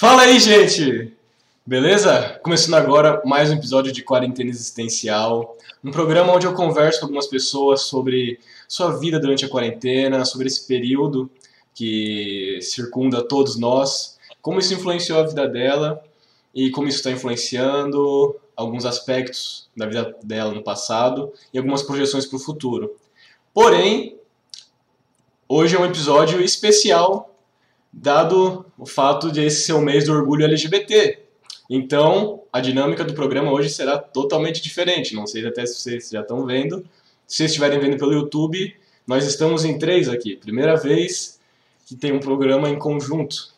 Fala aí, gente! Beleza? Começando agora mais um episódio de Quarentena Existencial, um programa onde eu converso com algumas pessoas sobre sua vida durante a quarentena, sobre esse período que circunda todos nós, como isso influenciou a vida dela e como isso está influenciando alguns aspectos da vida dela no passado e algumas projeções para o futuro. Porém, hoje é um episódio especial dado o fato de esse ser o mês do orgulho LGBT. Então, a dinâmica do programa hoje será totalmente diferente. Não sei até se vocês já estão vendo. Se vocês estiverem vendo pelo YouTube, nós estamos em três aqui. Primeira vez que tem um programa em conjunto.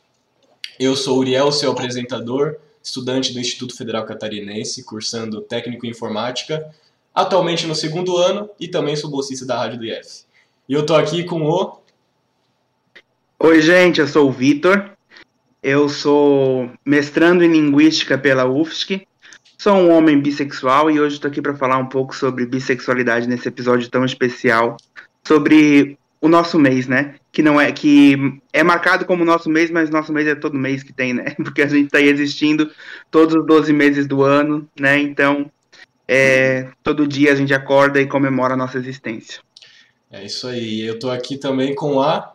Eu sou Uriel, seu apresentador, estudante do Instituto Federal Catarinense, cursando técnico em informática, atualmente no segundo ano e também sou bolsista da Rádio do IF. E eu estou aqui com o Oi, gente, eu sou o Vitor. Eu sou mestrando em Linguística pela UFSC. Sou um homem bissexual e hoje estou aqui para falar um pouco sobre bissexualidade nesse episódio tão especial, sobre o nosso mês, né? Que não é que é marcado como nosso mês, mas nosso mês é todo mês que tem, né? Porque a gente está existindo todos os 12 meses do ano, né? Então, é, todo dia a gente acorda e comemora a nossa existência. É isso aí. Eu estou aqui também com a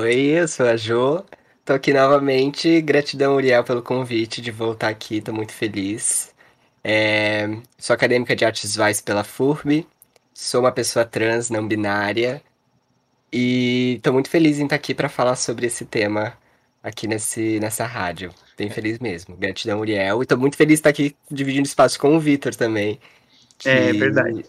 Oi, eu sou a Jo. Tô aqui novamente. Gratidão, Uriel, pelo convite de voltar aqui. Tô muito feliz. É... Sou acadêmica de artes visuais pela FURB. Sou uma pessoa trans, não binária. E tô muito feliz em estar aqui para falar sobre esse tema aqui nesse, nessa rádio. Bem feliz mesmo. Gratidão, Uriel. E tô muito feliz de estar aqui dividindo espaço com o Vitor também. É verdade.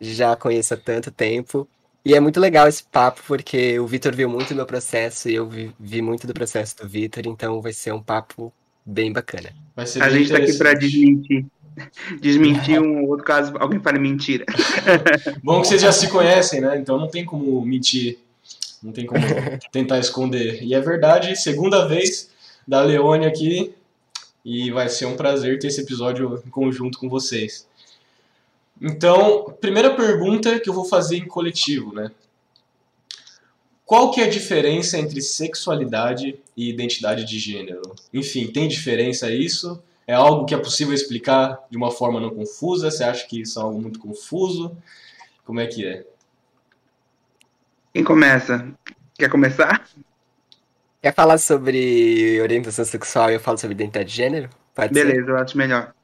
Já conheço há tanto tempo. E é muito legal esse papo, porque o Vitor viu muito do meu processo e eu vi, vi muito do processo do Vitor, então vai ser um papo bem bacana. a gente está aqui para desmentir. Desmentir um outro caso, alguém fale mentira. Bom que vocês já se conhecem, né? Então não tem como mentir. Não tem como tentar esconder. E é verdade, segunda vez da Leone aqui. E vai ser um prazer ter esse episódio em conjunto com vocês. Então, primeira pergunta que eu vou fazer em coletivo, né? Qual que é a diferença entre sexualidade e identidade de gênero? Enfim, tem diferença isso? É algo que é possível explicar de uma forma não confusa? Você acha que isso é algo muito confuso? Como é que é? Quem começa? Quer começar? Quer falar sobre orientação sexual e eu falo sobre identidade de gênero? Pode Beleza, ser? eu acho melhor.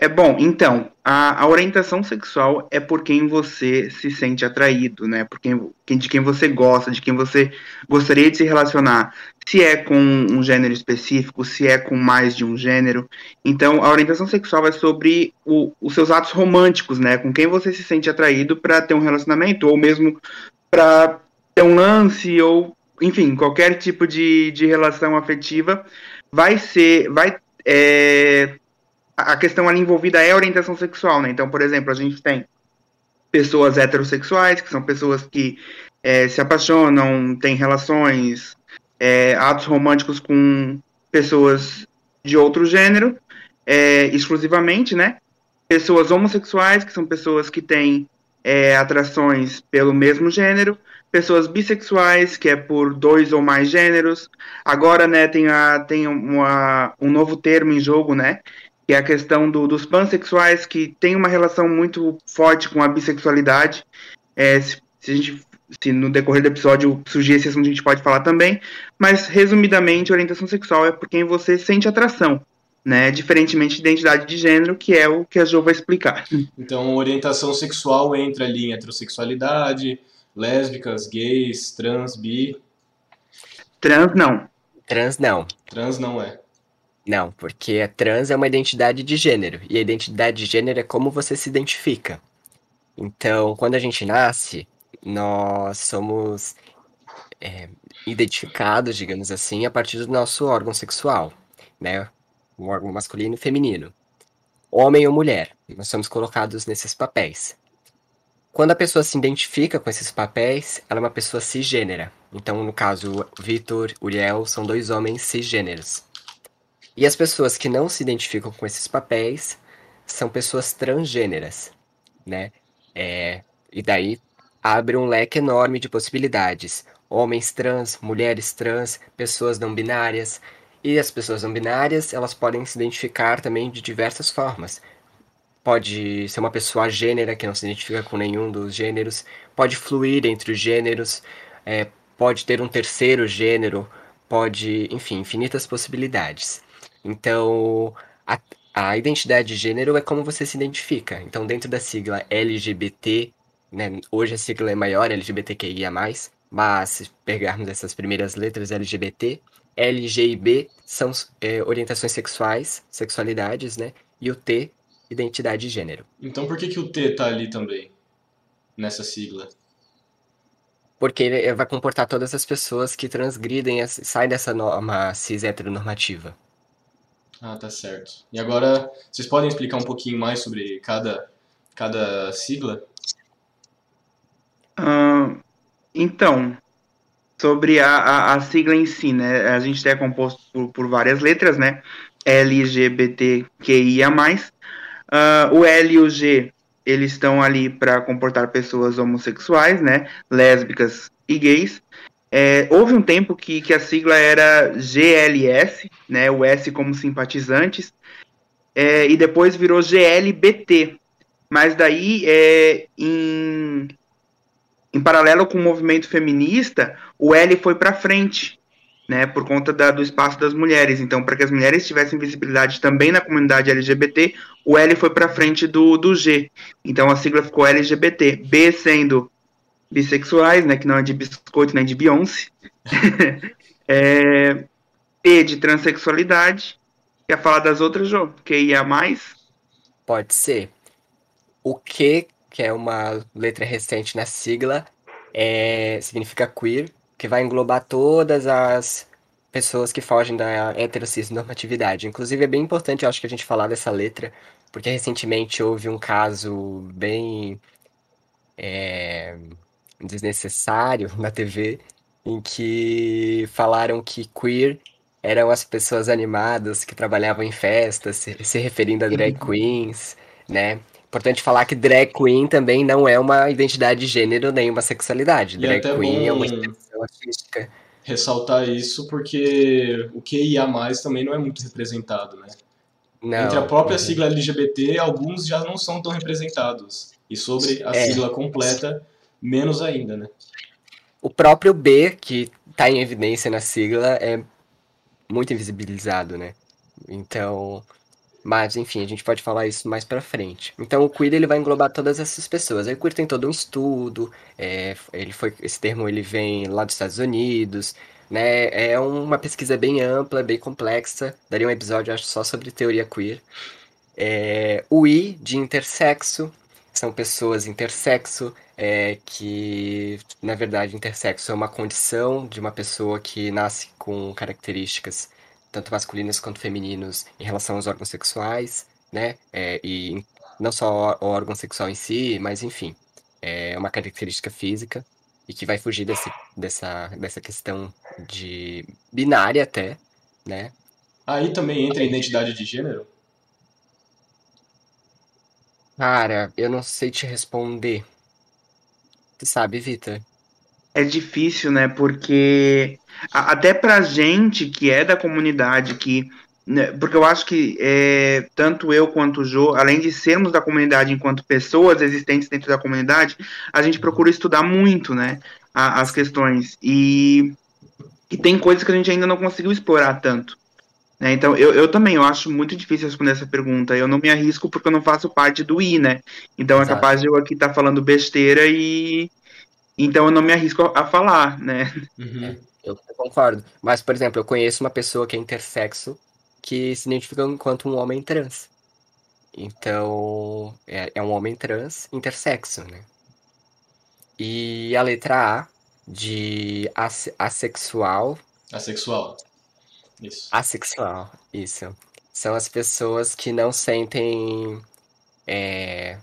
É bom, então, a, a, orientação sexual é por quem você se sente atraído, né? Por quem, de quem você gosta, de quem você gostaria de se relacionar. Se é com um gênero específico, se é com mais de um gênero. Então, a orientação sexual é sobre o, os seus atos românticos, né? Com quem você se sente atraído para ter um relacionamento, ou mesmo para ter um lance, ou, enfim, qualquer tipo de, de relação afetiva vai ser. vai é, a questão ali envolvida é a orientação sexual, né? Então, por exemplo, a gente tem pessoas heterossexuais, que são pessoas que é, se apaixonam, têm relações, é, atos românticos com pessoas de outro gênero, é, exclusivamente, né? Pessoas homossexuais, que são pessoas que têm é, atrações pelo mesmo gênero, pessoas bissexuais, que é por dois ou mais gêneros. Agora, né, tem, a, tem uma, um novo termo em jogo, né? Que é a questão do, dos pansexuais, que tem uma relação muito forte com a bissexualidade. É, se, se, a gente, se no decorrer do episódio surgir esse assunto, a gente pode falar também. Mas, resumidamente, orientação sexual é por quem você sente atração. Né, diferentemente de identidade de gênero, que é o que a Jo vai explicar. Então, orientação sexual entra ali em heterossexualidade, lésbicas, gays, trans, bi. Trans não. Trans não. Trans não é. Não, porque a trans é uma identidade de gênero, e a identidade de gênero é como você se identifica. Então, quando a gente nasce, nós somos é, identificados, digamos assim, a partir do nosso órgão sexual, né? O órgão masculino e feminino. Homem ou mulher, nós somos colocados nesses papéis. Quando a pessoa se identifica com esses papéis, ela é uma pessoa cisgênera. Então, no caso, Vitor, Uriel são dois homens cisgêneros. E as pessoas que não se identificam com esses papéis são pessoas transgêneras, né? É, e daí abre um leque enorme de possibilidades. Homens trans, mulheres trans, pessoas não binárias. E as pessoas não binárias, elas podem se identificar também de diversas formas. Pode ser uma pessoa gênera que não se identifica com nenhum dos gêneros, pode fluir entre os gêneros, é, pode ter um terceiro gênero, pode, enfim, infinitas possibilidades. Então, a, a identidade de gênero é como você se identifica. Então, dentro da sigla LGBT, né, hoje a sigla é maior, LGBTQIA+, mas se pegarmos essas primeiras letras LGBT, L, G e B são é, orientações sexuais, sexualidades, né? E o T, identidade de gênero. Então por que, que o T tá ali também, nessa sigla? Porque ele vai comportar todas as pessoas que transgridem, saem dessa norma cis heteronormativa. Ah, tá certo. E agora, vocês podem explicar um pouquinho mais sobre cada, cada sigla? Uh, então, sobre a, a, a, sigla em si, né? A gente é composto por, por várias letras, né? LGBTQIA+. Uh, o L e o G, eles estão ali para comportar pessoas homossexuais, né? Lésbicas e gays. É, houve um tempo que, que a sigla era GLS, né? O S como simpatizantes. É, e depois virou GLBT. Mas daí, é, em em paralelo com o movimento feminista, o L foi para frente, né, por conta da, do espaço das mulheres. Então, para que as mulheres tivessem visibilidade também na comunidade LGBT, o L foi para frente do, do G. Então, a sigla ficou LGBT. B sendo bissexuais, né, que não é de biscoito nem de Beyoncé. é, P de transexualidade. Quer falar das outras, Jô? QIA+. Pode ser. O que que é uma letra recente na sigla, é, significa queer, que vai englobar todas as pessoas que fogem da normatividade. Inclusive, é bem importante, eu acho, que a gente falar dessa letra, porque recentemente houve um caso bem é, desnecessário na TV, em que falaram que queer eram as pessoas animadas que trabalhavam em festas, se, se referindo a drag queens, né? Importante falar que drag queen também não é uma identidade de gênero nem uma sexualidade. Drag queen é uma expressão artística. Ressaltar isso porque o QIA também não é muito representado, né? Não, Entre a própria uhum. sigla LGBT, alguns já não são tão representados. E sobre a é. sigla completa, menos ainda, né? O próprio B, que está em evidência na sigla, é muito invisibilizado, né? Então, mas, enfim, a gente pode falar isso mais pra frente. Então, o queer ele vai englobar todas essas pessoas. Aí, o queer tem todo um estudo, é, ele foi, esse termo ele vem lá dos Estados Unidos, né? É uma pesquisa bem ampla, bem complexa. Daria um episódio, acho, só sobre teoria queer. É, o I, de intersexo, são pessoas intersexo, é, que, na verdade, intersexo é uma condição de uma pessoa que nasce com características tanto masculinos quanto femininos, em relação aos órgãos sexuais, né? É, e não só o órgão sexual em si, mas enfim, é uma característica física e que vai fugir desse, dessa, dessa questão de binária até, né? Aí também entra a identidade de gênero? Cara, eu não sei te responder. Tu sabe, Vitor? É difícil, né? Porque até pra gente que é da comunidade, que. Né, porque eu acho que é, tanto eu quanto o Jô, além de sermos da comunidade enquanto pessoas existentes dentro da comunidade, a gente procura estudar muito, né? A, as questões. E, e tem coisas que a gente ainda não conseguiu explorar tanto. Né? Então, eu, eu também eu acho muito difícil responder essa pergunta. Eu não me arrisco porque eu não faço parte do I, né? Então Exato. é capaz de eu aqui estar tá falando besteira e. Então eu não me arrisco a, a falar, né? Uhum. Eu concordo. Mas, por exemplo, eu conheço uma pessoa que é intersexo que se identifica enquanto um homem trans. Então, é, é um homem trans intersexo, né? E a letra A, de as, assexual. Assexual. Isso. Assexual, isso. São as pessoas que não sentem é,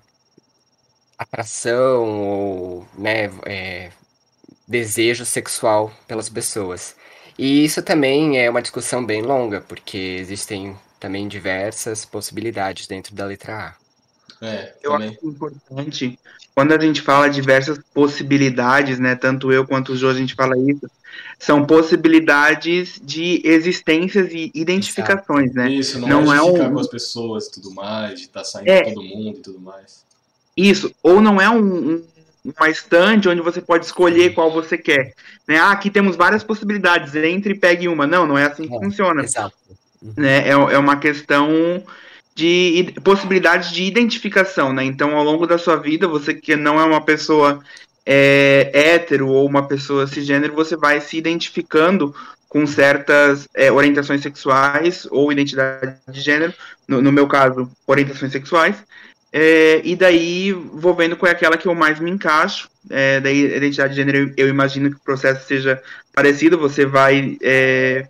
atração ou né, é, desejo sexual pelas pessoas. E isso também é uma discussão bem longa, porque existem também diversas possibilidades dentro da letra A. É, Eu também. acho importante, quando a gente fala diversas possibilidades, né, tanto eu quanto o Jô, a gente fala isso, são possibilidades de existências e identificações, né? Isso, não, Não é é um- com as pessoas e tudo mais, de estar saindo É. todo mundo e tudo mais. Isso, ou não é um, um- uma estante onde você pode escolher qual você quer. Né? Ah, aqui temos várias possibilidades, entre e pegue uma. Não, não é assim que É. funciona. Exato. né? É, é uma questão de id- possibilidade de identificação, né? Então, ao longo da sua vida, você que não é uma pessoa é, hétero ou uma pessoa cisgênero, você vai se identificando com certas é, orientações sexuais ou identidade de gênero, no, no meu caso, orientações sexuais, é, e daí vou vendo qual é aquela que eu mais me encaixo. É, daí, identidade de gênero, eu, eu imagino que o processo seja parecido, você vai é,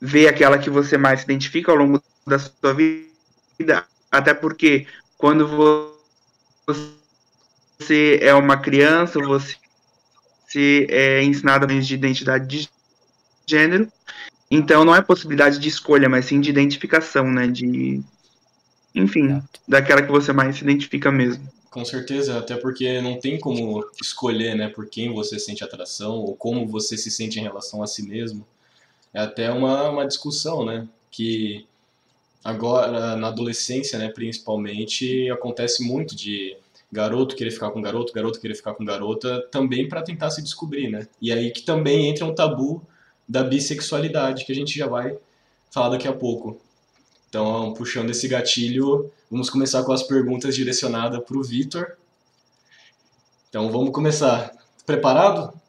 ver aquela que você mais se identifica ao longo da sua vida, até porque quando vo- você é uma criança, você é ensinado de identidade de gênero, então não é possibilidade de escolha, mas sim de identificação, né, de enfim, daquela que você mais se identifica mesmo. Com certeza, até porque não tem como escolher, né, por quem você sente atração ou como você se sente em relação a si mesmo. É até uma, uma discussão, né, que agora na adolescência, né, principalmente, acontece muito de garoto querer ficar com garoto, garoto querer ficar com garota, também para tentar se descobrir, né? E aí que também entra um tabu da bissexualidade, que a gente já vai falar daqui a pouco. Então, puxando esse gatilho, vamos começar com as perguntas direcionadas para o Vitor. Então, vamos começar. Preparado?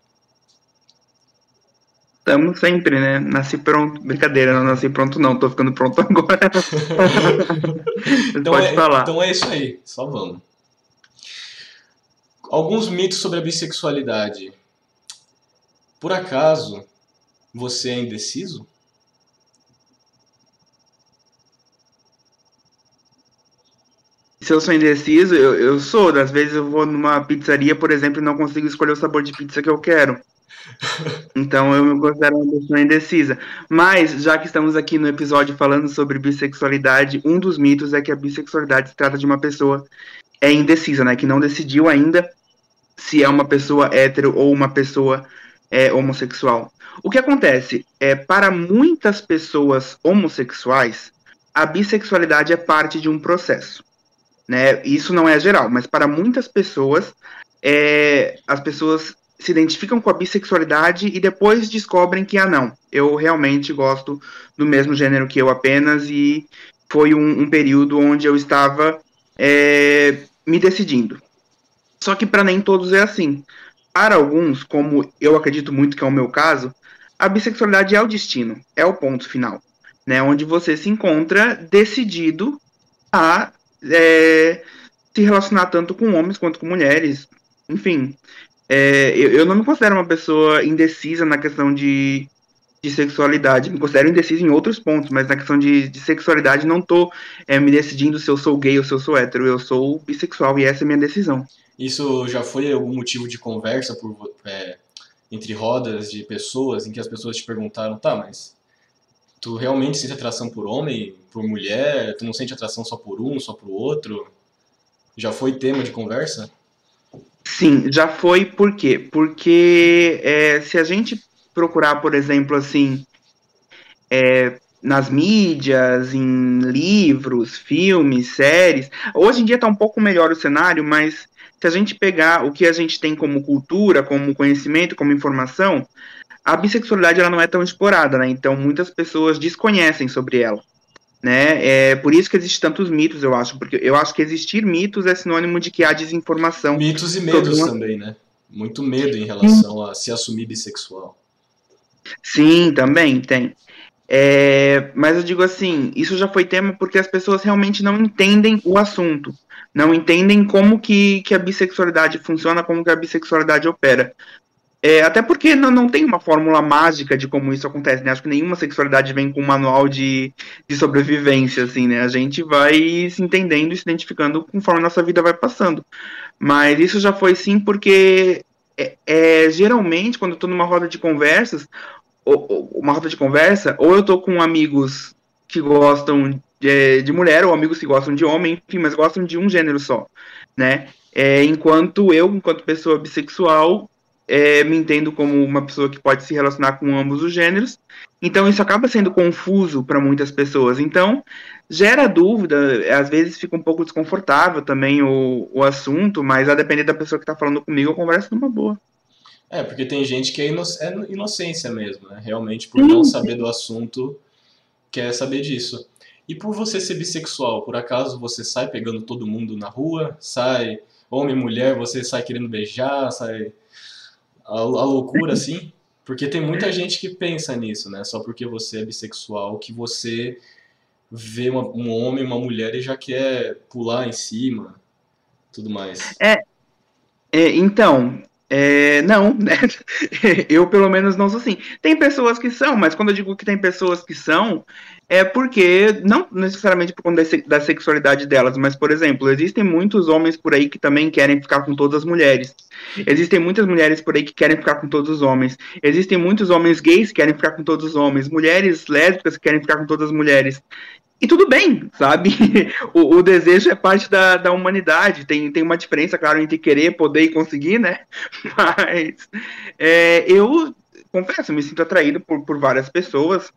Estamos sempre, né? Nasci pronto. Brincadeira, não nasci pronto, não. Tô ficando pronto agora. Então Pode é, falar. Então é isso aí, só vamos. Alguns mitos sobre a bissexualidade. Por acaso, você é indeciso? Se eu sou indeciso, eu, eu sou. Das vezes eu vou numa pizzaria, por exemplo, e não consigo escolher o sabor de pizza que eu quero. Então eu me considero uma pessoa indecisa. Mas, já que estamos aqui no episódio falando sobre bissexualidade, um dos mitos é que a bissexualidade se trata de uma pessoa é indecisa, né? Que não decidiu ainda se é uma pessoa hétero ou uma pessoa é, homossexual. O que acontece é, para muitas pessoas homossexuais, a bissexualidade é parte de um processo né? Isso não é geral, mas para muitas pessoas, é, as pessoas se identificam com a bissexualidade e depois descobrem que, ah, não, eu realmente gosto do mesmo gênero que eu apenas e foi um, um período onde eu estava é, me decidindo. Só que para nem todos é assim. Para alguns, como eu acredito muito que é o meu caso, a bissexualidade é o destino, é o ponto final, né? Onde você se encontra decidido a é, se relacionar tanto com homens quanto com mulheres. Enfim, é, eu, eu, não me considero uma pessoa indecisa na questão de, de sexualidade. Me considero indecisa em outros pontos, mas na questão de, de sexualidade não tô é, me decidindo se eu sou gay ou se eu sou hétero. Eu sou bissexual e essa é a minha decisão. Isso já foi algum motivo de conversa por, é, entre rodas de pessoas em que as pessoas te perguntaram, tá, mas tu realmente sente atração por homem, por mulher? Tu não sente atração só por um, só por outro? Já foi tema de conversa? Sim, já foi. Por quê? Porque é, se a gente procurar, por exemplo, assim, é, nas mídias, em livros, filmes, séries, hoje em dia está um pouco melhor o cenário, mas se a gente pegar o que a gente tem como cultura, como conhecimento, como informação, a bissexualidade ela não é tão explorada, né? Então muitas pessoas desconhecem sobre ela, né? É por isso que existem tantos mitos, eu acho, porque eu acho que existir mitos é sinônimo de que há desinformação. Mitos e medos uma... também, né? Muito medo em relação a se assumir bissexual. Sim, também tem. É, mas eu digo assim, isso já foi tema porque as pessoas realmente não entendem o assunto, não entendem como que, que a bissexualidade funciona, como que a bissexualidade opera. É, até porque não, não tem uma fórmula mágica de como isso acontece, né? Acho que nenhuma sexualidade vem com um manual de, de sobrevivência, assim, né? A gente vai se entendendo e se identificando conforme a nossa vida vai passando. Mas isso já foi sim porque é, é geralmente, quando eu tô numa roda de conversas, ou, ou, uma roda de conversa, ou eu tô com amigos que gostam de, de, mulher, ou amigos que gostam de homem, enfim, mas gostam de um gênero só, né? É, enquanto eu, enquanto pessoa bissexual, é, me entendo como uma pessoa que pode se relacionar com ambos os gêneros. Então isso acaba sendo confuso para muitas pessoas. Então gera dúvida, às vezes fica um pouco desconfortável também o, o assunto, mas a depender da pessoa que está falando comigo, eu converso numa boa. É, porque tem gente que é, é inocência mesmo, né? Realmente, por não saber do assunto, quer saber disso. E por você ser bissexual, por acaso você sai pegando todo mundo na rua? Sai homem, mulher, você sai querendo beijar, sai a, a loucura assim? Porque tem muita gente que pensa nisso, né? Só porque você é bissexual, que você vê uma, um homem, uma mulher e já quer pular em cima, tudo mais. É, é então, é, não, né? eu pelo menos não sou assim. Tem pessoas que são, mas quando eu digo que tem pessoas que são, é porque, não necessariamente por conta da sexualidade delas, mas, por exemplo, existem muitos homens por aí que também querem ficar com todas as mulheres. Existem muitas mulheres por aí que querem ficar com todos os homens. Existem muitos homens gays que querem ficar com todos os homens. Mulheres lésbicas que querem ficar com todas as mulheres. E tudo bem, sabe? O, o, desejo é parte da, da humanidade. Tem, tem uma diferença, claro, entre querer, poder e conseguir, né? Mas é, eu confesso, me sinto atraído por, por várias pessoas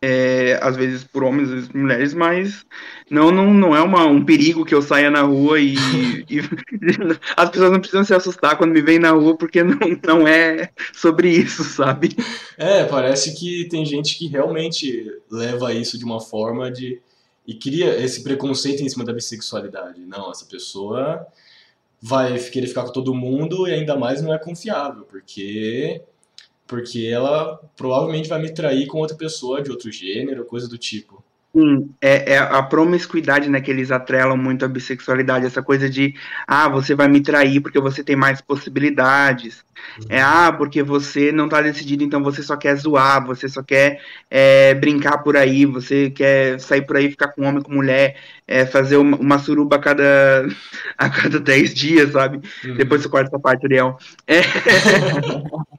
é, às vezes por homens, às vezes por mulheres, mas não, não, não é uma, um perigo que eu saia na rua e, e, as pessoas não precisam se assustar quando me veem na rua, porque não, não é sobre isso, sabe? É, parece que tem gente que realmente leva isso de uma forma de. e cria esse preconceito em cima da bissexualidade. Não, essa pessoa vai querer ficar com todo mundo e ainda mais não é confiável, porque porque ela provavelmente vai me trair com outra pessoa de outro gênero, coisa do tipo. Sim, é, é, a promiscuidade, né, que eles atrelam muito a bissexualidade, essa coisa de, ah, você vai me trair porque você tem mais possibilidades, uhum. é, ah, porque você não tá decidido, então você só quer zoar, você só quer é, brincar por aí, você quer sair por aí, ficar com homem, com mulher, é, fazer uma, uma, suruba a cada, a cada 10 dias, sabe? Uhum. Depois você corta essa parte, Ariel. É...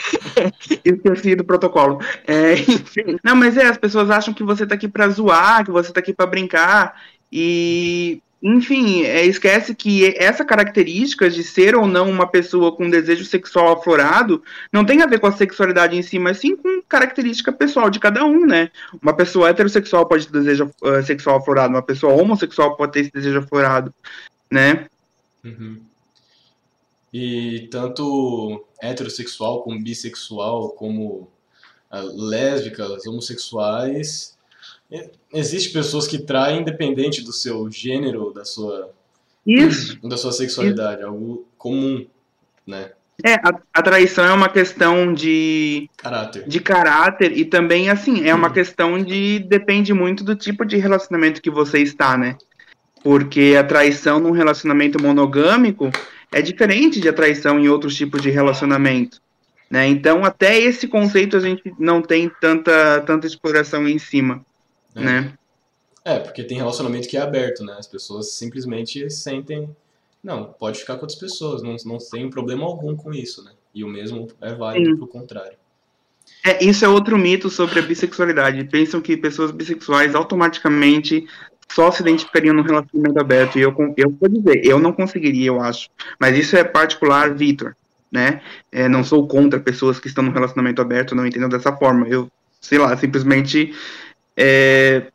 Esqueci do protocolo. É, enfim. Não, mas é, as pessoas acham que você tá aqui pra zoar, que você tá aqui pra brincar. E, enfim, é, esquece que essa característica de ser ou não uma pessoa com desejo sexual aflorado não tem a ver com a sexualidade em si, mas sim com característica pessoal de cada um, né? Uma pessoa heterossexual pode ter desejo uh, sexual aflorado, uma pessoa homossexual pode ter esse desejo aflorado, né? Uhum. E tanto heterossexual como bissexual, como uh, lésbicas, homossexuais, existe pessoas que traem independente do seu gênero, da sua isso. da sua sexualidade, Isso. algo comum, né? É, a, a, traição é uma questão de caráter. de caráter e também assim, é uma uhum. questão de depende muito do tipo de relacionamento que você está, né? Porque a traição num relacionamento monogâmico é diferente de atraição em outros tipos de relacionamento. Né? Então, até esse conceito a gente não tem tanta, tanta exploração em cima. É. Né? é, porque tem relacionamento que é aberto, né? As pessoas simplesmente sentem. Não, pode ficar com outras pessoas, não, não tem problema algum com isso, né? E o mesmo é válido pro contrário. É, isso é outro mito sobre a bissexualidade. Pensam que pessoas bissexuais automaticamente só se identificariam no relacionamento aberto. E eu, eu vou dizer, eu não conseguiria, eu acho. Mas isso é particular, Vitor, né? É, não sou contra pessoas que estão no relacionamento aberto, não entendo dessa forma. Eu, sei lá, simplesmente é,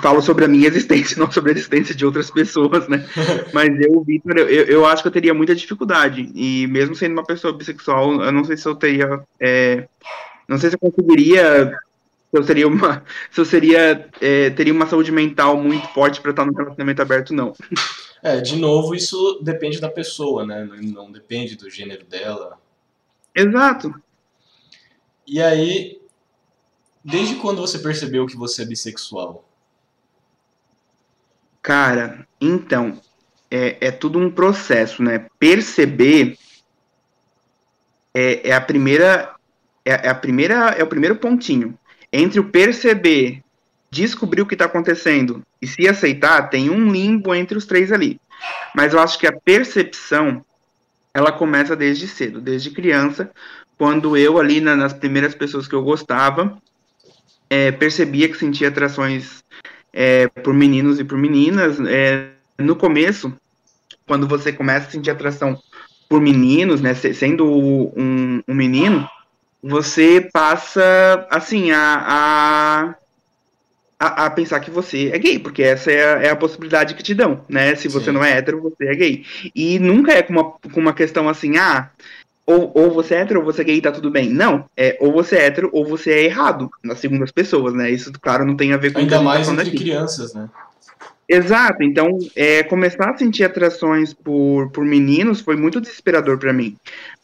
falo sobre a minha existência, não sobre a existência de outras pessoas, né? Mas eu, Vitor, eu, eu acho que eu teria muita dificuldade. E mesmo sendo uma pessoa bissexual, eu não sei se eu teria. É, não sei se eu conseguiria se eu seria uma, se eu seria, é, teria uma saúde mental muito forte para estar no relacionamento aberto, não. É, de novo, isso depende da pessoa, né? Não, depende do gênero dela. Exato. E aí, desde quando você percebeu que você é bissexual? Cara, então, é, é tudo um processo, né? Perceber é, é a primeira é, é, a primeira é o primeiro pontinho entre o perceber, descobrir o que está acontecendo e se aceitar, tem um limbo entre os três ali. Mas eu acho que a percepção, ela começa desde cedo, desde criança, quando eu ali na, nas primeiras pessoas que eu gostava, é, percebia que sentia atrações é, por meninos e por meninas. É, no começo, quando você começa a sentir atração por meninos, né, sendo um, um menino, você passa, assim, a, a, a, pensar que você é gay, porque essa é a, é a possibilidade que te dão, né? Se você Sim. não é hétero, você é gay. E nunca é com uma, com uma questão assim, ah, ou, ou você é hétero ou você é gay tá tudo bem. Não, é ou você é hétero ou você é errado, nas segundas pessoas, né? Isso, claro, não tem a ver com Ainda mais entre aqui. crianças, né? Exato, então é, começar a sentir atrações por, por meninos foi muito desesperador para mim,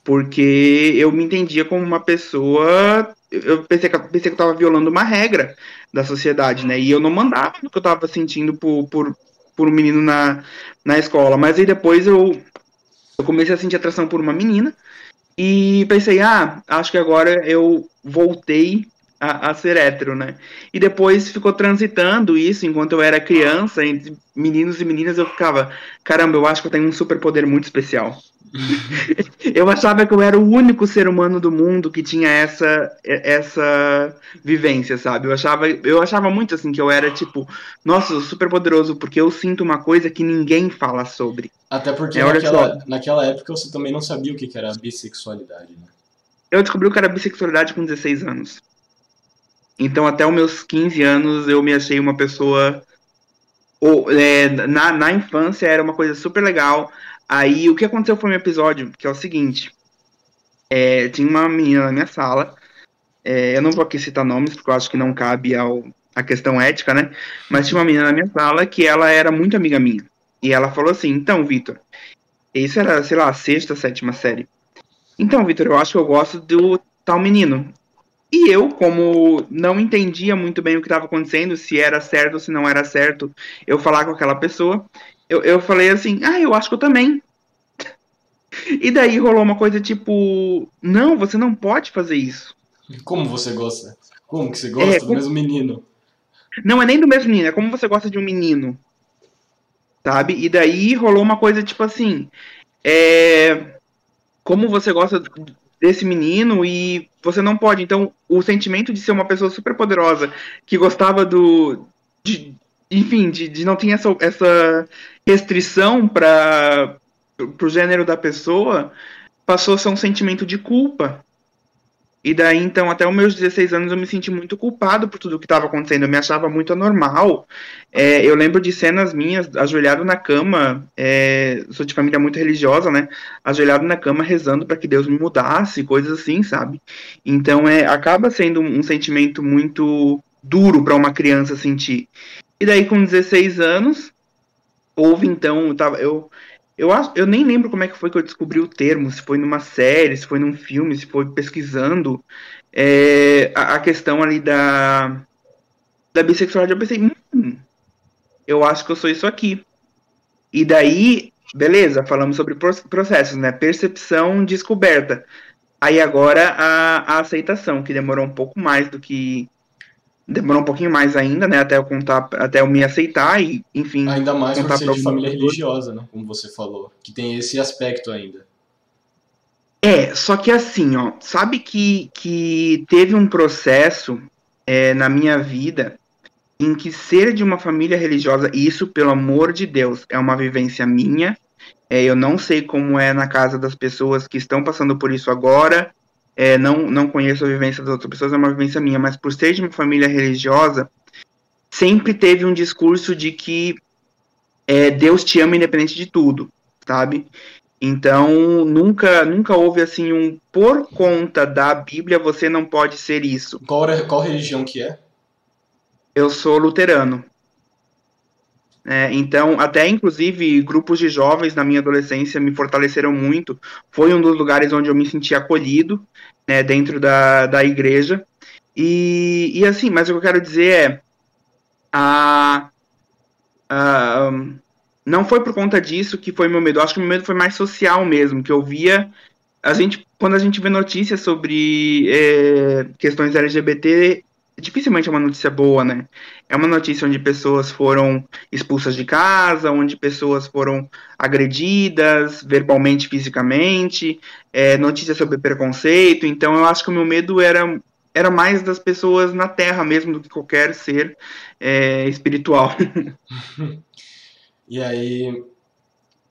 porque eu me entendia como uma pessoa, eu pensei que, pensei que eu tava violando uma regra da sociedade, né, e eu não mandava o que eu tava sentindo por, por, por um menino na, na escola, mas aí depois eu, eu comecei a sentir atração por uma menina, e pensei, ah, acho que agora eu voltei a, a, ser hétero, né? E depois ficou transitando isso enquanto eu era criança, entre meninos e meninas, eu ficava, caramba, eu acho que eu tenho um superpoder muito especial. Eu achava que eu era o único ser humano do mundo que tinha essa essa vivência, sabe? Eu achava, eu achava muito assim que eu era tipo, nossa, super poderoso porque eu sinto uma coisa que ninguém fala sobre. Até porque é, naquela, naquela época você também não sabia o que era bissexualidade, né? Eu descobri o que era bissexualidade com 16 anos. Então, até os meus 15 anos, eu me achei uma pessoa. Ou, é, na, na infância era uma coisa super legal. Aí, o que aconteceu foi um episódio, que é o seguinte: é, tinha uma menina na minha sala. É, eu não vou aqui citar nomes, porque eu acho que não cabe ao, a questão ética, né? Mas tinha uma menina na minha sala que ela era muito amiga minha. E ela falou assim: então, Vitor, isso era, sei lá, a sexta, sétima série. Então, Vitor, eu acho que eu gosto do tal menino. E eu, como não entendia muito bem o que estava acontecendo, se era certo ou se não era certo eu falar com aquela pessoa, eu, eu falei assim: ah, eu acho que eu também. E daí rolou uma coisa tipo: não, você não pode fazer isso. Como você gosta? Como que você gosta é, do como... mesmo menino? Não é nem do mesmo menino, é como você gosta de um menino. Sabe? E daí rolou uma coisa tipo assim: é, como você gosta desse menino e você não pode. Então, o sentimento de ser uma pessoa super poderosa que gostava do. De, enfim, de, de não ter essa, essa restrição para o gênero da pessoa passou a ser um sentimento de culpa. E daí, então, até os meus 16 anos, eu me senti muito culpado por tudo que estava acontecendo. Eu me achava muito anormal. É, eu lembro de cenas minhas, ajoelhado na cama, é, sou de família muito religiosa, né? Ajoelhado na cama, rezando para que Deus me mudasse, coisas assim, sabe? Então, é, acaba sendo um, sentimento muito duro para uma criança sentir. E daí, com 16 anos, houve, então, eu, tava, eu eu, eu nem lembro como é que foi que eu descobri o termo, se foi numa série, se foi num filme, se foi pesquisando é, a, a, questão ali da, da bissexualidade. Eu pensei, hum, eu acho que eu sou isso aqui. E daí, beleza, falamos sobre processos, né? Percepção, descoberta. Aí agora a, a aceitação, que demorou um pouco mais do que demorou um pouquinho mais ainda, né, até eu contar, até eu me aceitar e, enfim, ainda mais por ser de família religiosa, né, como você falou, que tem esse aspecto ainda. É, só que assim, ó, sabe que que teve um processo é, na minha vida em que ser de uma família religiosa, isso, pelo amor de Deus, é uma vivência minha. É, eu não sei como é na casa das pessoas que estão passando por isso agora, é, não, não conheço a vivência das outras pessoas, é uma vivência minha, mas por ser de uma família religiosa, sempre teve um discurso de que é, Deus te ama independente de tudo, sabe? Então, nunca, nunca houve assim um por conta da Bíblia você não pode ser isso. Qual, qual religião que é? Eu sou luterano. É, então, até inclusive grupos de jovens na minha adolescência me fortaleceram muito. Foi um dos lugares onde eu me senti acolhido, né, dentro da, da igreja. E, e assim, mas o que eu quero dizer é, a, a, não foi por conta disso que foi meu medo. Eu acho que meu medo foi mais social mesmo, que eu via a gente quando a gente vê notícias sobre é, questões LGBT dificilmente é uma notícia boa, né? É uma notícia onde pessoas foram expulsas de casa, onde pessoas foram agredidas verbalmente, fisicamente, é, notícia sobre preconceito. Então, eu acho que o meu medo era era mais das pessoas na Terra mesmo do que qualquer ser é, espiritual. e aí,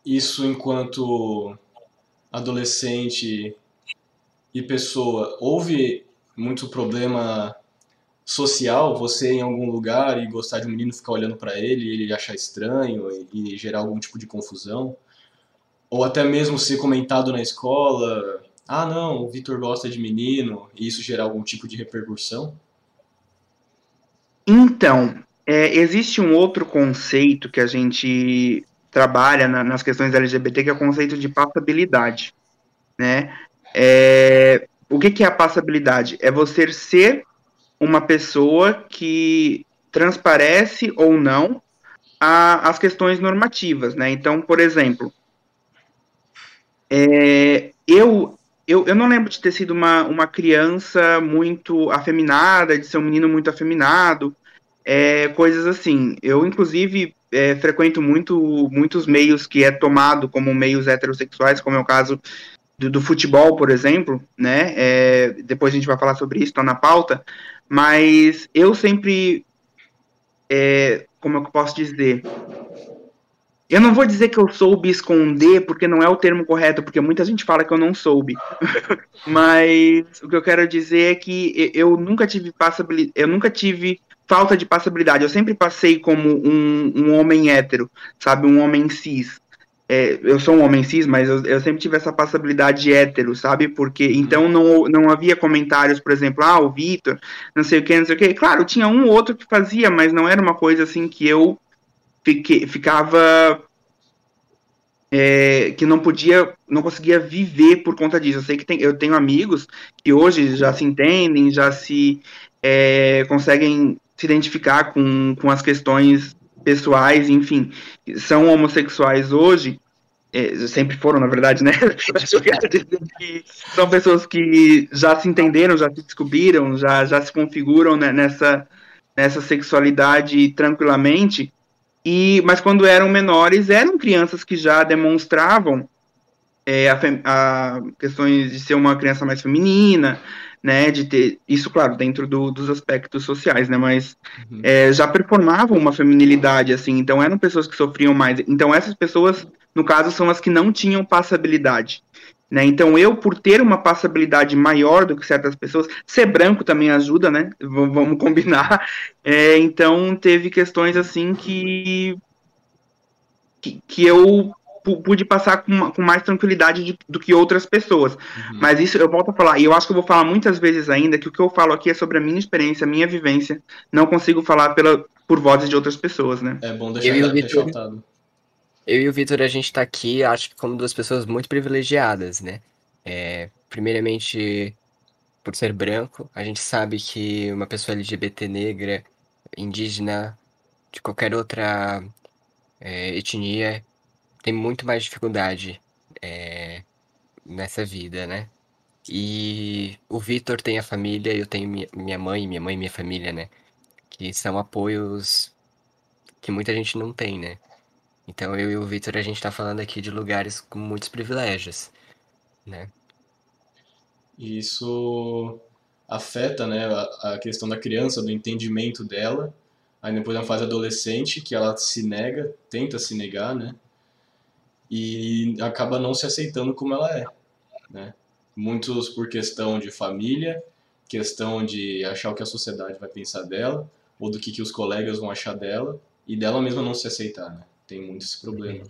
isso enquanto adolescente e pessoa, houve muito problema social, você em algum lugar e gostar de um menino ficar olhando para ele, ele achar estranho e, e gerar algum tipo de confusão? Ou até mesmo ser comentado na escola, ah não, o Vitor gosta de menino, e isso gerar algum tipo de repercussão? Então, é, existe um outro conceito que a gente trabalha na, nas questões LGBT, que é o conceito de passabilidade, né? É, o que, que é a passabilidade? É você ser uma pessoa que transparece ou não a, as questões normativas, né? Então, por exemplo, é, eu, eu, eu não lembro de ter sido uma, uma criança muito afeminada, de ser um menino muito afeminado, é, coisas assim. Eu, inclusive, é, frequento muito muitos meios que é tomado como meios heterossexuais, como é o caso do, do futebol, por exemplo, né? É, depois a gente vai falar sobre isso, está na pauta. Mas eu sempre, é, como é eu posso dizer? Eu não vou dizer que eu soube esconder, porque não é o termo correto, porque muita gente fala que eu não soube. Mas o que eu quero dizer é que eu nunca tive passabilidade, eu nunca tive falta de passabilidade. Eu sempre passei como um, um homem hétero, sabe? Um homem cis é, eu sou um homem cis, mas eu, eu, sempre tive essa passabilidade hétero, sabe? Porque então não, não havia comentários, por exemplo, ah, o Vitor, não sei o que, não sei o que. Claro, tinha um ou outro que fazia, mas não era uma coisa assim que eu fiquei, ficava. É, que não podia, não conseguia viver por conta disso. Eu sei que tem, eu tenho amigos que hoje já se entendem, já se é, conseguem se identificar com, com as questões pessoais, enfim, são homossexuais hoje, é, sempre foram, na verdade, né? são pessoas que já se entenderam, já se descobriram, já, já se configuram né, nessa, nessa sexualidade tranquilamente. E, mas quando eram menores, eram crianças que já demonstravam é, a, a, questões de ser uma criança mais feminina, né, de ter isso, claro, dentro do, dos aspectos sociais, né, mas uhum. é, já performavam uma feminilidade, assim, então eram pessoas que sofriam mais. Então essas pessoas, no caso, são as que não tinham passabilidade. Né? Então, eu, por ter uma passabilidade maior do que certas pessoas, ser branco também ajuda, né? V vamos combinar. É, então, teve questões assim que, que, que eu pude passar com, com mais tranquilidade de, do que outras pessoas. Uhum. Mas isso eu volto a falar, e eu acho que eu vou falar muitas vezes ainda que o que eu falo aqui é sobre a minha experiência, a minha vivência. Não consigo falar pela, por vozes de outras pessoas, né? É bom deixar eu ressaltado. Eu e o Vitor, a gente tá aqui, acho que como duas pessoas muito privilegiadas, né? É, primeiramente, por ser branco, a gente sabe que uma pessoa LGBT negra, indígena, de qualquer outra é, etnia, tem muito mais dificuldade é, nessa vida, né? E o Vitor tem a família, eu tenho minha mãe, minha mãe e minha família, né? Que são apoios que muita gente não tem, né? Então eu e o Vitor a gente tá falando aqui de lugares com muitos privilégios, né? Isso afeta, né, a, a questão da criança, do entendimento dela. Aí depois na fase adolescente, que ela se nega, tenta se negar, né? E acaba não se aceitando como ela é, né? Muitos por questão de família, questão de achar o que a sociedade vai pensar dela, ou do que, que os colegas vão achar dela, e dela mesma não se aceitar, né? Tem muito esse problema.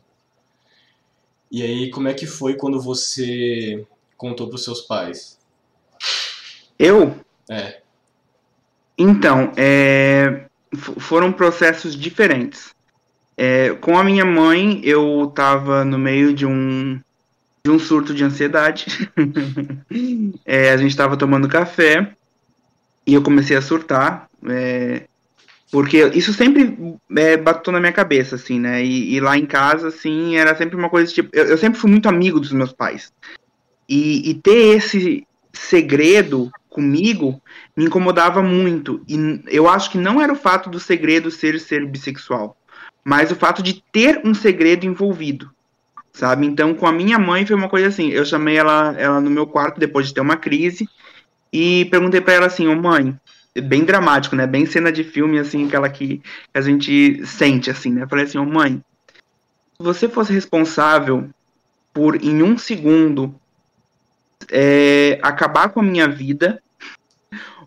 E aí, como é que foi quando você contou para os seus pais? Eu? É. Então, é, foram processos diferentes. É, com a minha mãe, eu tava no meio de um, de um surto de ansiedade. é, a gente tava tomando café e eu comecei a surtar. É, porque isso sempre é, bateu na minha cabeça, assim, né? E, e, lá em casa, assim, era sempre uma coisa tipo. Eu, eu sempre fui muito amigo dos meus pais. E, e, ter esse segredo comigo me incomodava muito. E eu acho que não era o fato do segredo ser ser bissexual mas o fato de ter um segredo envolvido, sabe? Então, com a minha mãe foi uma coisa assim, eu chamei ela, ela no meu quarto depois de ter uma crise, e perguntei para ela assim, ô oh, mãe, bem dramático, né? Bem cena de filme, assim, aquela que a gente sente, assim, né? falei assim, ô oh, mãe, se você fosse responsável por, em um segundo, é, acabar com a minha vida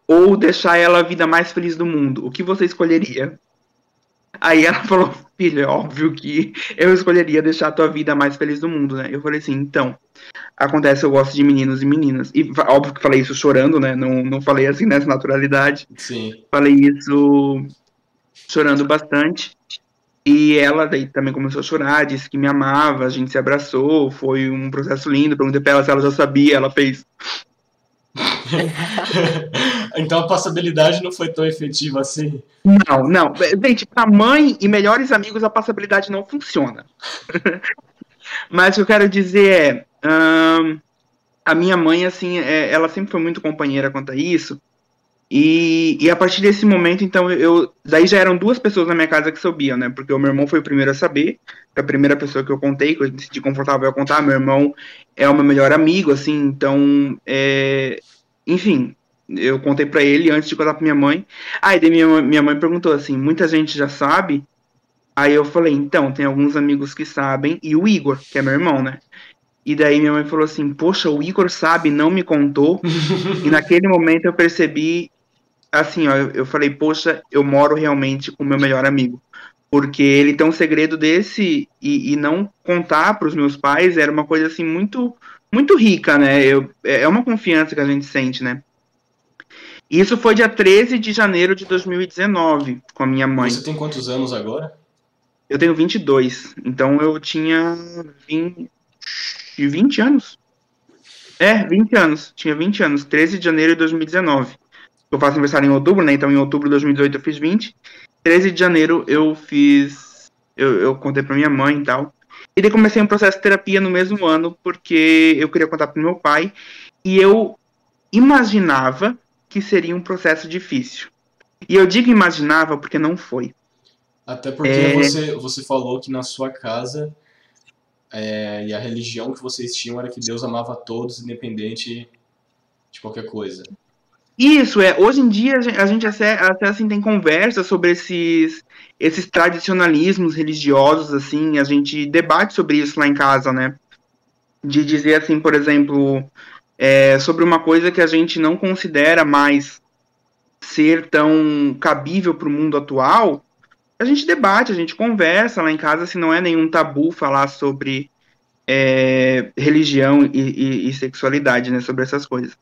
ou deixar ela a vida mais feliz do mundo, o que você escolheria? Aí ela falou, filho, é óbvio que eu escolheria deixar a tua vida mais feliz do mundo, né? Eu falei assim, então, acontece, eu gosto de meninos e meninas. E óbvio que falei isso chorando, né? Não, não falei assim nessa naturalidade. Sim. Falei isso chorando bastante. E ela daí também começou a chorar, disse que me amava, a gente se abraçou, foi um processo lindo. Perguntei pra ela se ela já sabia, ela fez. então a passabilidade não foi tão efetiva assim? Não, não. Gente, pra mãe e melhores amigos a passabilidade não funciona. Mas o que eu quero dizer é. a minha mãe, assim, é, ela sempre foi muito companheira quanto a isso. E, e a partir desse momento, então, eu. Daí já eram duas pessoas na minha casa que sabiam, né? Porque o meu irmão foi o primeiro a saber, a primeira pessoa que eu contei, que eu senti confortável a contar. Meu irmão é o meu melhor amigo, assim, então. É, enfim, eu contei para ele antes de contar pra minha mãe. Aí daí minha, minha mãe perguntou assim: muita gente já sabe? Aí eu falei: então, tem alguns amigos que sabem, e o Igor, que é meu irmão, né? E daí minha mãe falou assim: Poxa, o Igor sabe, não me contou. e naquele momento eu percebi assim, ó, eu falei, poxa, eu moro realmente com o meu melhor amigo. Porque ele tem um segredo desse e, e não contar para os meus pais era uma coisa assim muito muito rica, né? Eu, é, é uma confiança que a gente sente, né? Isso foi dia 13 de janeiro de 2019, com a minha mãe. Você tem quantos anos agora? Eu tenho 22, então eu tinha 20, 20 anos. É, 20 anos, tinha 20 anos, 13 de janeiro de 2019 eu faço aniversário em outubro, né? Então em outubro de 2018 eu fiz 20. 13 de janeiro eu fiz. Eu, eu contei pra minha mãe e tal. E daí comecei um processo de terapia no mesmo ano, porque eu queria contar pro meu pai. E eu imaginava que seria um processo difícil. E eu digo imaginava porque não foi. Até porque é... você, você falou que na sua casa é, e a religião que vocês tinham era que Deus amava todos, independente de qualquer coisa. Isso, é. Hoje em dia a gente até, até assim tem conversa sobre esses, esses tradicionalismos religiosos, assim, a gente debate sobre isso lá em casa, né? De dizer assim, por exemplo, é, sobre uma coisa que a gente não considera mais ser tão cabível para o mundo atual, a gente debate, a gente conversa lá em casa, se não é nenhum tabu falar sobre é, religião e, e, e, sexualidade, né? Sobre essas coisas.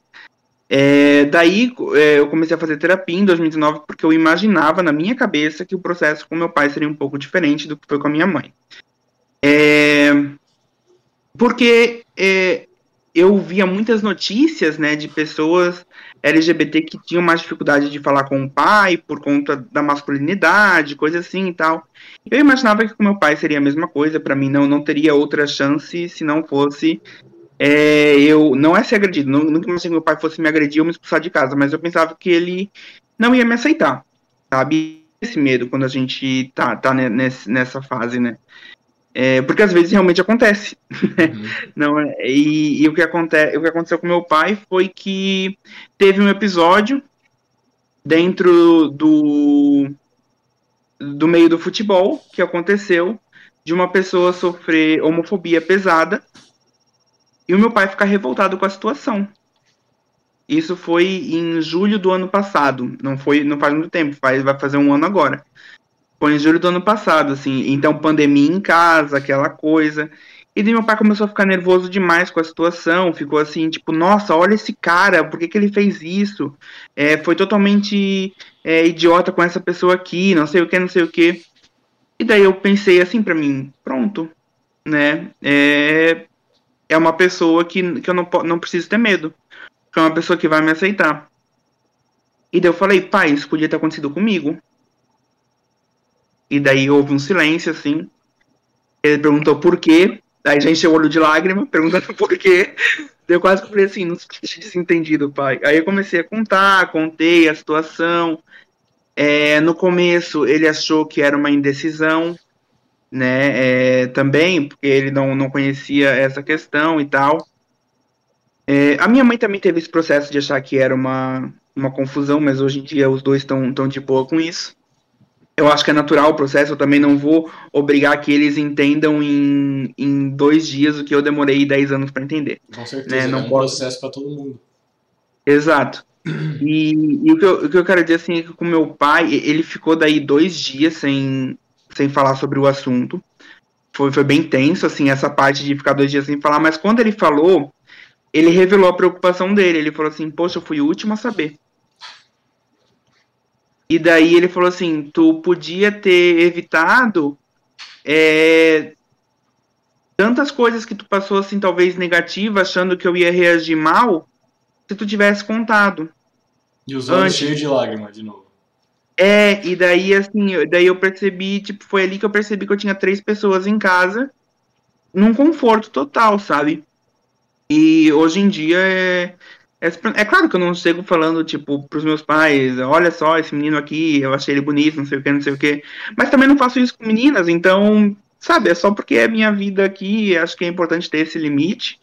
É, daí é, eu comecei a fazer terapia em 2019 porque eu imaginava na minha cabeça que o processo com meu pai seria um pouco diferente do que foi com a minha mãe. É, porque é, eu via muitas notícias né, de pessoas LGBT que tinham mais dificuldade de falar com o pai por conta da masculinidade, coisa assim e tal. Eu imaginava que com meu pai seria a mesma coisa, para mim não, não teria outra chance se não fosse é, eu não é ser agredido, não, nunca imaginei que meu pai fosse me agredir ou me expulsar de casa, mas eu pensava que ele não ia me aceitar, sabe? Esse medo quando a gente tá, tá nesse, nessa fase, né? É, porque às vezes realmente acontece. Né? Uhum. não, é, e, e, o, que aconte, o que aconteceu com meu pai foi que teve um episódio dentro do, do meio do futebol que aconteceu de uma pessoa sofrer homofobia pesada e o meu pai ficar revoltado com a situação. Isso foi em julho do ano passado. Não foi, não faz muito tempo, faz, vai fazer um ano agora. Foi em julho do ano passado, assim. Então, pandemia em casa, aquela coisa. E daí meu pai começou a ficar nervoso demais com a situação. Ficou assim, tipo, nossa, olha esse cara, por que, que ele fez isso? É, foi totalmente é, idiota com essa pessoa aqui, não sei o que, não sei o que. E daí eu pensei assim para mim, pronto, né? É, é uma pessoa que, que eu não, não preciso ter medo. É uma pessoa que vai me aceitar. E daí eu falei, pai, isso podia ter acontecido comigo. E daí houve um silêncio, assim. Ele perguntou por quê. Daí já encheu o olho de lágrima, perguntando por quê. Eu quase falei assim, não se desentendido, pai. Aí eu comecei a contar, contei a situação. É, no começo ele achou que era uma indecisão, né, é, também, porque ele não, não conhecia essa questão e tal. É, a minha mãe também teve esse processo de achar que era uma, uma confusão, mas hoje em dia os dois estão tão de boa com isso. Eu acho que é natural o processo, eu também não vou obrigar que eles entendam em, em dois dias o que eu demorei dez anos para entender. Com certeza, Né, não é um posso- processo para todo mundo. Exato. E, e o, que eu, o que eu quero dizer assim é que com meu pai, ele ficou daí dois dias sem, sem falar sobre o assunto. Foi, foi bem tenso, assim, essa parte de ficar dois dias sem falar, mas quando ele falou, ele revelou a preocupação dele. Ele falou assim, poxa, eu fui o último a saber. E daí ele falou assim, tu podia ter evitado é, tantas coisas que tu passou, assim, talvez negativa, achando que eu ia reagir mal, se tu tivesse contado. E os olhos cheios de lágrimas, de novo. É, e daí assim, daí eu percebi, tipo, foi ali que eu percebi que eu tinha três pessoas em casa, num conforto total, sabe? E hoje em dia é, é, é claro que eu não chego falando, tipo, pros meus pais, olha só, esse menino aqui, eu achei ele bonito, não sei o que, não sei o que. Mas também não faço isso com meninas, então, sabe, é só porque é minha vida aqui, acho que é importante ter esse limite.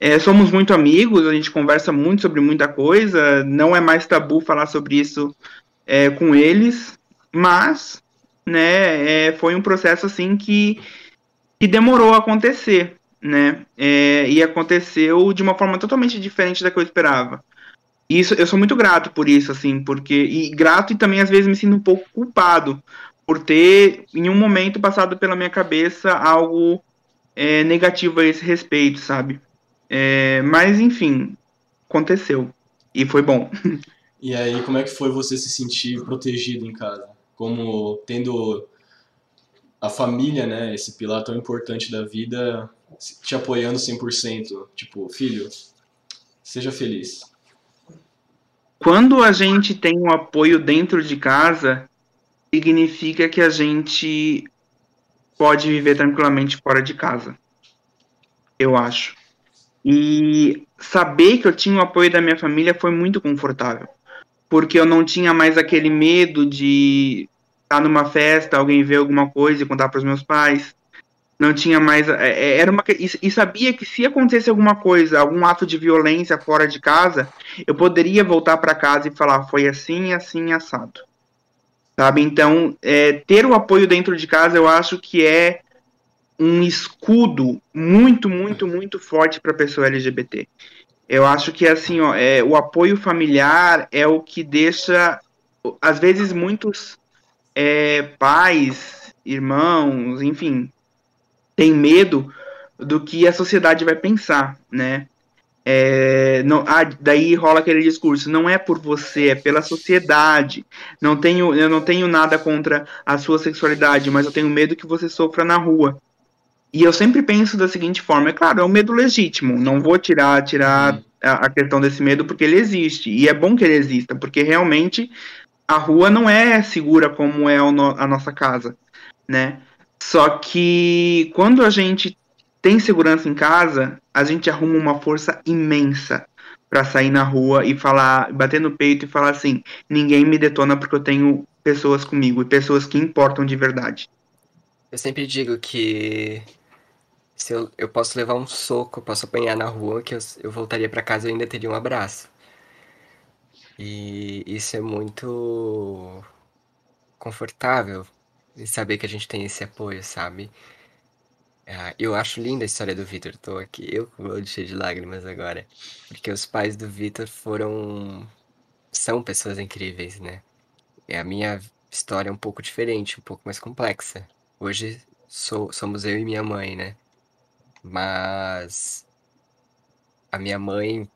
É, somos muito amigos, a gente conversa muito sobre muita coisa, não é mais tabu falar sobre isso é, com eles, mas né, é, foi um processo assim que, que demorou a acontecer, né? É, e aconteceu de uma forma totalmente diferente da que eu esperava. E Isso, eu sou muito grato por isso, assim, porque e grato e também às vezes me sinto um pouco culpado por ter em um momento passado pela minha cabeça algo é, negativo a esse respeito, sabe? É, mas enfim, aconteceu e foi bom. E aí, como é que foi você se sentir protegido em casa? Como tendo a família, né, esse pilar tão importante da vida, te apoiando 100%. Tipo, filho, seja feliz. Quando a gente tem um apoio dentro de casa, significa que a gente pode viver tranquilamente fora de casa. Eu acho. E saber que eu tinha o apoio da minha família foi muito confortável. Porque eu não tinha mais aquele medo de estar numa festa, alguém ver alguma coisa e contar para os meus pais. Não tinha mais. é, é, Era uma, e e sabia que se acontecesse alguma coisa, algum ato de violência fora de casa, eu poderia voltar para casa e falar, foi assim, assim, assado. Sabe? Então, é, ter o apoio dentro de casa, eu acho que é um escudo muito, muito, muito forte para a pessoa LGBT. Eu acho que assim, ó, é, o apoio familiar é o que deixa, às vezes, muitos é, pais, irmãos, enfim, têm medo do que a sociedade vai pensar, né? É, não, ah, daí rola aquele discurso, não é por você, é pela sociedade. Não tenho, eu não tenho nada contra a sua sexualidade, mas eu tenho medo que você sofra na rua. E eu sempre penso da seguinte forma, é claro, é um medo legítimo, não vou tirar, tirar Hum. a, a questão desse medo porque ele existe, e é bom que ele exista, porque realmente a rua não é segura como é no- a nossa casa, né? Só que quando a gente tem segurança em casa, a gente arruma uma força imensa pra sair na rua e falar, bater no peito e falar assim: ninguém me detona porque eu tenho pessoas comigo e pessoas que importam de verdade. Eu sempre digo que se eu, eu posso levar um soco, posso apanhar na rua, que eu, eu voltaria pra casa e ainda teria um abraço. E isso é muito confortável de saber que a gente tem esse apoio, sabe? Ah, eu acho linda a história do Vitor. Tô aqui, eu olho cheio de lágrimas agora. Porque os pais do Vitor foram. São pessoas incríveis, né? E a minha história é um pouco diferente, um pouco mais complexa. Hoje sou, somos eu e minha mãe, né? Mas a minha mãe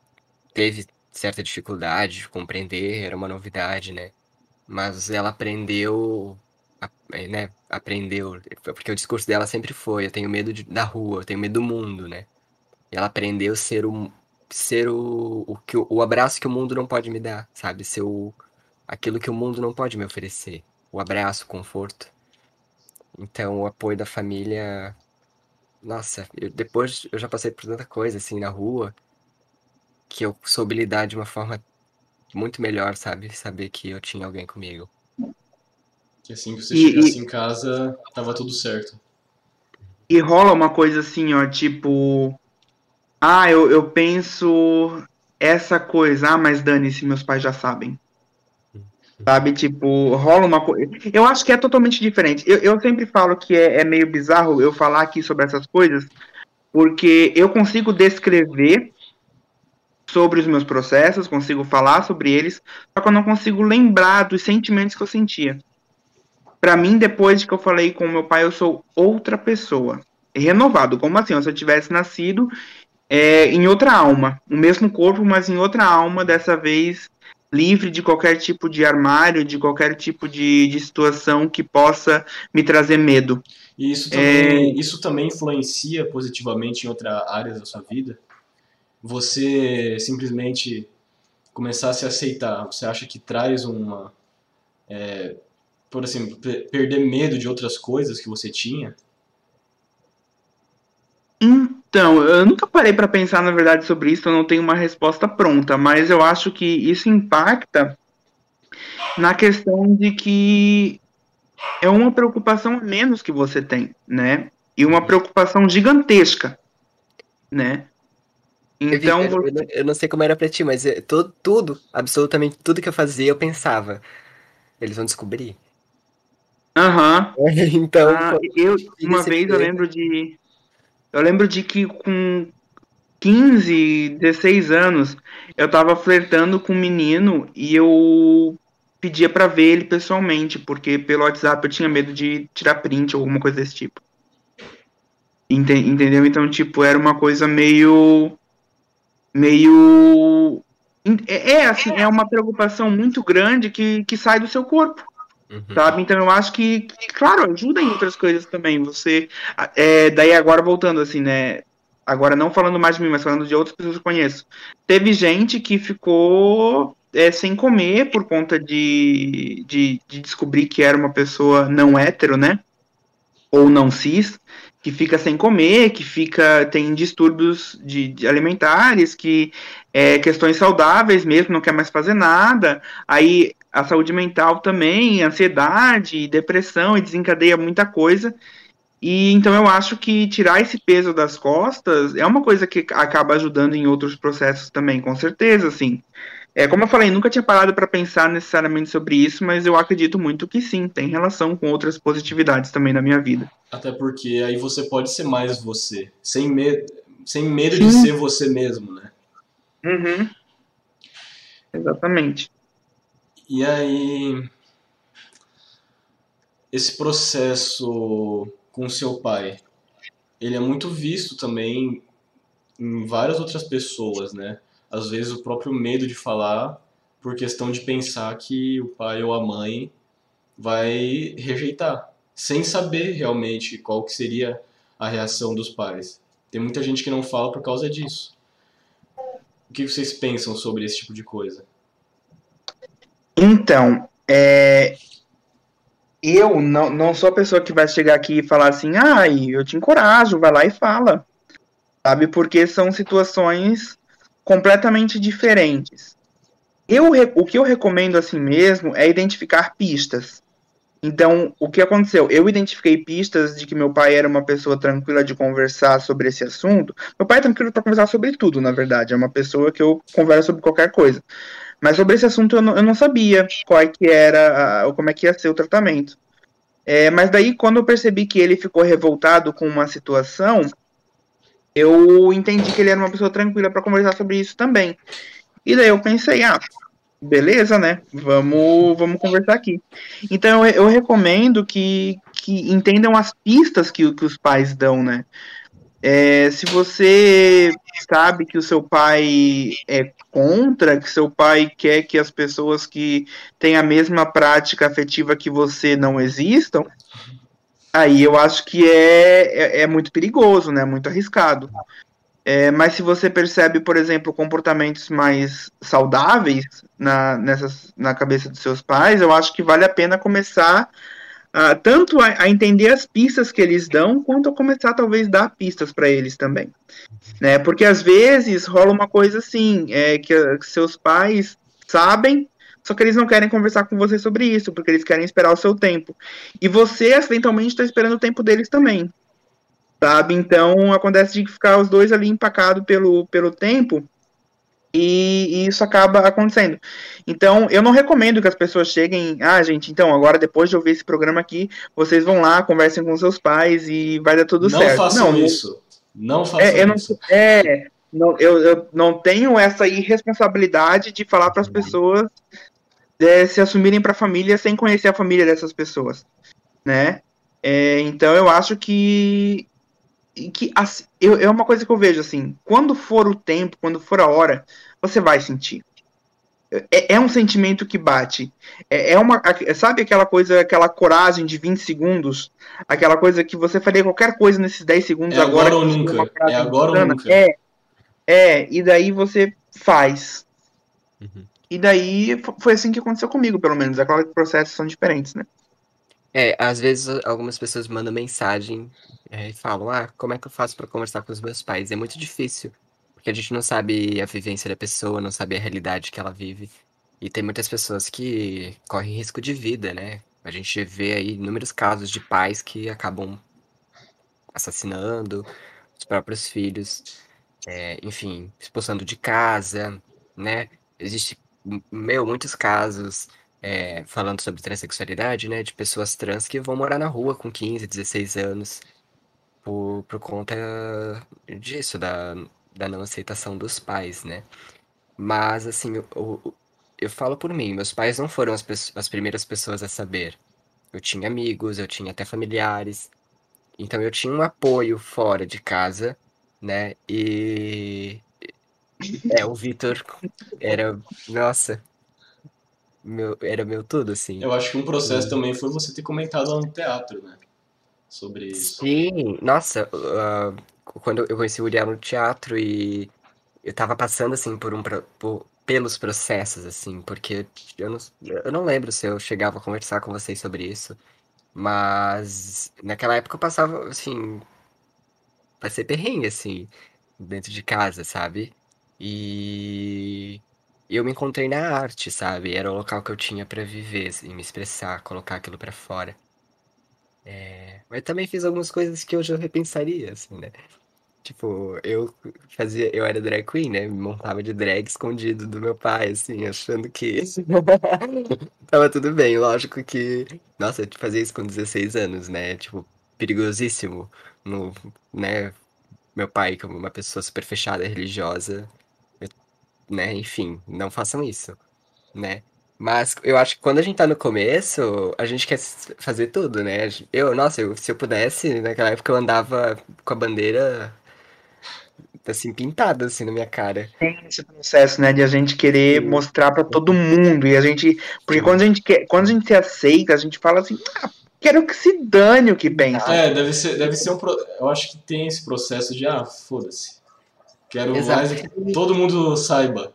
teve certa dificuldade de compreender, era uma novidade, né? Mas ela aprendeu, né? Aprendeu, porque o discurso dela sempre foi: eu tenho medo de- da rua, eu tenho medo do mundo, né? E ela aprendeu ser o, ser o, o, que, o- o abraço que o mundo não pode me dar, sabe? Ser o, aquilo que o mundo não pode me oferecer. O abraço, o conforto. Então, o apoio da família. Nossa, eu- depois eu já passei por tanta coisa assim na rua que eu soube lidar de uma forma muito melhor, sabe? Saber que eu tinha alguém comigo. Que assim que você E- chegasse e- em casa, tava tudo certo. E rola uma coisa assim, ó, tipo. Ah, eu, eu penso essa coisa, ah, mas dane-se, meus pais já sabem. Sabe, tipo, rola uma coisa. Eu acho que é totalmente diferente. Eu, eu sempre falo que é, é meio bizarro eu falar aqui sobre essas coisas, porque eu consigo descrever sobre os meus processos, consigo falar sobre eles, só que eu não consigo lembrar dos sentimentos que eu sentia. Para mim, depois que eu falei com meu pai, eu sou outra pessoa. Renovado, como assim? Se eu tivesse nascido é, em outra alma, o mesmo corpo, mas em outra alma, dessa vez livre de qualquer tipo de armário, de qualquer tipo de, de situação que possa me trazer medo. E isso também, é... isso também influencia positivamente em outras áreas da sua vida? Você simplesmente começar a se aceitar, você acha que traz uma. É, por assim, perder medo de outras coisas que você tinha? Então, eu nunca parei para pensar, na verdade, sobre isso, eu não tenho uma resposta pronta, mas eu acho que isso impacta na questão de que é uma preocupação a menos que você tem, né? E uma preocupação gigantesca, né? Então, eu, eu, eu não sei como era pra ti, mas eu, tudo, tudo, absolutamente tudo que eu fazia, eu pensava, eles vão descobrir. Aham. Uhum. então, ah, eu, uma vez eu lembro de eu lembro de que com 15, 16 anos, eu tava flertando com um menino e eu pedia para ver ele pessoalmente, porque pelo WhatsApp eu tinha medo de tirar print ou alguma coisa desse tipo. Entendeu? Então, tipo, era uma coisa meio. meio. É, é assim, é uma preocupação muito grande que, que sai do seu corpo. Uhum. Sabe? Então eu acho que, que, claro, ajuda em outras coisas também. Você. É, daí agora voltando, assim, né? Agora não falando mais de mim, mas falando de outras pessoas que eu conheço. Teve gente que ficou é, sem comer por conta de, de, de descobrir que era uma pessoa não hétero, né? Ou não cis que fica sem comer, que fica tem distúrbios de, de alimentares, que é, questões saudáveis mesmo, não quer mais fazer nada. Aí a saúde mental também, ansiedade, depressão, e desencadeia muita coisa. E então eu acho que tirar esse peso das costas é uma coisa que acaba ajudando em outros processos também, com certeza, assim. É, como eu falei, nunca tinha parado para pensar necessariamente sobre isso, mas eu acredito muito que sim, tem relação com outras positividades também na minha vida. Até porque aí você pode ser mais você, sem, me sem medo sim. de ser você mesmo, né? Uhum. Exatamente. E aí, esse processo com seu pai, ele é muito visto também em várias outras pessoas, né? Às vezes o próprio medo de falar por questão de pensar que o pai ou a mãe vai rejeitar, sem saber realmente qual que seria a reação dos pais. Tem muita gente que não fala por causa disso. O que vocês pensam sobre esse tipo de coisa? Então, é, eu não, não sou a pessoa que vai chegar aqui e falar assim, ai, ah, eu te encorajo, vai lá e fala. Sabe? Porque são situações completamente diferentes. Eu, o que eu recomendo assim mesmo é identificar pistas. Então, o que aconteceu? Eu identifiquei pistas de que meu pai era uma pessoa tranquila de conversar sobre esse assunto. Meu pai é tranquilo para conversar sobre tudo, na verdade. É uma pessoa que eu converso sobre qualquer coisa. Mas sobre esse assunto eu não, eu não sabia qual é que era, ou como é que ia ser o tratamento. É, mas daí, quando eu percebi que ele ficou revoltado com uma situação, eu entendi que ele era uma pessoa tranquila para conversar sobre isso também. E daí eu pensei, ah, beleza, né? Vamos, vamos conversar aqui. Então eu, eu recomendo que, que entendam as pistas que, que os pais dão, né? É, se você sabe que o seu pai é contra, que seu pai quer que as pessoas que têm a mesma prática afetiva que você não existam, aí eu acho que é, é, é muito perigoso, né? Muito arriscado. É, mas se você percebe, por exemplo, comportamentos mais saudáveis na, nessas, na cabeça dos seus pais, eu acho que vale a pena começar uh, tanto a, a, entender as pistas que eles dão, quanto a começar talvez dar pistas para eles também, né? Porque às vezes rola uma coisa assim, é que, que seus pais sabem só que eles não querem conversar com você sobre isso, porque eles querem esperar o seu tempo. E você, acidentalmente, está esperando o tempo deles também. Sabe? Então acontece de ficar os dois ali empacados pelo, pelo tempo e, e, isso acaba acontecendo. Então, eu não recomendo que as pessoas cheguem, ah, gente, então, agora depois de ouvir esse programa aqui, vocês vão lá, conversem com seus pais e vai dar tudo não certo. Façam não isso. Não façam é, eu isso. Não, é, não, eu, eu não tenho essa irresponsabilidade de falar para as pessoas de, se assumirem para a família sem conhecer a família dessas pessoas, né? É, então, eu acho que que assim, eu, é uma coisa que eu vejo assim, quando for o tempo, quando for a hora, você vai sentir. É, é um sentimento que bate. É, é uma, sabe aquela coisa, aquela coragem de 20 segundos? Aquela coisa que você faria qualquer coisa nesses 10 segundos é agora. agora ou nunca. É agora ou nunca. É, é, e daí você faz. Uhum. E daí foi assim que aconteceu comigo, pelo menos. É claro que processos são diferentes, né? É, às vezes algumas pessoas mandam mensagem é, e falam: Ah, como é que eu faço para conversar com os meus pais? É muito difícil, porque a gente não sabe a vivência da pessoa, não sabe a realidade que ela vive. E tem muitas pessoas que correm risco de vida, né? A gente vê aí inúmeros casos de pais que acabam assassinando os próprios filhos, é, enfim, expulsando de casa, né? Existe, meu, muitos casos é, falando sobre transexualidade, né, de pessoas trans que vão morar na rua com 15, 16 anos por, por conta disso, da, da não aceitação dos pais, né? Mas, assim, eu, eu, eu falo por mim, meus pais não foram as, as primeiras pessoas a saber. Eu tinha amigos, eu tinha até familiares, então eu tinha um apoio fora de casa, né? E. É, o Vitor era. Nossa, meu, era meu tudo, assim. Eu acho que um processo também foi você ter comentado lá no teatro, né? Sobre isso. Sim, nossa, uh, quando eu conheci o Uriel no teatro e eu tava passando, assim, por um, por, pelos processos, assim, porque eu não, eu não lembro se eu chegava a conversar com vocês sobre isso, mas naquela época eu passava, assim, passei perrengue, assim, dentro de casa, sabe? E e eu me encontrei na arte, sabe? Era o local que eu tinha para viver, assim, me expressar, colocar aquilo para fora. É... Mas também fiz algumas coisas que hoje eu repensaria, assim, né? Tipo, eu fazia, eu era drag queen, né? Me montava de drag escondido do meu pai, assim, achando que tava tudo bem. Lógico que, nossa, eu fazia isso com 16 anos, né? Tipo, perigosíssimo, no, né? Meu pai, como uma pessoa super fechada, religiosa, né? Enfim, não façam isso, né? Mas eu acho que quando a gente tá no começo, a gente quer fazer tudo, né? Eu, nossa, eu, se eu pudesse, naquela época eu andava com a bandeira assim, pintada assim na minha cara. Tem esse processo, né, de a gente querer mostrar para todo mundo e a gente, porque quando a gente quer, quando a gente se aceita, a gente fala assim, ah, quero que se dane o que pensa. É, deve ser, deve ser um, eu acho que tem esse processo de ah, foda-se. Quero mais que todo mundo saiba.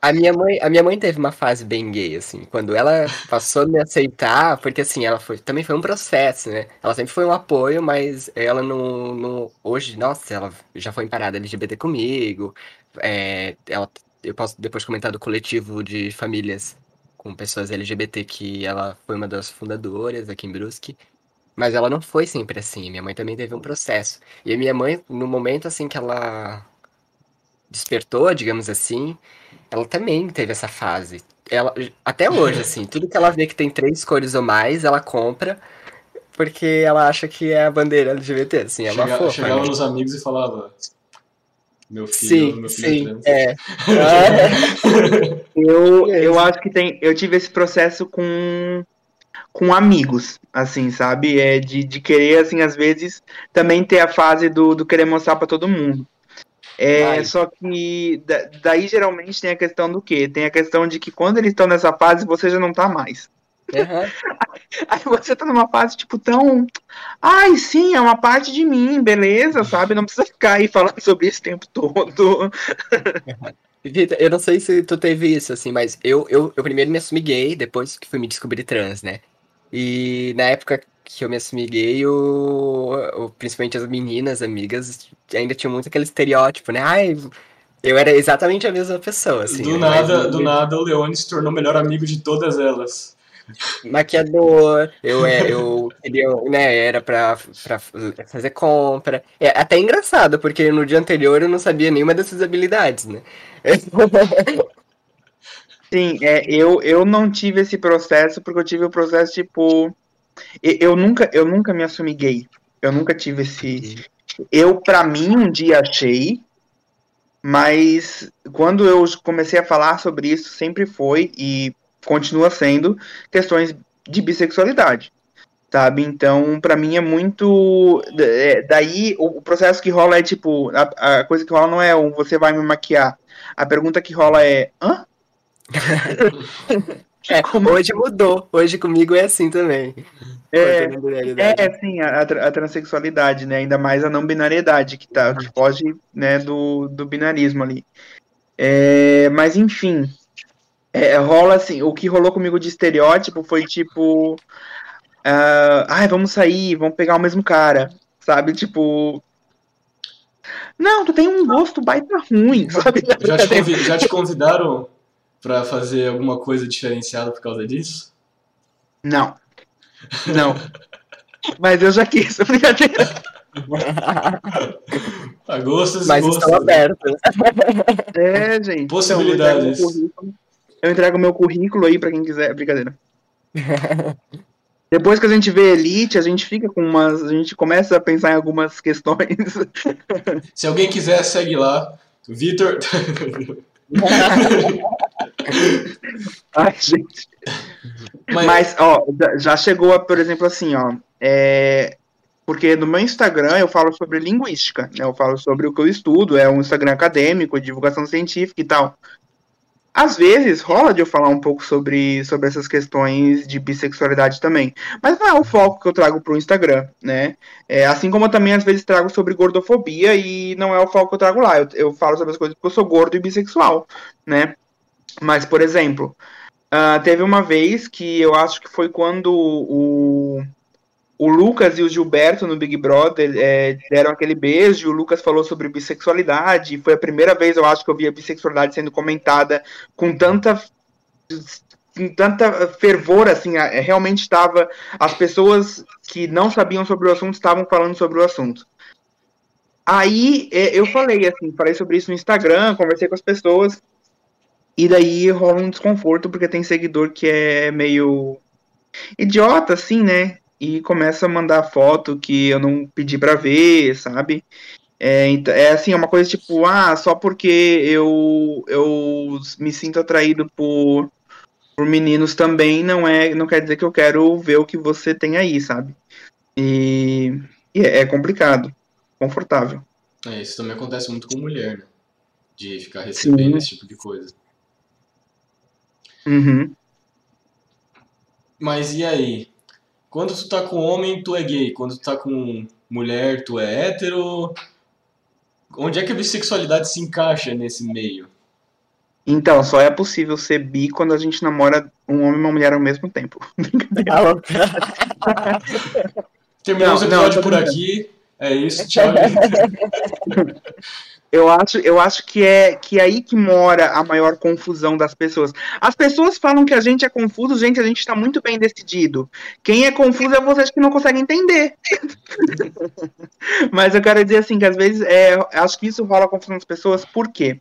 A minha mãe, a minha mãe teve uma fase bem gay, assim, quando ela passou a me aceitar, porque assim, ela foi, também foi um processo, né? Ela sempre foi um apoio, mas ela não, não hoje, nossa, ela já foi em parada LGBT comigo, é, ela, eu posso depois comentar do coletivo de famílias com pessoas LGBT que ela foi uma das fundadoras aqui em Brusque, mas ela não foi sempre assim, minha mãe também teve um processo. E a minha mãe, no momento assim que ela despertou, digamos assim, ela também teve essa fase. Ela, até hoje, assim, tudo que ela vê que tem três cores ou mais, ela compra, porque ela acha que é a bandeira LGBT, assim, é uma Chega, fofa. Chegava né? nos amigos e falava, meu filho, sim, meu filho sim, é. eu, eu acho que tem, eu tive esse processo com com amigos, assim, sabe? É de, de querer, assim, às vezes, também ter a fase do, do querer mostrar para todo mundo. É, só que daí geralmente tem a questão do quê? Tem a questão de que quando eles estão nessa fase, você já não tá mais. Uhum. Aí você tá numa fase, tipo, tão. Ai, sim, é uma parte de mim, beleza, sabe? Não precisa ficar aí falando sobre isso o tempo todo. Eu não sei se tu teve isso, assim, mas eu, eu, eu primeiro me assumi gay, depois que fui me descobrir trans, né? E na época que eu me assumi gay, o, o, principalmente as meninas, amigas, ainda tinham muito aquele estereótipo, né? Ai, eu era exatamente a mesma pessoa, assim. Do nada, do nada o Leone se tornou o melhor amigo de todas elas. maquiador, eu, é, eu queria, né, era pra, pra fazer compra. É até engraçado, porque no dia anterior eu não sabia nenhuma dessas habilidades, né? Sim, é, eu, eu não tive esse processo porque eu tive o processo, tipo. Eu, nunca, eu nunca me assumi gay. Eu nunca tive esse. Eu, pra mim, um dia achei, mas quando eu comecei a falar sobre isso, sempre foi e continua sendo questões de bissexualidade, sabe? Então, para mim é muito. É, daí, o processo que rola é tipo: a, a, coisa que rola não é um você vai me maquiar. A pergunta que rola é: hã? é, hoje mudou. Hoje comigo é assim também. É, é sim, a, a, transexualidade, né? Ainda mais a não binariedade que tá, que foge né, do, do binarismo ali. É, mas enfim, é, rola assim, o que rolou comigo de estereótipo foi tipo. Uh, ai, vamos sair, vamos pegar o mesmo cara. Sabe? Tipo. Não, tu tem um gosto baita ruim, sabe? Já te, convid, já te convidaram para fazer alguma coisa diferenciada por causa disso? Não. Não. Mas eu já quis, brincadeira. A gostos Mas gostos. estão abertos. É, gente. Possibilidades. Então, eu entrego o meu currículo aí para quem quiser. Brincadeira. Depois que a gente vê Elite, a gente fica com umas. A gente começa a pensar em algumas questões. Se alguém quiser, segue lá. Vitor. Ai, gente. Mas, Mas ó, já chegou a, por exemplo, assim, ó. É, porque no meu Instagram eu falo sobre linguística, né? Eu falo sobre o que eu estudo, é um Instagram acadêmico, divulgação científica e tal. Às vezes rola de eu falar um pouco sobre, sobre essas questões de bissexualidade também. Mas não é o foco que eu trago para o Instagram, né? É, assim como eu também às vezes trago sobre gordofobia e não é o foco que eu trago lá. Eu, eu falo sobre as coisas porque eu sou gordo e bissexual, né? Mas, por exemplo, uh, teve uma vez que eu acho que foi quando o, o Lucas e o Gilberto no Big Brother é, deram aquele beijo, o Lucas falou sobre bissexualidade, foi a primeira vez, eu acho, que eu vi a bissexualidade sendo comentada com tanta com tanta fervor, assim, realmente estava, as pessoas que não sabiam sobre o assunto estavam falando sobre o assunto. Aí é, eu falei, assim, falei sobre isso no Instagram, conversei com as pessoas, e daí rola um desconforto, porque tem seguidor que é meio idiota, assim, né? E começa a mandar foto que eu não pedi para ver, sabe? É, é assim, é uma coisa tipo, ah, só porque eu, eu me sinto atraído por, por meninos também, não é, não quer dizer que eu quero ver o que você tem aí, sabe? E, e é, é complicado, confortável. É, isso também acontece muito com mulher, né? De ficar recebendo Sim. esse tipo de coisa. Uhum. Mas e aí? Quando tu tá com homem, tu é gay. Quando tu tá com mulher, tu é hétero. Onde é que a bissexualidade se encaixa nesse meio? Então, só é possível ser bi quando a gente namora um homem e uma mulher ao mesmo tempo. Terminamos o episódio por aqui. É isso, tchau. Eu acho, eu acho que é que é aí que mora a maior confusão das pessoas. As pessoas falam que a gente é confuso, gente, a gente está muito bem decidido. Quem é confuso é vocês que não conseguem entender. Mas eu quero dizer assim que às vezes é, acho que isso rola a confusão das pessoas. Por quê?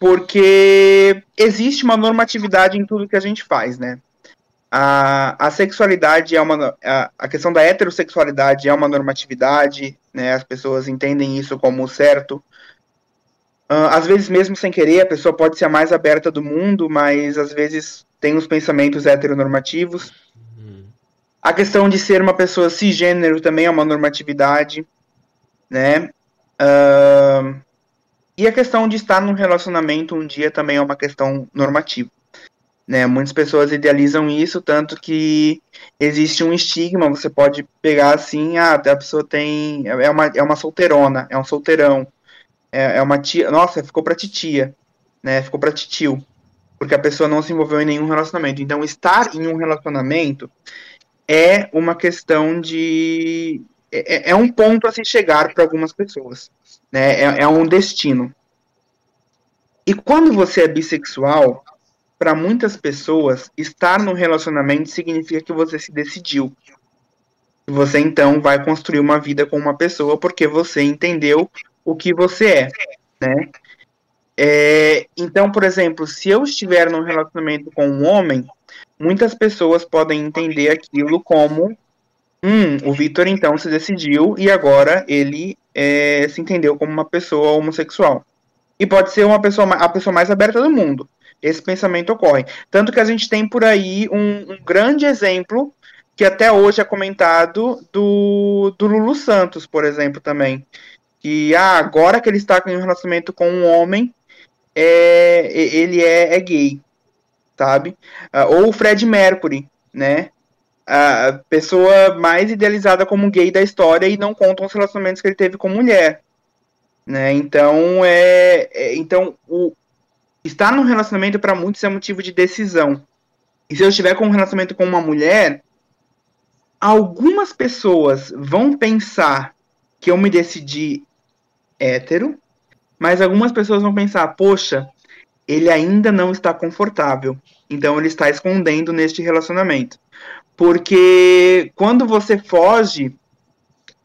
Porque existe uma normatividade em tudo que a gente faz, né? A, a sexualidade é uma. A, a questão da heterossexualidade é uma normatividade, né? As pessoas entendem isso como certo. Uh, às vezes, mesmo sem querer, a pessoa pode ser a mais aberta do mundo, mas às vezes tem os pensamentos heteronormativos. Uhum. A questão de ser uma pessoa cisgênero também é uma normatividade, né? Uh, e a questão de estar num relacionamento um dia também é uma questão normativa. Né? Muitas pessoas idealizam isso, tanto que existe um estigma, você pode pegar assim, ah, a pessoa tem. É uma, é uma solteirona, é um solteirão é, é uma tia. Nossa, ficou pra titia, né? Ficou pra titio. Porque a pessoa não se envolveu em nenhum relacionamento. Então, estar em um relacionamento é uma questão de. É, é, é um ponto a se chegar para algumas pessoas. Né? É, é um destino. E quando você é bissexual, para muitas pessoas, estar num relacionamento significa que você se decidiu. Você então vai construir uma vida com uma pessoa porque você entendeu o que você é, né? É, então, por exemplo, se eu estiver num relacionamento com um homem, muitas pessoas podem entender aquilo como hum, o Vitor então se decidiu e agora ele é, se entendeu como uma pessoa homossexual. E pode ser uma pessoa, a pessoa mais aberta do mundo. Esse pensamento ocorre. Tanto que a gente tem por aí um, um grande exemplo que até hoje é comentado do, do Lulu Santos, por exemplo, também. Que ah, agora que ele está em um relacionamento com um homem, é, ele é, é gay, sabe? Ah, ou o Fred Mercury, né? A pessoa mais idealizada como gay da história e não conta os relacionamentos que ele teve com mulher. Né? Então, é, é então o, estar num relacionamento para muitos é motivo de decisão. E se eu estiver com um relacionamento com uma mulher, algumas pessoas vão pensar que eu me decidi hétero, mas algumas pessoas vão pensar, poxa, ele ainda não está confortável, então ele está escondendo neste relacionamento. Porque quando você foge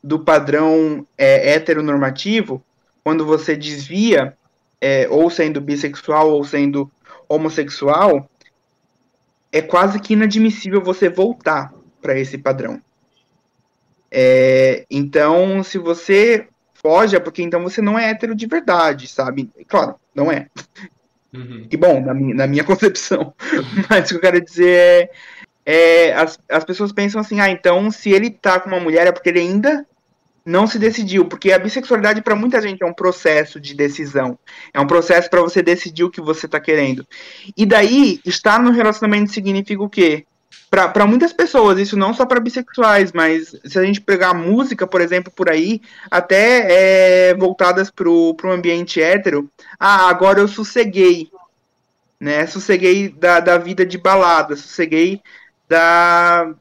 do padrão é, heteronormativo, quando você desvia, é, ou sendo bissexual ou sendo homossexual, é quase que inadmissível você voltar para esse padrão. É, então, se você foge, é porque então você não é hétero de verdade, sabe? Claro, não é. Uhum. Que bom, na minha, na minha concepção. Mas o que eu quero dizer é, é, as, as pessoas pensam assim, ah, então se ele tá com uma mulher é porque ele ainda não se decidiu, porque a bissexualidade para muita gente é um processo de decisão, é um processo para você decidir o que você tá querendo. E daí, estar no relacionamento significa o quê? Para muitas pessoas, isso não só para bissexuais, mas se a gente pegar música, por exemplo, por aí, até é, voltadas para o ambiente hétero, ah, agora eu sosseguei, né? Sosseguei da, da vida de balada, sosseguei da,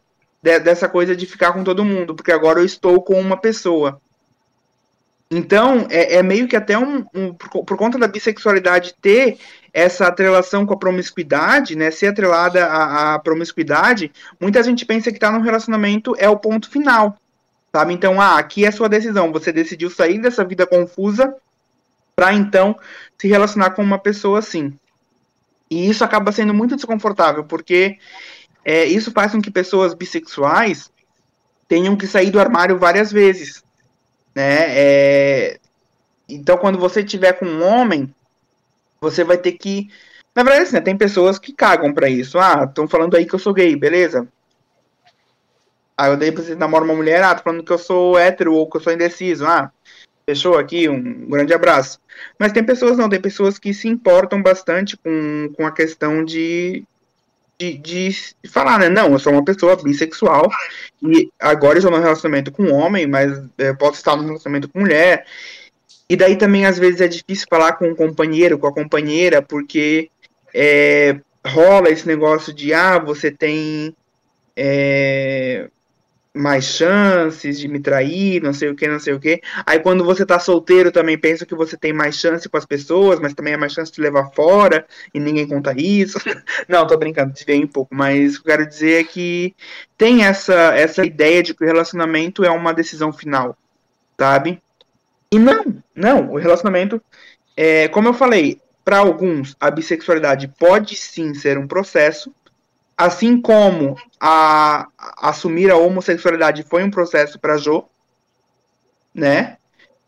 de, dessa coisa de ficar com todo mundo, porque agora eu estou com uma pessoa. Então, é, é meio que até um, um por, por, conta da bissexualidade ter essa atrelação com a promiscuidade, né, ser atrelada à, à promiscuidade, muita gente pensa que estar tá num relacionamento é o ponto final, sabe? Então, ah, aqui é sua decisão, você decidiu sair dessa vida confusa para então se relacionar com uma pessoa assim. E isso acaba sendo muito desconfortável, porque é, isso faz com que pessoas bissexuais tenham que sair do armário várias vezes, né? É, então, quando você tiver com um homem, você vai ter que. Na verdade, assim, né, tem pessoas que cagam para isso. Ah, estão falando aí que eu sou gay, beleza? Aí eu dei pra você namorar uma mulher, ah, tô falando que eu sou hétero ou que eu sou indeciso. Ah, fechou aqui, um grande abraço. Mas tem pessoas não, tem pessoas que se importam bastante com, com a questão de, de, de falar, né? Não, eu sou uma pessoa bissexual e agora eu estou num relacionamento com um homem, mas é, posso estar num relacionamento com mulher. E daí também, às vezes, é difícil falar com o companheiro, com a companheira, porque é, rola esse negócio de, ah, você tem é, mais chances de me trair, não sei o que, não sei o que. Aí quando você tá solteiro também pensa que você tem mais chance com as pessoas, mas também é mais chance de levar fora e ninguém conta isso. não, tô brincando, desviei um pouco, mas o que eu quero dizer é que tem essa, essa ideia de que o relacionamento é uma decisão final, sabe? E não, não, o relacionamento, é, como eu falei, para alguns a bissexualidade pode sim ser um processo, assim como a, a assumir a homossexualidade foi um processo para Jo, né?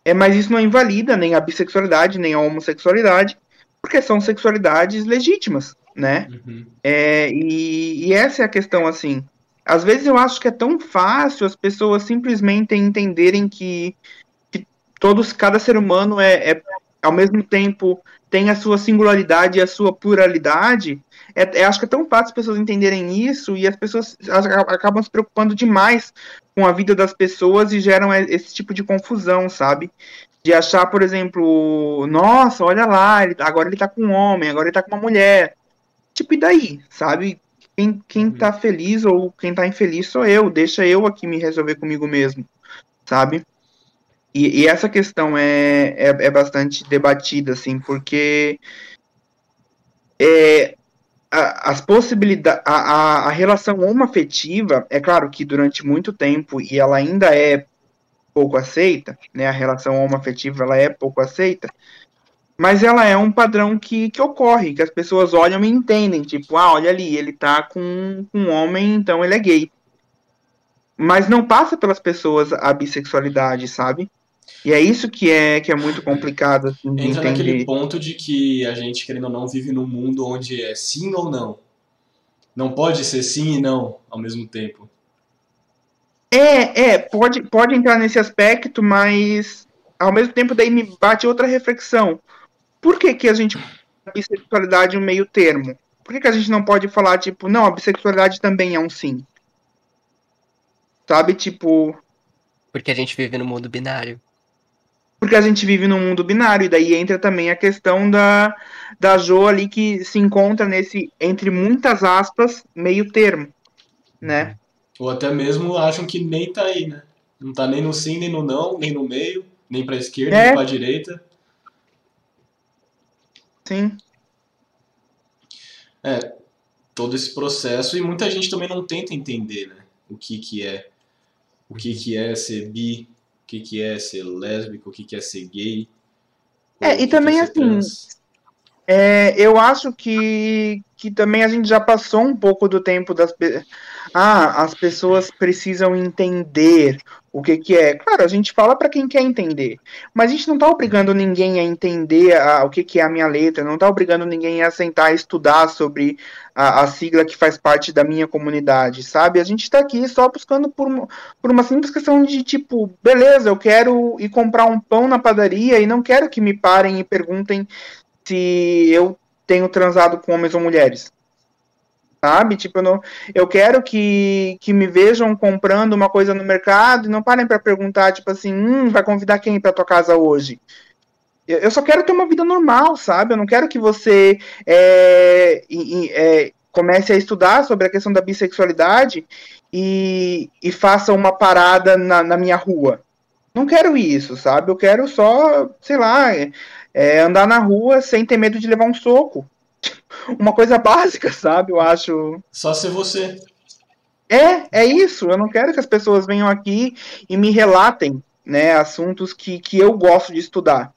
É, mas isso não invalida nem a bissexualidade nem a homossexualidade, porque são sexualidades legítimas, né? Uhum. É, e, e essa é a questão, assim. Às vezes eu acho que é tão fácil as pessoas simplesmente entenderem que todos, cada ser humano é, é ao mesmo tempo tem a sua singularidade e a sua pluralidade. É, é, acho que é tão fácil as pessoas entenderem isso e as pessoas acabam se preocupando demais com a vida das pessoas e geram esse tipo de confusão, sabe? De achar, por exemplo, nossa, olha lá, ele, agora ele tá com um homem, agora ele tá com uma mulher. Tipo, e daí, sabe? Quem, quem tá feliz ou quem tá infeliz sou eu, deixa eu aqui me resolver comigo mesmo, sabe? E, e essa questão é, é, é, bastante debatida, assim, porque é, a, as possibilidades, a, a, a relação homoafetiva, é claro que durante muito tempo, e ela ainda é pouco aceita, né, a relação homoafetiva ela é pouco aceita, mas ela é um padrão que, que ocorre, que as pessoas olham e entendem, tipo, ah, olha ali, ele tá com, com um homem, então ele é gay. Mas não passa pelas pessoas a bissexualidade, sabe? E é isso que é, que é muito complicado. Assim, Entra entender. naquele ponto de que a gente, querendo ou não, vive num mundo onde é sim ou não. Não pode ser sim e não ao mesmo tempo. É, é, pode, pode entrar nesse aspecto, mas ao mesmo tempo daí me bate outra reflexão. Por que, que a gente a bissexualidade um meio termo? Por que, que a gente não pode falar, tipo, não, a bissexualidade também é um sim? Sabe, tipo. Porque a gente vive no mundo binário porque a gente vive num mundo binário, e daí entra também a questão da, da Jo ali que se encontra nesse, entre muitas aspas, meio termo, né? Ou até mesmo acham que nem tá aí, né? Não tá nem no sim, nem no não, nem no meio, nem pra esquerda, é. nem pra direita. Sim. É, todo esse processo, e muita gente também não tenta entender, né? O que que é, o que que é ser bi, o que, que é ser lésbico, o que, que é ser gay. É, e também é assim, é, eu acho que, que também a gente já passou um pouco do tempo das. Ah, as pessoas precisam entender o que, que é. Claro, a gente fala para quem quer entender, mas a gente não está obrigando ninguém a entender a, o que, que é a minha letra, não está obrigando ninguém a sentar e estudar sobre a, a, sigla que faz parte da minha comunidade, sabe? A gente está aqui só buscando por, por uma simples questão de tipo, beleza, eu quero ir comprar um pão na padaria e não quero que me parem e perguntem se eu tenho transado com homens ou mulheres sabe? Tipo, eu, não, eu quero que, que me vejam comprando uma coisa no mercado e não parem para perguntar, tipo assim, hum, vai convidar quem para tua casa hoje? Eu, eu, só quero ter uma vida normal, sabe? Eu não quero que você é, é, comece a estudar sobre a questão da bissexualidade e, e faça uma parada na, na minha rua. Não quero isso, sabe? Eu quero só, sei lá, é, andar na rua sem ter medo de levar um soco uma coisa básica, sabe? Eu acho. Só ser você. É, é isso. Eu não quero que as pessoas venham aqui e me relatem, né, assuntos que, que eu gosto de estudar.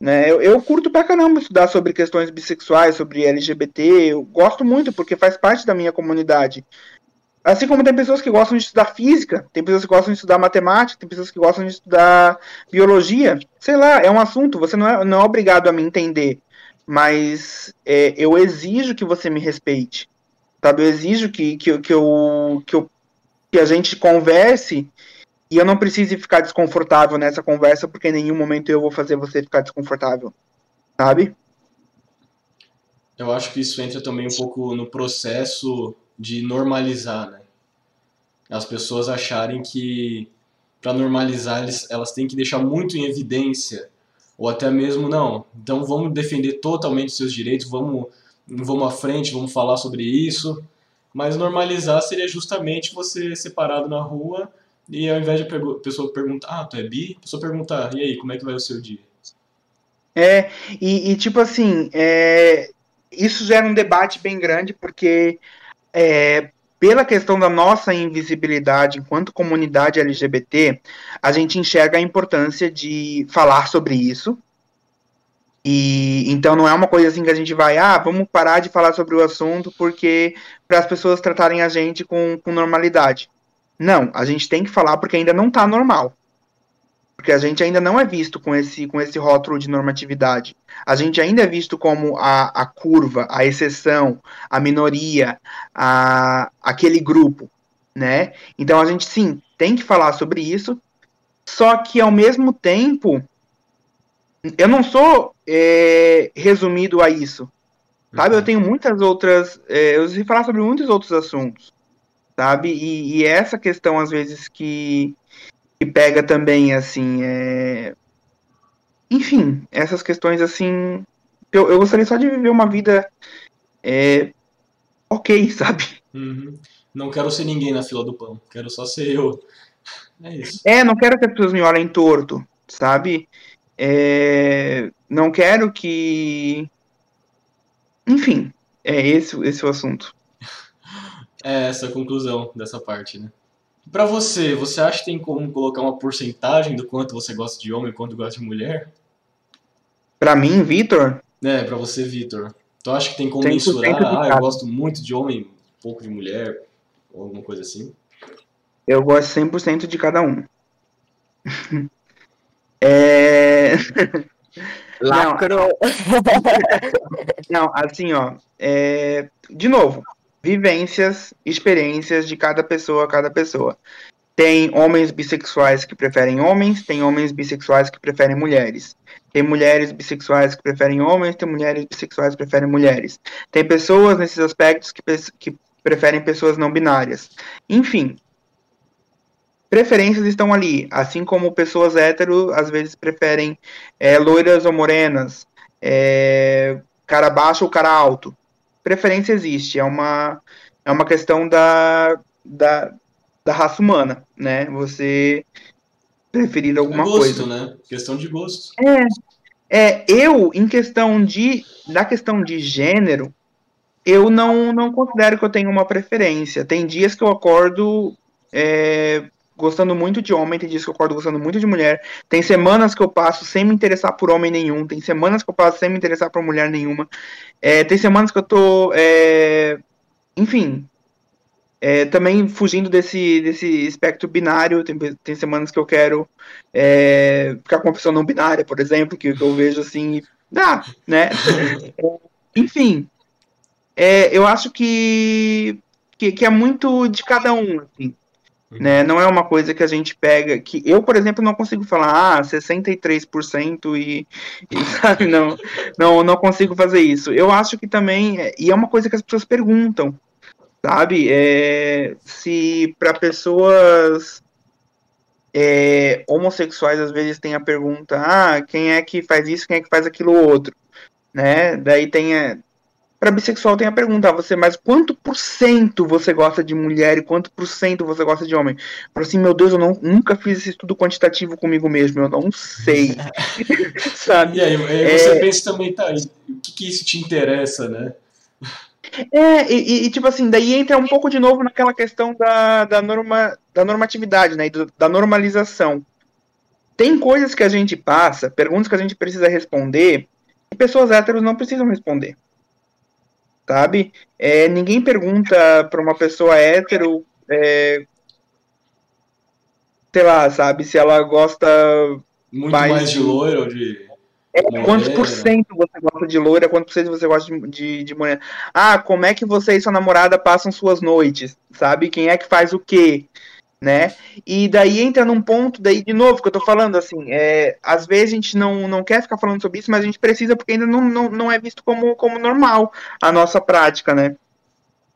Né, eu, eu curto pra caramba estudar sobre questões bissexuais, sobre LGBT, eu gosto muito, porque faz parte da minha comunidade. Assim como tem pessoas que gostam de estudar física, tem pessoas que gostam de estudar matemática, tem pessoas que gostam de estudar biologia. Sei lá, é um assunto, você não é, não é obrigado a me entender mas é, eu exijo que você me respeite, sabe? Eu exijo que, que, que, eu, que, eu, que a gente converse e eu não precise ficar desconfortável nessa conversa, porque em nenhum momento eu vou fazer você ficar desconfortável, sabe? Eu acho que isso entra também um pouco no processo de normalizar, né? As pessoas acharem que para normalizar elas têm que deixar muito em evidência ou até mesmo não. Então vamos defender totalmente seus direitos, vamos, vamos à frente, vamos falar sobre isso. Mas normalizar seria justamente você ser parado na rua e ao invés de a pessoa perguntar, ah, tu é bi? A pessoa perguntar, e aí, como é que vai o seu dia? É, e, e tipo assim, é, isso gera um debate bem grande, porque é, pela questão da nossa invisibilidade enquanto comunidade LGBT, a gente enxerga a importância de falar sobre isso. E então não é uma coisa assim que a gente vai, ah, vamos parar de falar sobre o assunto porque para as pessoas tratarem a gente com, com normalidade. Não, a gente tem que falar porque ainda não está normal porque a gente ainda não é visto com esse, com esse rótulo de normatividade. A gente ainda é visto como a, a curva, a exceção, a minoria, a, aquele grupo, né? Então a gente sim tem que falar sobre isso, só que ao mesmo tempo eu não sou é, resumido a isso, sabe? Eu uhum. tenho muitas outras, é, eu sei falar sobre muitos outros assuntos, sabe? E, e é essa questão às vezes que que pega também, assim, é... enfim, essas questões, assim, eu, eu gostaria só de viver uma vida é... ok, sabe? Uhum. Não quero ser ninguém na fila do pão, quero só ser eu. É isso. É, não quero que as pessoas me olhem torto, sabe? É... Não quero que. Enfim, É esse, esse o assunto. É essa a conclusão dessa parte, né? Pra você, você acha que tem como colocar uma porcentagem do quanto você gosta de homem e quanto gosta de mulher? Pra mim, Vitor, É, pra você, Vitor. Tu acha que tem como 100% mensurar? de Ah, eu gosto muito de homem, pouco de mulher, ou alguma coisa assim? eu gosto 100% de cada um. é... Lacro. Não, assim, ó. é, De novo, vivências, experiências de cada pessoa, cada pessoa. Tem homens bissexuais que preferem homens, tem homens bissexuais que preferem mulheres. Tem mulheres bissexuais que preferem homens, tem mulheres bissexuais que preferem mulheres. Tem pessoas nesses aspectos que, que preferem pessoas não binárias. Enfim, preferências estão ali, assim como pessoas hétero às vezes preferem é, loiras ou morenas, é, cara baixo ou cara alto. Preferência existe, é uma, é uma questão da, da, da raça humana, né? Você preferir alguma é gosto, coisa. né? Questão de gosto. É, eu, em questão de, na questão de gênero, eu não, não considero que eu tenho uma preferência. Tem dias que eu acordo é, gostando muito de homem, tem dias que eu acordo gostando muito de mulher. Tem semanas que eu passo sem me interessar por homem nenhum, tem semanas que eu passo sem me interessar por mulher nenhuma. É, tem semanas que eu tô, é, enfim, é, também fugindo desse, desse espectro binário. Tem, tem semanas que eu quero é, ficar com uma pessoa não binária, por exemplo, que, eu vejo assim, e dá, né? Enfim, é, eu acho que, que, que é muito de cada um, assim, né? Não é uma coisa que a gente pega, que eu, por exemplo, não consigo falar, ah, 63% e, e sabe, não, não, não consigo fazer isso. Eu acho que também, é- e é uma coisa que as pessoas perguntam, sabe? É, se para pessoas é, homossexuais às vezes tem a pergunta, ah, quem é que faz isso, quem é que faz aquilo outro, né? Daí tem para bissexual tem a pergunta, ah, você, mas quanto por cento você gosta de mulher e quanto por cento você gosta de homem? Falo assim, meu Deus, eu não, nunca fiz esse estudo quantitativo comigo mesmo, eu não sei, sabe? E aí, aí você pensa também, tá, o que, que isso te interessa, né? É, e, e- tipo assim, daí entra um pouco de novo naquela questão da, da, norma, da normatividade, né, do- da normalização. Tem coisas que a gente passa, perguntas que a gente precisa responder, e pessoas héteros não precisam responder. Sabe? É, ninguém pergunta para uma pessoa hétero, é, sei lá, sabe, se ela gosta Muito Mas- mais de loiro ou de. É, quantos por cento você gosta de loira, quantos por cento você gosta de, de, de morena? Ah, como é que você e sua namorada passam suas noites? Sabe? Quem é que faz o quê? Né? E daí entra num ponto, daí, de novo, que eu tô falando, assim, é, às vezes a gente não, não quer ficar falando sobre isso, mas a gente precisa, porque ainda não, não, não é visto como, como normal a nossa prática, né?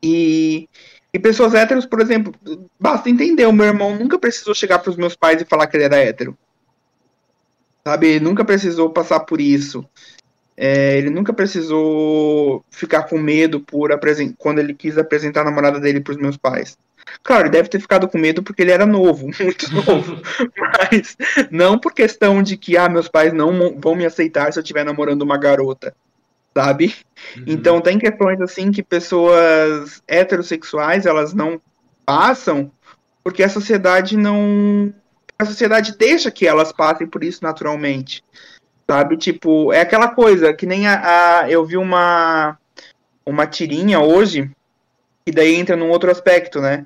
E, e pessoas héteros, por exemplo, basta entender, o meu irmão nunca precisou chegar pros meus pais e falar que ele era hétero sabe? Ele nunca precisou passar por isso. É, ele nunca precisou ficar com medo por quando ele quis apresentar a namorada dele para os meus pais. Claro, ele deve ter ficado com medo porque ele era novo, muito novo. Mas não por questão de que ah, meus pais não vão me aceitar se eu estiver namorando uma garota, sabe? Uhum. Então tem questões assim que pessoas heterossexuais elas não passam porque a sociedade não a sociedade deixa que elas passem por isso naturalmente. Sabe? Tipo, é aquela coisa que nem a, a- eu vi uma uma tirinha hoje e daí entra num outro aspecto, né?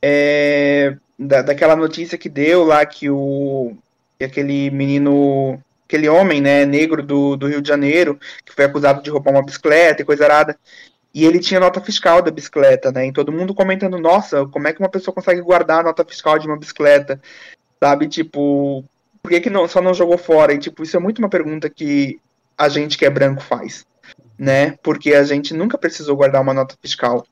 É, da, daquela notícia que deu lá que o que aquele menino, aquele homem, né, negro do, do Rio de Janeiro, que foi acusado de roubar uma bicicleta e coisa arada. E ele tinha nota fiscal da bicicleta, né? E todo mundo comentando, nossa, como é que uma pessoa consegue guardar a nota fiscal de uma bicicleta? Sabe, tipo, por que, que não, só não jogou fora? E, tipo, isso é muito uma pergunta que a gente que é branco faz, né? Porque a gente nunca precisou guardar uma nota fiscal.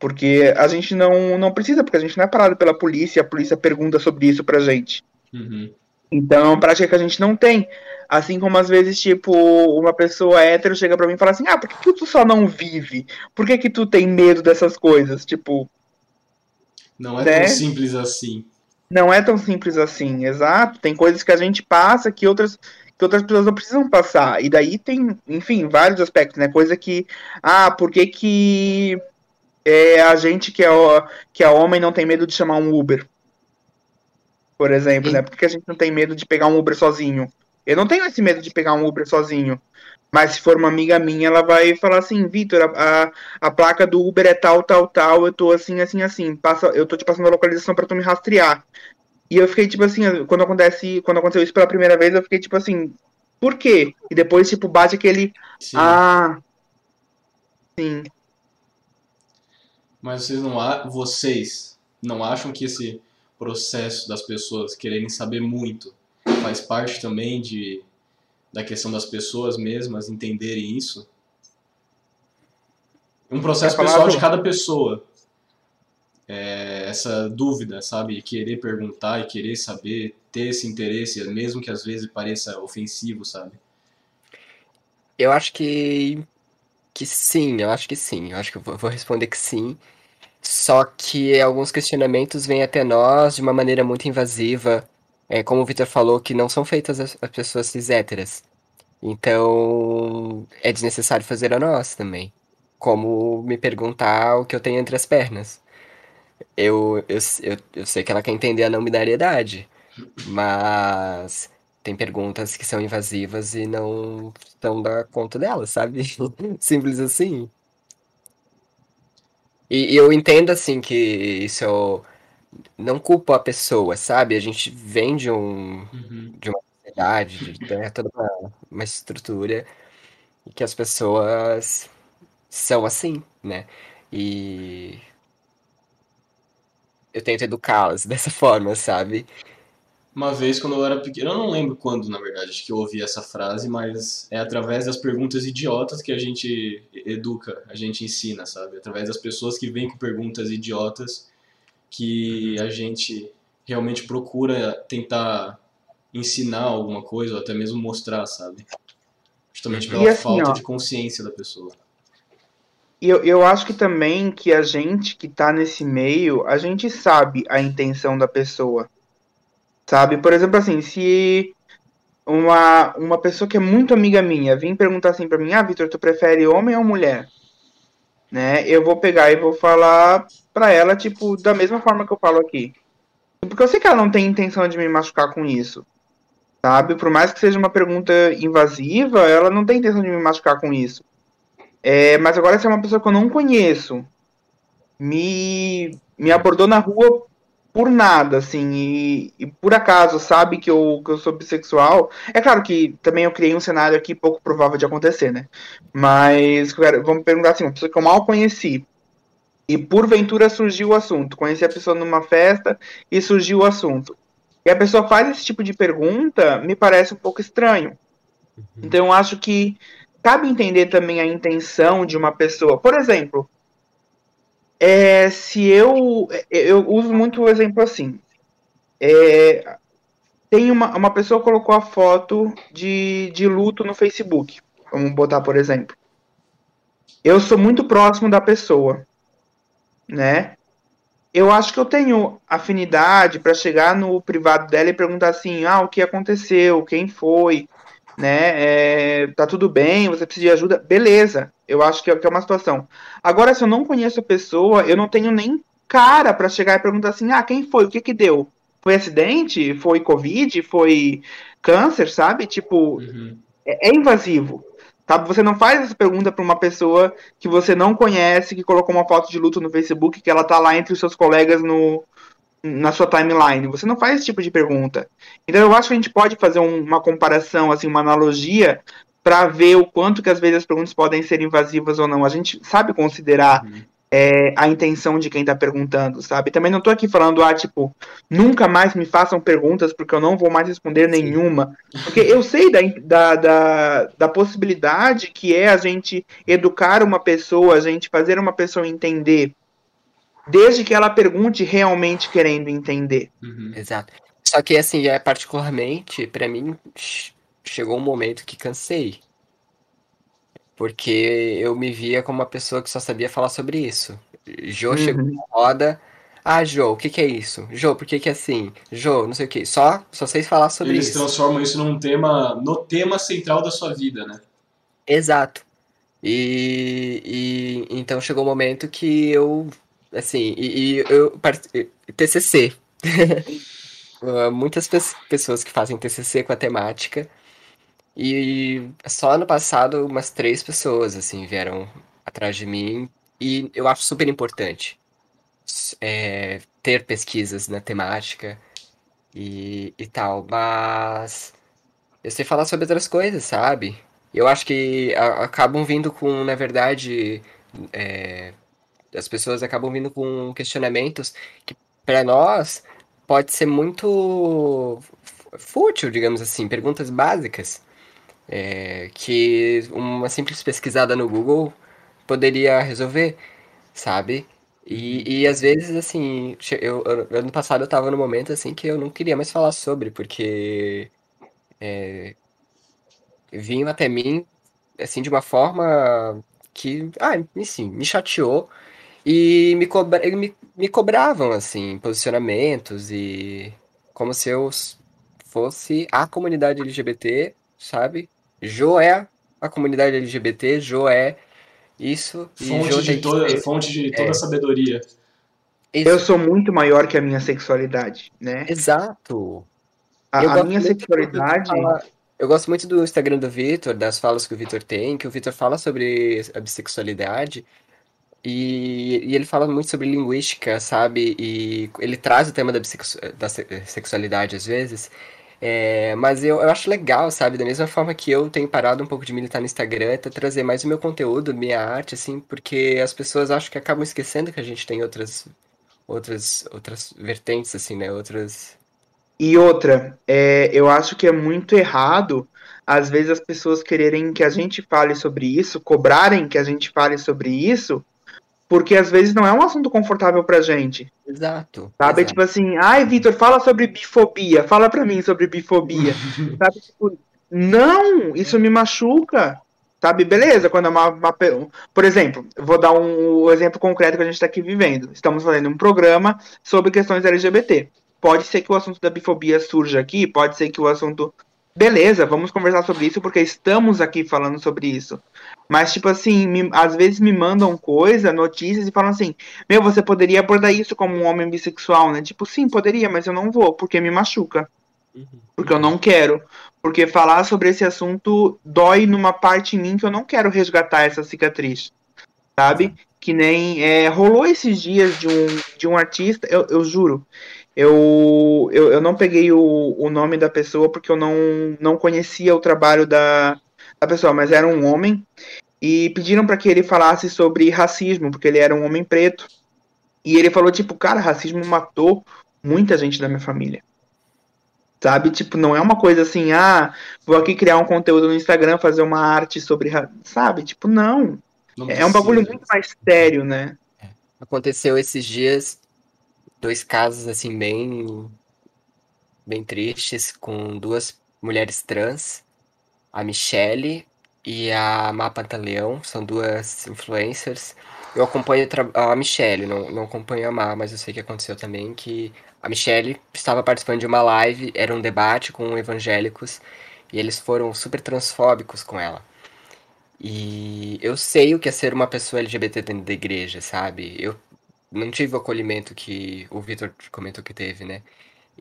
Porque a gente não, não precisa, porque a gente não é parado pela polícia, e a polícia pergunta sobre isso pra gente. Uhum. Então, é uma prática que a gente não tem. Assim como às vezes, tipo, uma pessoa hétero chega pra mim e fala assim: Ah, por que, que tu só não vive? Por que, que tu tem medo dessas coisas? Tipo, Não é Né? tão simples assim. não é tão simples assim, exato. Tem coisas que a gente passa que outras que outras pessoas não precisam passar. E daí tem, enfim, vários aspectos, né? Coisa que, ah, por que que é, a gente que é, que é homem não tem medo de chamar um Uber? Por exemplo, né? Por que a gente não tem medo de pegar um Uber sozinho? Eu não tenho esse medo de pegar um Uber sozinho. Mas se for uma amiga minha, ela vai falar assim, Vitor, a, a, placa do Uber é tal, tal, tal, eu tô assim, assim, assim, passa, eu tô te passando a localização para tu me rastrear. E eu fiquei tipo assim, quando acontece, quando aconteceu isso pela primeira vez, eu fiquei tipo assim, por quê? E depois tipo bate aquele sim. ah, sim. Mas vocês não vocês não acham que esse processo das pessoas quererem saber muito faz parte também de da questão das pessoas mesmas entenderem isso? Um processo pessoal de cada pessoa. É, essa dúvida, sabe? Querer perguntar e querer saber, ter esse interesse, mesmo que às vezes pareça ofensivo, sabe? Eu acho que. Que sim, eu acho que sim. Eu acho que eu vou responder que sim. Só que alguns questionamentos vêm até nós de uma maneira muito invasiva é, como o Victor falou, que não são feitas as, as pessoas cis héteras. Então, é desnecessário fazer a nós também. Como me perguntar o que eu tenho entre as pernas. Eu, eu, eu, eu sei que ela quer entender a não binariedade, mas tem perguntas que são invasivas e não estão da conta dela, sabe? Simples assim. E, e eu entendo, assim, que isso é o não culpo a pessoa, sabe? A gente vem de um uhum. de uma sociedade, de né, toda uma, uma estrutura e que as pessoas são assim, né? E eu tento educá-las dessa forma, sabe? Uma vez, quando eu era pequeno, eu não lembro quando, na verdade, que eu ouvi essa frase, mas é através das perguntas idiotas que a gente educa, a gente ensina, sabe? Através das pessoas que vêm com perguntas idiotas que a gente realmente procura tentar ensinar alguma coisa ou até mesmo mostrar, sabe? Justamente pela assim, falta ó, de consciência da pessoa. Eu, eu acho que também que a gente que tá nesse meio, a gente sabe a intenção da pessoa. Sabe? Por exemplo, assim, se uma, uma pessoa que é muito amiga minha vir perguntar assim pra mim, ah, Vitor, tu prefere homem ou mulher? Né? Eu vou pegar e vou falar pra ela, tipo, da mesma forma que eu falo aqui. Porque eu sei que ela não tem intenção de me machucar com isso. Sabe? Por mais que seja uma pergunta invasiva, ela não tem intenção de me machucar com isso. É, mas agora, se é uma pessoa que eu não conheço, me, me abordou na rua por nada, assim, e, e, por acaso sabe que eu, que eu sou bissexual. É claro que também eu criei um cenário aqui pouco provável de acontecer, né? Mas vamos perguntar assim, uma pessoa que eu mal conheci, e porventura surgiu o assunto. Conheci a pessoa numa festa e surgiu o assunto. E a pessoa faz esse tipo de pergunta, me parece um pouco estranho. Uhum. Então eu acho que cabe entender também a intenção de uma pessoa. Por exemplo, é, se eu eu uso muito o exemplo assim. É, tem uma, uma pessoa colocou a foto de, de luto no Facebook. Vamos botar, por exemplo. Eu sou muito próximo da pessoa né? Eu acho que eu tenho afinidade para chegar no privado dela e perguntar assim: ah, o que aconteceu? Quem foi? Né? É, tá tudo bem? Você precisa de ajuda? Beleza, eu acho que é, que é uma situação. Agora, se eu não conheço a pessoa, eu não tenho nem cara para chegar e perguntar assim: ah, quem foi? O que que deu? Foi acidente? Foi Covid? Foi câncer? Sabe? Tipo, uhum. é, é invasivo. Sabe? Você não faz essa pergunta para uma pessoa que você não conhece, que colocou uma foto de luto no Facebook, que ela tá lá entre os seus colegas no, na sua timeline. Você não faz esse tipo de pergunta. Então eu acho que a gente pode fazer um, uma comparação, assim, uma analogia para ver o quanto que às vezes as perguntas podem ser invasivas ou não. A gente sabe considerar uhum é, a intenção de quem está perguntando, sabe? Também não estou aqui falando, ah, tipo, nunca mais me façam perguntas porque eu não vou mais responder nenhuma. Porque eu sei da, da, da, da, possibilidade que é a gente educar uma pessoa, a gente fazer uma pessoa entender, desde que ela pergunte realmente querendo entender. Uhum. Exato. Só que, assim, é particularmente, para mim, chegou um momento que cansei porque eu me via como uma pessoa que só sabia falar sobre isso. Jô uhum. chegou na roda, Ah, Jô, o que que é isso? Jô, por que que é assim? Jô, não sei o que. Só, só sei falar sobre Eles isso. transformam isso num tema, no tema central da sua vida, né? Exato. E, e então chegou o momento que eu, assim, e, e eu TCC. Uh, Muitas pes- pessoas que fazem TCC com a temática e só ano passado umas três pessoas assim vieram atrás de mim e eu acho super importante é, ter pesquisas na temática e, e tal, mas eu sei falar sobre outras coisas, sabe? Eu acho que a- acabam vindo com, na verdade, é, as pessoas acabam vindo com questionamentos que para nós pode ser muito fútil, digamos assim, perguntas básicas, é, que uma simples pesquisada no Google poderia resolver, sabe? E, e às vezes, assim, eu, ano passado eu tava num momento assim que eu não queria mais falar sobre, porque vinham até mim, assim, de uma forma que, ah, enfim, me chateou e me, cobra, me, me cobravam, assim, posicionamentos e como se eu fosse a comunidade LGBT, sabe? Jo é a comunidade LGBT, Jo é isso e Fonte Jo de toda, ser. fonte de toda É, a sabedoria. Eu isso, sou muito maior que a minha sexualidade, né? exato. Eu A, a gosto minha sexualidade, fala. Eu gosto muito do Instagram do Vitor, das falas que o Vitor tem, que o Vitor fala sobre a bissexualidade e, e ele fala muito sobre linguística, sabe? E ele traz o tema da, da se- sexualidade às vezes. É, mas eu, eu acho legal, sabe? Da mesma forma que eu tenho parado um pouco de militar no Instagram, é trazer mais o meu conteúdo, minha arte, assim, porque as pessoas acho que acabam esquecendo que a gente tem outras, outras, outras vertentes, assim, né? Outras. E outra, é, eu acho que é muito errado, às vezes, as pessoas quererem que a gente fale sobre isso, cobrarem que a gente fale sobre isso, porque às vezes não é um assunto confortável pra gente, Exato, sabe? exato. Tipo assim, ai, Vitor, fala sobre bifobia, fala pra mim sobre bifobia, sabe? Tipo, não, isso me machuca, sabe? Beleza, quando é uma, uma Por exemplo, vou dar um exemplo concreto que a gente está aqui vivendo. Estamos fazendo um programa sobre questões LGBT. Pode ser que o assunto da bifobia surja aqui, pode ser que o assunto. Beleza, vamos conversar sobre isso porque estamos aqui falando sobre isso. Mas, tipo assim, me- às vezes me mandam coisa, notícias e falam assim: Meu, você poderia abordar isso como um homem bissexual, né? Tipo, sim, poderia, mas eu não vou, porque me machuca Uhum. porque eu não quero. Porque falar sobre esse assunto dói numa parte em mim que eu não quero resgatar essa cicatriz, sabe? Que nem é, rolou esses dias de um, de um artista, eu, eu juro. Eu, eu, eu não peguei o, o nome da pessoa porque eu não, não conhecia o trabalho da, da pessoa, mas era um homem. E pediram para que ele falasse sobre racismo, porque ele era um homem preto. E ele falou, tipo, cara, racismo matou muita gente da minha família. Sabe? Tipo, não é uma coisa assim, ah, vou aqui criar um conteúdo no Instagram, fazer uma arte sobre. Sabe? Tipo, não. Não É um bagulho muito mais sério, né? Aconteceu esses dias dois casos assim bem bem tristes com duas mulheres trans, a Michelle e a Má Pantaleão, são duas influencers. Eu acompanho a Michelle, não, não acompanho a Má, mas eu sei que aconteceu também que a Michelle estava participando de uma live, era um debate com evangélicos e eles foram super transfóbicos com ela. E eu sei o que é ser uma pessoa LGBT dentro da igreja, sabe? Eu não tive o acolhimento que o Vitor comentou que teve, né?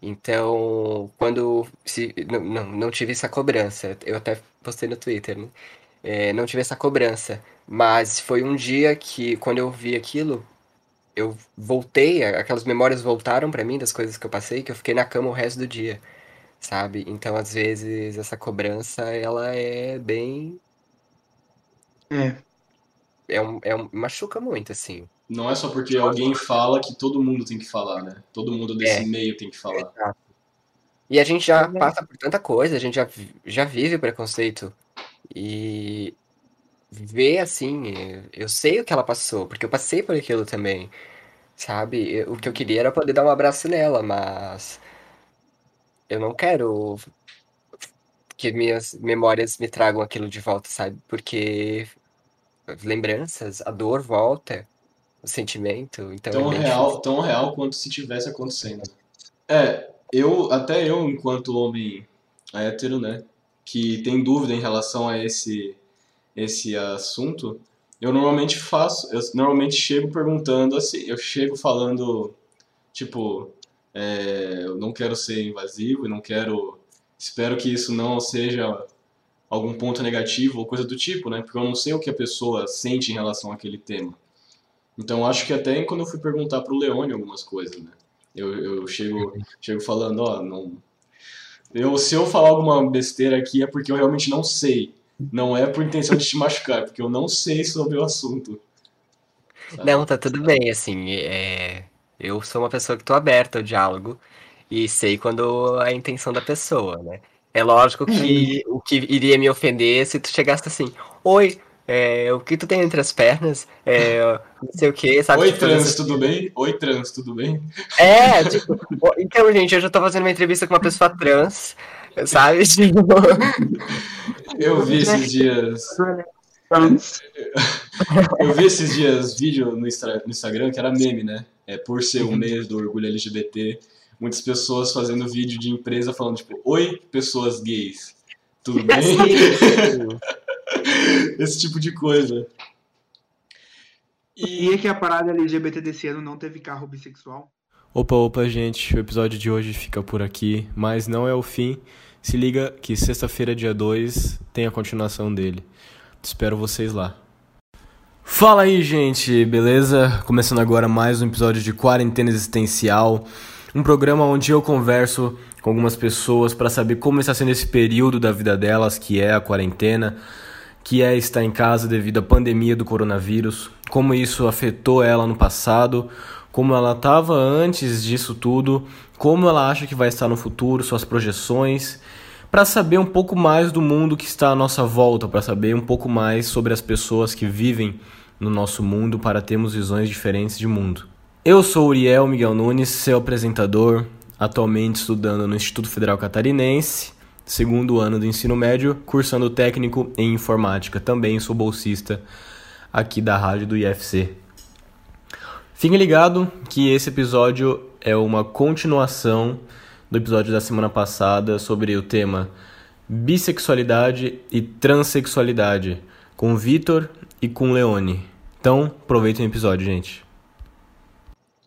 Então, quando se, não, não, não tive essa cobrança, eu até postei no Twitter, né? É, não tive essa cobrança, mas foi um dia que, quando eu vi aquilo, eu voltei, aquelas memórias voltaram pra mim das coisas que eu passei, que eu fiquei na cama o resto do dia, sabe? Então, às vezes, essa cobrança, ela é bem, É. é um, é um, machuca muito, assim. Não é só porque alguém fala que todo mundo tem que falar, né? Todo mundo desse É. meio tem que falar. E a gente já passa por tanta coisa, a gente já, já vive preconceito. E ver assim, eu sei o que ela passou, porque eu passei por aquilo também, sabe? O que eu queria era poder dar um abraço nela, mas eu não quero que minhas memórias me tragam aquilo de volta, sabe? Porque lembranças, a dor volta, o sentimento. Então tão é real, difícil. tão real quanto se tivesse acontecendo. É, eu, até eu, enquanto homem hétero, né, que tem dúvida em relação a esse, esse assunto, eu normalmente faço, eu normalmente chego perguntando assim, eu chego falando, tipo, é, eu não quero ser invasivo, não quero, espero que isso não seja algum ponto negativo ou coisa do tipo, né, porque eu não sei o que a pessoa sente em relação àquele tema. Então acho que até quando eu fui perguntar pro Leone algumas coisas, né? Eu, eu chego, chego falando, ó, não. Eu, se eu falar alguma besteira aqui é porque eu realmente não sei. Não é por intenção de te machucar, é porque eu não sei sobre o assunto. sabe? Não, tá tudo bem, assim, é... eu sou uma pessoa que tô aberta ao diálogo e sei quando a intenção da pessoa, né? É lógico que o que iria me ofender é se tu chegasse assim, oi, é, o que tu tem entre as pernas? É, não sei o que, sabe? Oi, Tipo, trans, tudo bem? Oi, trans, tudo bem? É, tipo, então, gente, eu já tô fazendo uma entrevista com uma pessoa trans, sabe? Tipo, Eu vi esses dias. Eu vi esses dias vídeo no, Instagram que era meme, né? É, por ser o mês do orgulho LGBT, muitas pessoas fazendo vídeo de empresa falando, tipo, oi, pessoas gays. Tudo bem? Esse tipo de coisa. E é que a parada LGBT desse ano não teve carro bissexual? Opa, opa, gente. O episódio de hoje fica por aqui, mas não é o fim. Se liga que sexta-feira, dia 2, tem a continuação dele. Espero vocês lá. Fala aí, gente, beleza? Começando agora mais um episódio de Quarentena Existencial, um programa onde eu converso com algumas pessoas para saber como está sendo esse período da vida delas, que é a quarentena, que é estar em casa devido à pandemia do coronavírus, como isso afetou ela no passado, como ela estava antes disso tudo, como ela acha que vai estar no futuro, suas projeções, para saber um pouco mais do mundo que está à nossa volta, para saber um pouco mais sobre as pessoas que vivem no nosso mundo, para termos visões diferentes de mundo. Eu sou Uriel Miguel Nunes, seu apresentador, atualmente estudando no Instituto Federal Catarinense, segundo ano do ensino médio, cursando técnico em informática. Também sou bolsista aqui da rádio do IFC. Fique ligado que esse episódio é uma continuação do episódio da semana passada sobre o tema bissexualidade e transexualidade com o Vitor e com o Leone. Então, aproveitem o episódio, gente.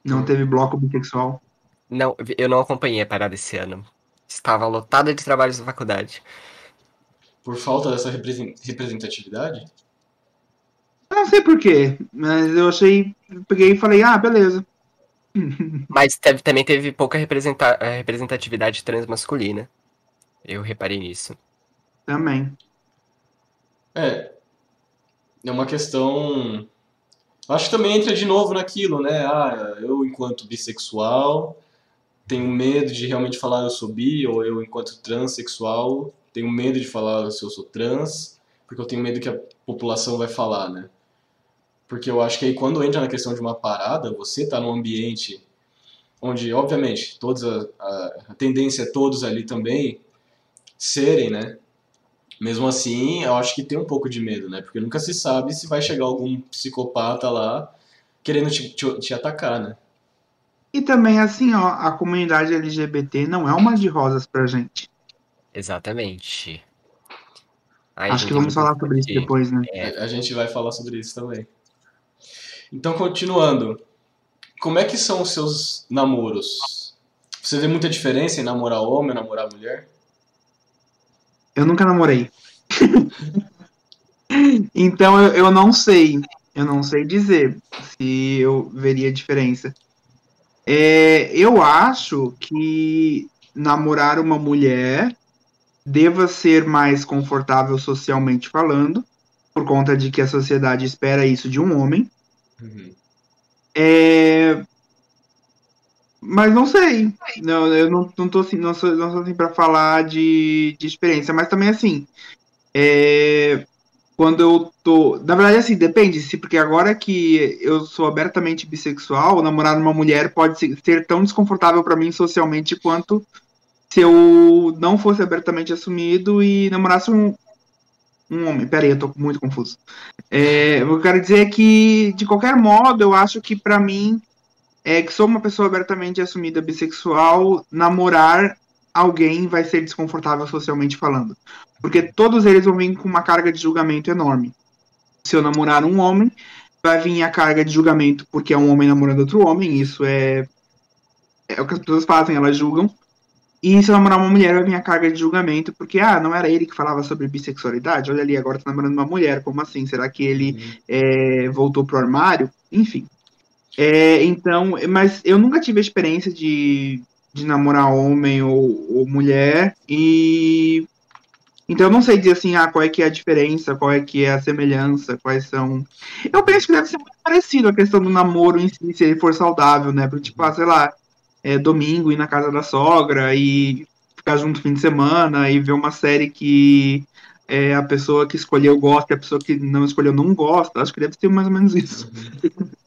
Não teve bloco bissexual? Não, eu não acompanhei a parada esse ano. Estava lotada de trabalhos da faculdade. Por falta dessa represen- representatividade? Eu não sei porquê, mas eu achei. Peguei e falei, ah, beleza. Mas teve- também teve pouca eh, representatividade transmasculina. Eu reparei nisso. Também. É. É uma questão. Acho que também entra de novo naquilo, né? Ah, eu, enquanto bissexual, tenho medo de realmente falar eu sou bi, ou eu, enquanto transexual, tenho medo de falar se eu sou trans, porque eu tenho medo que a população vai falar, né? Porque eu acho que aí quando entra na questão de uma parada, você tá num ambiente onde, obviamente, todos a, a, a tendência é todos ali também serem, né? Mesmo assim, eu acho que tem um pouco de medo, né? Porque nunca se sabe se vai chegar algum psicopata lá querendo te, te, te atacar, né? E também, assim, ó, a comunidade LGBT não é uma de rosas pra gente. Exatamente. Ai, Acho que vamos falar sobre isso depois, né? É. A, a gente vai falar sobre isso também. Então, continuando. Como é que são os seus namoros? Você vê muita diferença em namorar homem, namorar mulher? Eu nunca namorei. então eu, eu não sei. Eu não sei dizer se eu veria diferença. É, eu acho que namorar uma mulher deva ser mais confortável socialmente falando, por conta de que a sociedade espera isso de um homem. Uhum. É, Mas não sei. Não, eu não, não tô assim, não sou, não sou assim para falar de, de experiência, mas também assim, é, quando eu tô, na verdade assim, depende, se porque agora que eu sou abertamente bissexual, namorar uma mulher pode ser, tão desconfortável para mim socialmente quanto se eu não fosse abertamente assumido e namorasse um, um homem. Pera aí, eu tô muito confuso. É, eu quero dizer que, de qualquer modo, eu acho que para mim, é que sou uma pessoa abertamente assumida bissexual, namorar alguém vai ser desconfortável socialmente falando. Porque todos eles vão vir com uma carga de julgamento enorme. Se eu namorar um homem, vai vir a carga de julgamento porque é um homem namorando outro homem, isso é, é o que as pessoas fazem, elas julgam. E se eu namorar uma mulher, vai vir a carga de julgamento, porque, ah, não era ele que falava sobre bissexualidade? Olha ali, agora tá namorando uma mulher, como assim? Será que ele uhum. é, voltou pro armário? Enfim. É, então, mas eu nunca tive a experiência de, de namorar homem ou, ou mulher, e então eu não sei dizer assim, ah, qual é que é a diferença, qual é que é a semelhança, quais são. Eu penso que deve ser muito parecido a questão do namoro em si, se ele for saudável, né? Porque, tipo, ah, sei lá, é domingo ir na casa da sogra e ficar junto no fim de semana e ver uma série que é, a pessoa que escolheu gosta e a pessoa que não escolheu não gosta. Acho que deve ser mais ou menos isso.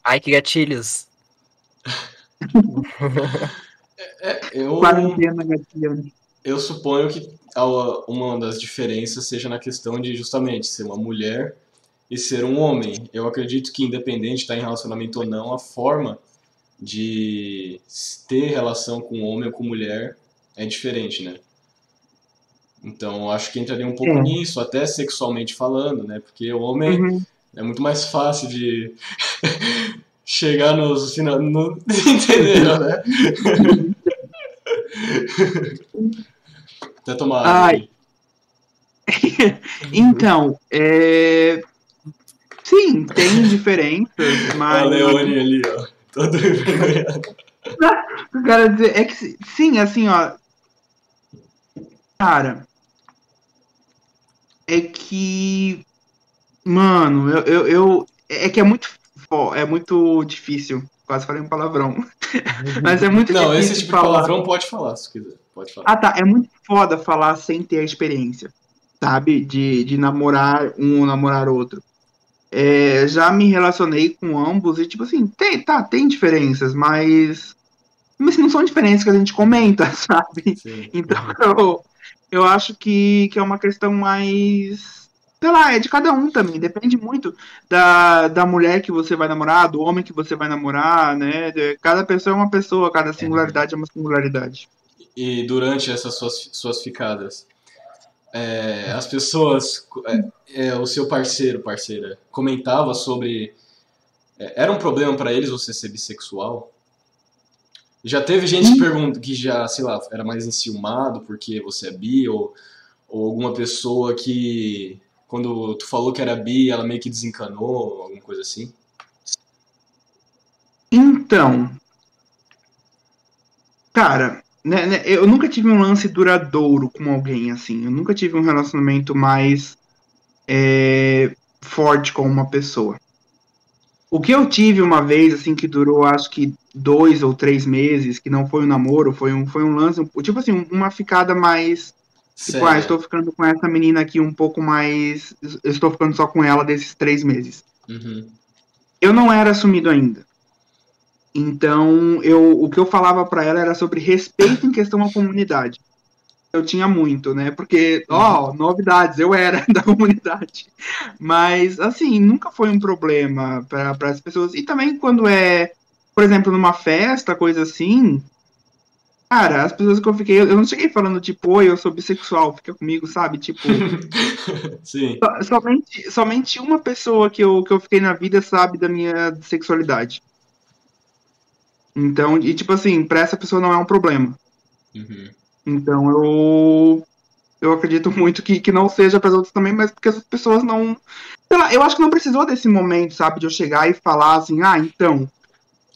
Ai, que gatilhos. é, é eu... Quarentena gatilhando. Eu suponho que uma das diferenças seja na questão de justamente ser uma mulher e ser um homem. Eu acredito que independente de estar em relacionamento ou não, a forma de ter relação com homem ou com mulher é diferente, né? Então, acho que entraria um pouco é. nisso, até sexualmente falando, né? Porque o homem uhum. é muito mais fácil de chegar nos no... entenderam, né? Até tomar. Ai. então, é... sim, tem diferenças, mas. A Leone ali, ó. Todo quero dizer, é que sim, assim, ó. Cara. É que. Mano, eu, eu, eu. É que é muito. É muito difícil. Quase falei um palavrão. Mas é muito Não, esse tipo de palavrão pode falar, se quiser. Pode falar. Ah, tá. É muito foda falar sem ter a experiência, sabe? De, de namorar um ou namorar outro. É, já me relacionei com ambos e, tipo assim, tem, tá, tem diferenças, mas. Mas não são diferenças que a gente comenta, sabe? Sim. Então, eu, eu acho que, que é uma questão mais. Sei lá, é de cada um também. Depende muito da, da mulher que você vai namorar, do homem que você vai namorar, né? Cada pessoa é uma pessoa, cada singularidade é, é uma singularidade e durante essas suas, suas ficadas, é, as pessoas, é, é, o seu parceiro, parceira, comentava sobre. É, era um problema para eles você ser bissexual? Já teve gente que pergunta que já, sei lá, era mais enciumado porque você é bi, ou, ou alguma pessoa que, quando tu falou que era bi, ela meio que desencanou, alguma coisa assim? Então, cara, né, né, eu nunca tive um lance duradouro com alguém, assim. Eu nunca tive um relacionamento mais é, forte com uma pessoa. O que eu tive uma vez, assim, que durou acho que dois ou três meses, que não foi um namoro, foi um, foi um lance, tipo assim, uma ficada mais. Tipo, ah, estou ficando com essa menina aqui um pouco mais. estou ficando só com ela desses três meses. Uhum. Eu não era assumido ainda. Então, eu, o que eu falava para ela era sobre respeito em questão à comunidade. Eu tinha muito, né? Porque, ó, oh, novidades, eu era da comunidade. Mas, assim, nunca foi um problema para as pessoas. E também quando é, por exemplo, numa festa, coisa assim, Cara, as pessoas que eu fiquei, eu não cheguei falando, tipo, oi, eu sou bissexual, fica comigo, sabe? Tipo. Sim. So, somente, somente uma pessoa que eu, que eu fiquei na vida sabe da minha sexualidade. Então, e tipo assim, pra essa pessoa não é um problema. Uhum. Então eu eu acredito muito que, que não seja para as outras também, mas porque as pessoas não. Sei lá, eu acho que não precisou desse momento, sabe, de eu chegar e falar assim, ah, então.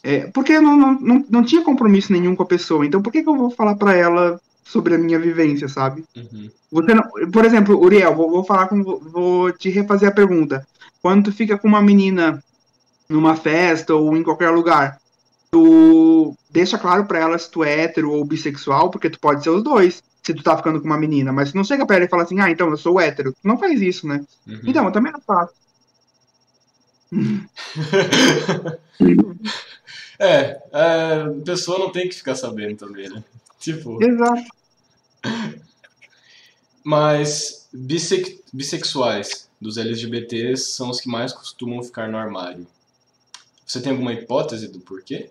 É, porque não, não, não, não tinha compromisso nenhum com a pessoa, então por que, que eu vou falar para ela sobre a minha vivência, sabe? Uhum. Você não, por exemplo, Uriel, vou, vou falar com. Vou te refazer a pergunta. Quando tu fica com uma menina numa festa ou em qualquer lugar, tu deixa claro para ela se tu é hétero ou bissexual, porque tu pode ser os dois, se tu tá ficando com uma menina, mas tu não chega pra ela e fala assim, ah, então eu sou hétero. Tu não faz isso, né? Uhum. Então, eu também não faço. é, a pessoa não tem que ficar sabendo também, né? Tipo. Exato. Mas Bisex, bissexuais dos LGBTs são os que mais costumam ficar no armário. Você tem alguma hipótese do porquê?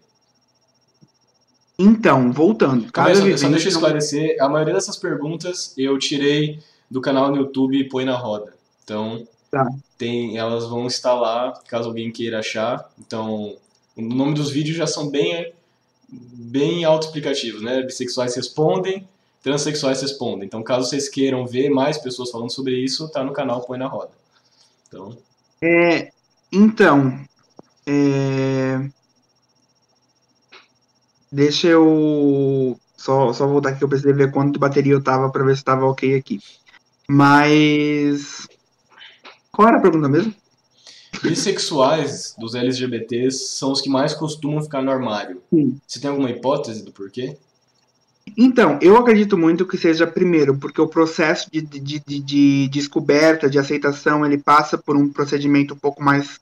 Então, voltando. Calma aí, só, só deixa eu esclarecer. A maioria dessas perguntas eu tirei do canal no YouTube e põe na roda. Então, Tá. tem, elas vão estar lá, caso alguém queira achar. Então, o nome dos vídeos já são bem, bem autoexplicativos, né? Bissexuais respondem, transexuais respondem. Então, caso vocês queiram ver mais pessoas falando sobre isso, tá no canal Põe na Roda. Então, É, então, é, deixa eu só, só voltar aqui que eu precisei ver quanto de bateria eu tava pra ver se tava ok aqui. Mas qual era a pergunta mesmo? Bissexuais dos LGBTs são os que mais costumam ficar no armário. Sim. Você tem alguma hipótese do porquê? Então, eu acredito muito que seja primeiro, porque o processo de, de, de, de descoberta, de aceitação, ele passa por um procedimento um pouco mais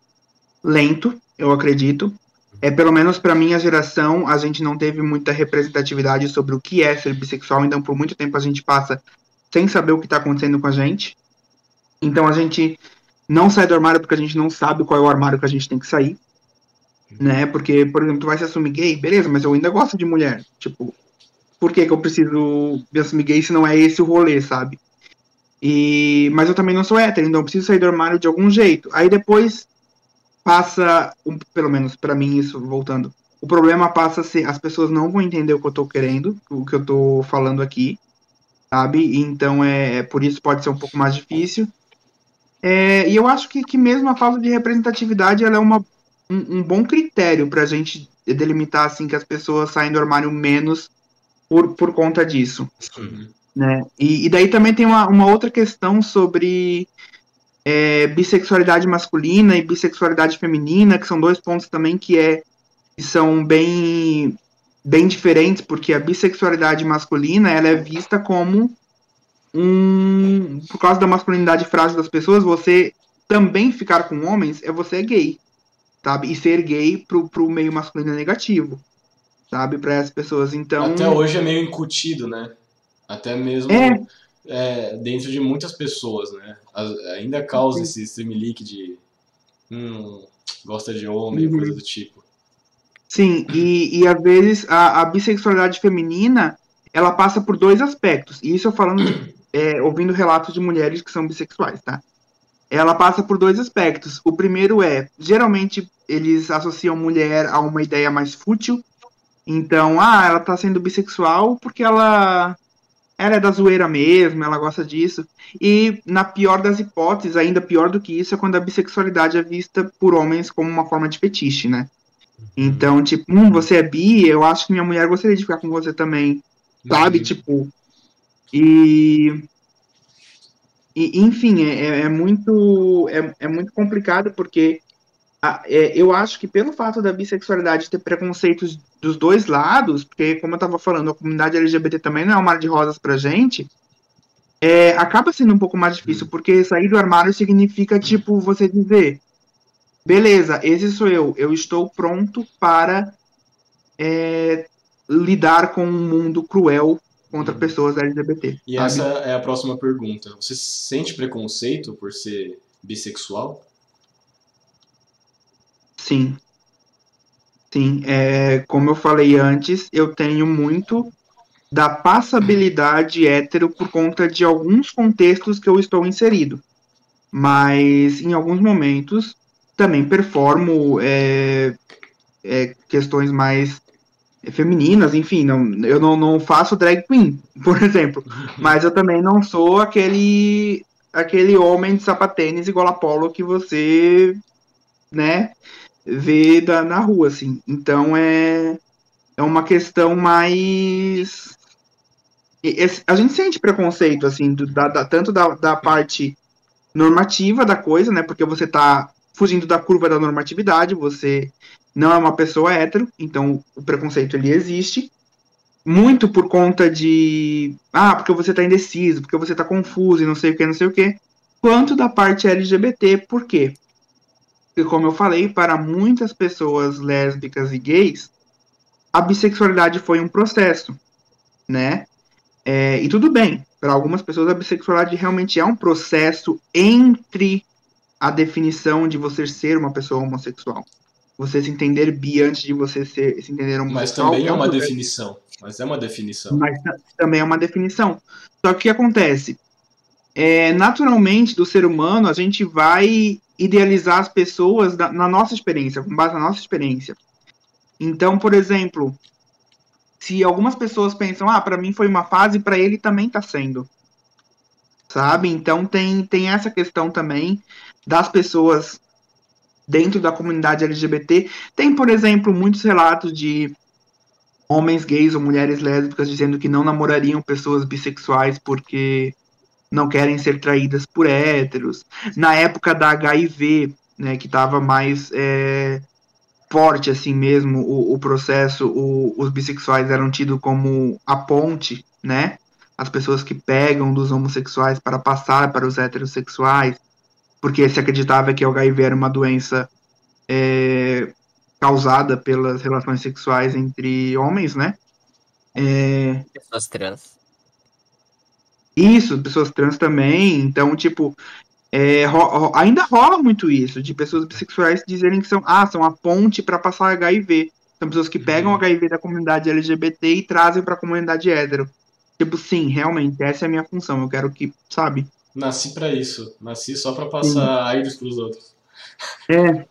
lento, eu acredito. É pelo menos para minha geração, a gente não teve muita representatividade sobre o que é ser bissexual, então por muito tempo a gente passa sem saber o que está acontecendo com a gente. Então a gente não sai do armário porque a gente não sabe qual é o armário que a gente tem que sair, né? Porque, por exemplo, tu vai se assumir gay, beleza, mas eu ainda gosto de mulher, tipo, por que, que eu preciso me assumir gay se não é esse o rolê, sabe? E, mas eu também não sou hétero, então eu preciso sair do armário de algum jeito. Aí depois passa, um, pelo menos para mim, isso voltando. O problema passa a ser, as pessoas não vão entender o que eu tô querendo, o que eu tô falando aqui, sabe? Então é, é por isso pode ser um pouco mais difícil. É, e eu acho que, que mesmo a falta de representatividade ela é uma, um, um bom critério para a gente delimitar assim que as pessoas saem do armário menos por, por conta disso, né? E, e daí também tem uma, uma outra questão sobre é, bissexualidade masculina e bissexualidade feminina, que são dois pontos também que, é, que são bem, bem diferentes, porque a bissexualidade masculina ela é vista como um. Por causa da masculinidade frágil das pessoas, você também ficar com homens é você é gay, sabe? E ser gay pro, pro meio masculino é negativo, sabe? Para as pessoas. Então. Até hoje é meio incutido, né? Até mesmo É. é, dentro de muitas pessoas, né? Ainda causa esse streamlink de hum, gosta de homem, Uhum. coisa do tipo. Sim, e, e às vezes a, a bissexualidade feminina ela passa por dois aspectos. E isso eu falando, de- é, ouvindo relatos de mulheres que são bissexuais, tá? Ela passa por dois aspectos. O primeiro é, geralmente eles associam mulher a uma ideia mais fútil. Então, ah, ela tá sendo bissexual porque ela, ela é da zoeira mesmo, ela gosta disso. E na pior das hipóteses, ainda pior do que isso, é quando a bissexualidade é vista por homens como uma forma de fetiche, né? Então, tipo, hum, você é bi, eu acho que minha mulher gostaria de ficar com você também, sabe? Uhum. Tipo, e, e enfim, é, é- é muito é, é muito complicado porque a- é, eu acho que pelo fato da bissexualidade ter preconceitos dos dois lados, porque como eu tava falando, a comunidade LGBT também não é um mar de rosas pra gente, é, acaba sendo um pouco mais difícil, porque sair do armário significa, tipo, você dizer, beleza, esse sou eu, eu estou pronto para é, lidar com um mundo cruel contra pessoas LGBT. E sabe? essa é a próxima pergunta. Você sente preconceito por ser bissexual? Sim. Sim, é, como eu falei antes, eu tenho muito da passabilidade hétero por conta de alguns contextos que eu estou inserido. Mas em alguns momentos também performo é, é, questões mais femininas, enfim, não, eu não, não faço drag queen, por exemplo. Mas eu também não sou aquele aquele homem de sapatênis igual Apolo que você, né, vê da, na rua, assim. Então é, é uma questão mais. A gente sente preconceito, assim, do- da, da- tanto da, da parte normativa da coisa, né? Porque você tá fugindo da curva da normatividade, você não é uma pessoa hétero, então o preconceito ele existe. Muito por conta de. Ah, porque você tá indeciso, porque você tá confuso e não sei o que, não sei o que. Quanto da parte LGBT, por quê? Porque, como eu falei, para muitas pessoas lésbicas e gays, a bissexualidade foi um processo, né? É, e tudo bem, Para algumas pessoas, a bissexualidade realmente é um processo entre a definição de você ser uma pessoa homossexual. Você se entender bi antes de você ser, se entender homossexual. Mas também é, é um uma definição. Mas é uma definição. Mas ta- também é uma definição. Só que o que acontece? É, naturalmente, do ser humano, a gente vai idealizar as pessoas da- na nossa experiência, com base na nossa experiência. Então, por exemplo, se algumas pessoas pensam, ah, para mim foi uma fase, para ele também está sendo. Sabe? Então tem, tem essa questão também das pessoas dentro da comunidade LGBT. Tem, por exemplo, muitos relatos de homens gays ou mulheres lésbicas dizendo que não namorariam pessoas bissexuais porque não querem ser traídas por héteros. Na época da HIV, né, que estava mais é, forte assim mesmo o, o processo, o- os bissexuais eram tidos como a ponte, né? As pessoas que pegam dos homossexuais para passar para os heterossexuais, porque se acreditava que o HIV era uma doença é, causada pelas relações sexuais entre homens, né? É, Pessoas trans. isso, pessoas trans também. Então, tipo, é, ro- ainda rola muito isso, de pessoas bissexuais dizerem que são, ah, são a ponte para passar HIV. São pessoas que pegam o HIV da comunidade LGBT e trazem para a comunidade hétero. Tipo, sim, realmente, essa é a minha função. Eu quero que, sabe? Nasci pra isso. Nasci só pra passar AIDS pros outros. É,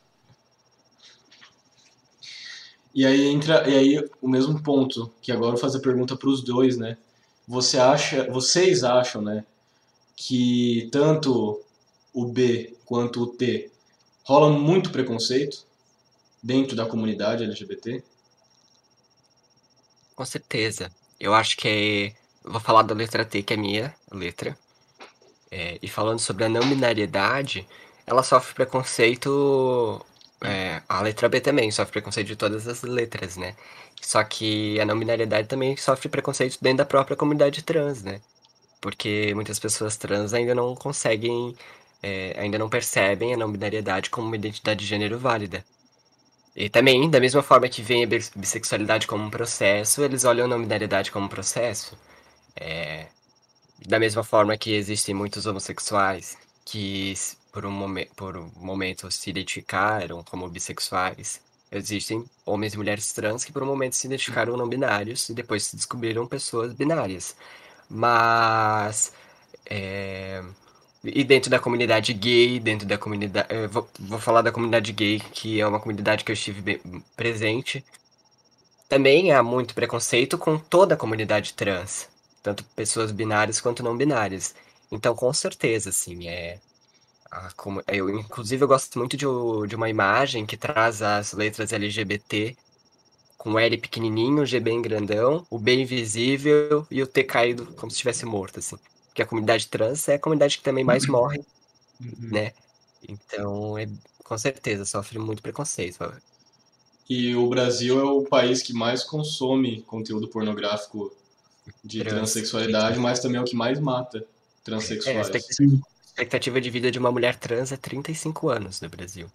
E aí entra, e aí o mesmo ponto, que agora eu vou fazer a pergunta pros dois, né? Você acha, vocês acham, né, que tanto o B quanto o T rola muito preconceito dentro da comunidade LGBT? Com certeza. Eu acho que é. eu Vou falar da letra T, que é minha letra. É, e falando sobre a não binariedade, ela sofre preconceito. é, a letra B também sofre preconceito de todas as letras, né? Só que a não binariedade também sofre preconceito dentro da própria comunidade trans, né? Porque muitas pessoas trans ainda não conseguem, é, ainda não percebem a não binariedade como uma identidade de gênero válida. E também, da mesma forma que vem a bis- bissexualidade como um processo, eles olham a não binariedade como um processo. É, da mesma forma que existem muitos homossexuais que por um, momen- por um momento se identificaram como bissexuais. Existem homens e mulheres trans que por um momento se identificaram não binários e depois se descobriram pessoas binárias. Mas é, e dentro da comunidade gay, dentro da comunidade. Vou, vou falar da comunidade gay, que é uma comunidade que eu estive bem- presente. Também há muito preconceito com toda a comunidade trans, tanto pessoas binárias quanto não binárias. Então, com certeza, assim, é. a comu- eu, inclusive, eu gosto muito de, de uma imagem que traz as letras LGBT com o L pequenininho, o G bem grandão, o B invisível e o T caído como se estivesse morto, assim. Porque a comunidade trans é a comunidade que também mais morre, né? Então, é, com certeza, sofre muito preconceito. E o Brasil é o país que mais consome conteúdo pornográfico de Trans. transexualidade, mas também é o que mais mata É, a transexuais. expectativa- a expectativa de vida de uma mulher trans é 35 anos no Brasil.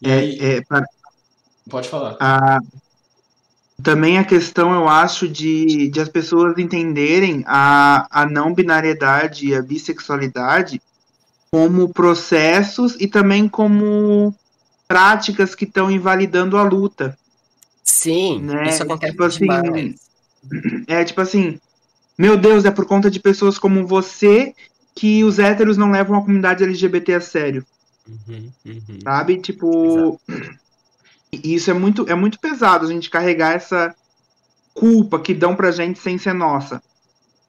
E aí, é, é, pra- pode falar. a- também a questão, eu acho, de, de as pessoas entenderem a, a não binariedade e a bissexualidade como processos e também como práticas que estão invalidando a luta. Sim, Né, isso acontece tipo assim, demais. É tipo assim, meu Deus, é por conta de pessoas como você que os héteros não levam a comunidade LGBT a sério, Uhum, uhum. sabe? Tipo, e isso é muito, é muito pesado a gente carregar essa culpa que dão pra gente sem ser nossa,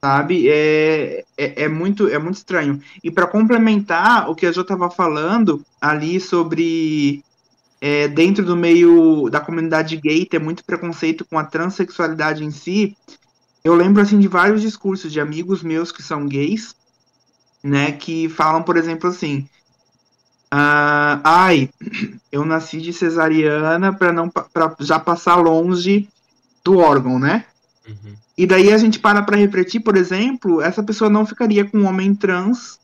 sabe? É, é, é muito, é muito estranho. E para complementar o que a Jo tava falando ali sobre é, dentro do meio da comunidade gay ter muito preconceito com a transexualidade em si, eu lembro assim de vários discursos de amigos meus que são gays, né, que falam, por exemplo, assim, ah, ai, eu nasci de cesariana para não para já passar longe do órgão, né? Uhum. E daí a gente para para refletir, por exemplo, essa pessoa não ficaria com um homem trans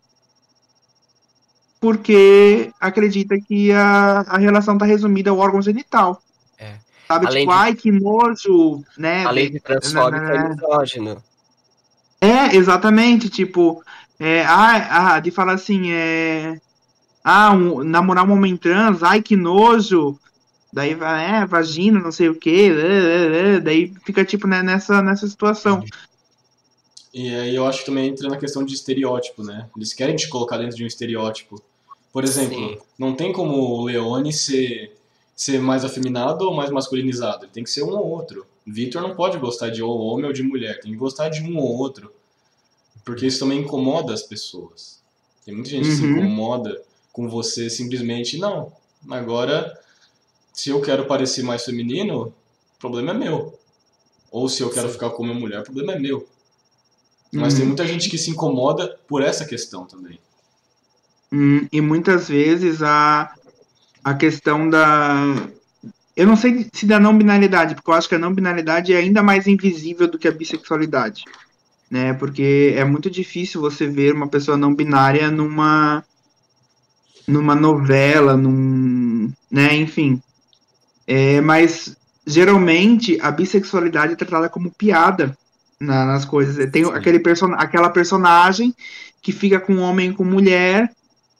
porque acredita que a, a relação está resumida ao órgão genital. É. Sabe, Além tipo, de- ai, que nojo, né? Além de transfóbico, é misógino. É, exatamente, tipo, é, ah, ah, de falar assim, é, ah, um, namorar um homem trans, ai que nojo, daí vai, é, vagina, não sei o que, daí fica tipo né, nessa, nessa situação. E aí eu acho que também entra na questão de estereótipo, né? Eles querem te colocar dentro de um estereótipo. Por exemplo, Sim. não tem como o Leone ser, ser mais afeminado ou mais masculinizado. Ele tem que ser um ou outro. Victor não pode gostar de homem ou de mulher, tem que gostar de um ou outro. Porque isso também incomoda as pessoas. Tem muita gente uhum. que se uhum. incomoda com você simplesmente, não, agora se eu quero parecer mais feminino, o problema é meu. Ou se eu quero Sim. ficar com uma mulher, o problema é meu. Mas tem uhum. muita gente que se incomoda por essa questão também. Hum, e muitas vezes a, a questão da. Eu não sei se da não binariedade, porque eu acho que a não binariedade é ainda mais invisível do que a bissexualidade. Né? Porque é muito difícil você ver uma pessoa não binária numa numa novela, num, né, enfim. É, mas geralmente a bissexualidade é tratada como piada na, nas coisas. Tem aquele person aquela personagem que fica com homem e com mulher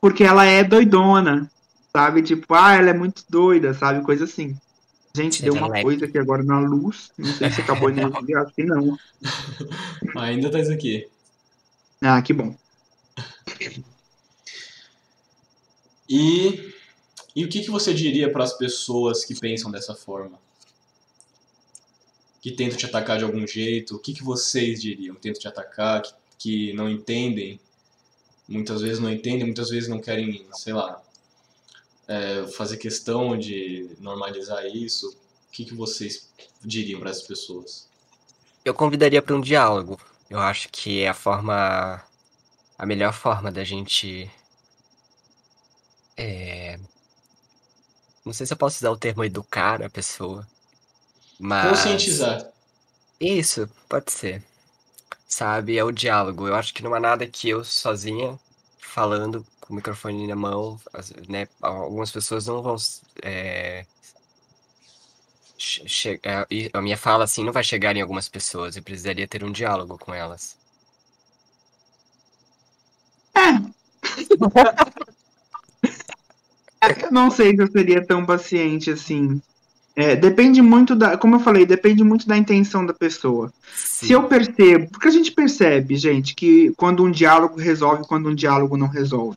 porque ela é doidona, sabe? Tipo, ah, ela é muito doida, sabe? Coisa assim. Gente, deu uma coisa aqui agora na luz. Não sei se acabou de energia, acho que não. Ainda tá isso aqui. Ah, que bom. E, e o que, que você diria para as pessoas que pensam dessa forma? Que tentam te atacar de algum jeito? O que, que vocês diriam? Tentam te atacar, que, que não entendem? Muitas vezes não entendem, muitas vezes não querem, sei lá, é, fazer questão de normalizar isso. O que, que vocês diriam para essas pessoas? Eu convidaria para um diálogo. Eu acho que é a forma. a melhor forma da gente é... Não sei se eu posso usar o termo educar a pessoa, mas... Conscientizar. Isso, pode ser. Sabe, é o diálogo. Eu acho que não há nada que eu sozinha, falando com o microfone na mão, né, algumas pessoas não vão... É... Chegar, a minha fala assim não vai chegar em algumas pessoas. Eu precisaria ter um diálogo com elas. É. Eu não sei se eu seria tão paciente assim. É, depende muito da. Como eu falei, depende muito da intenção da pessoa. Sim. Se eu percebo. Porque a gente percebe, gente, que quando um diálogo resolve, quando um diálogo não resolve.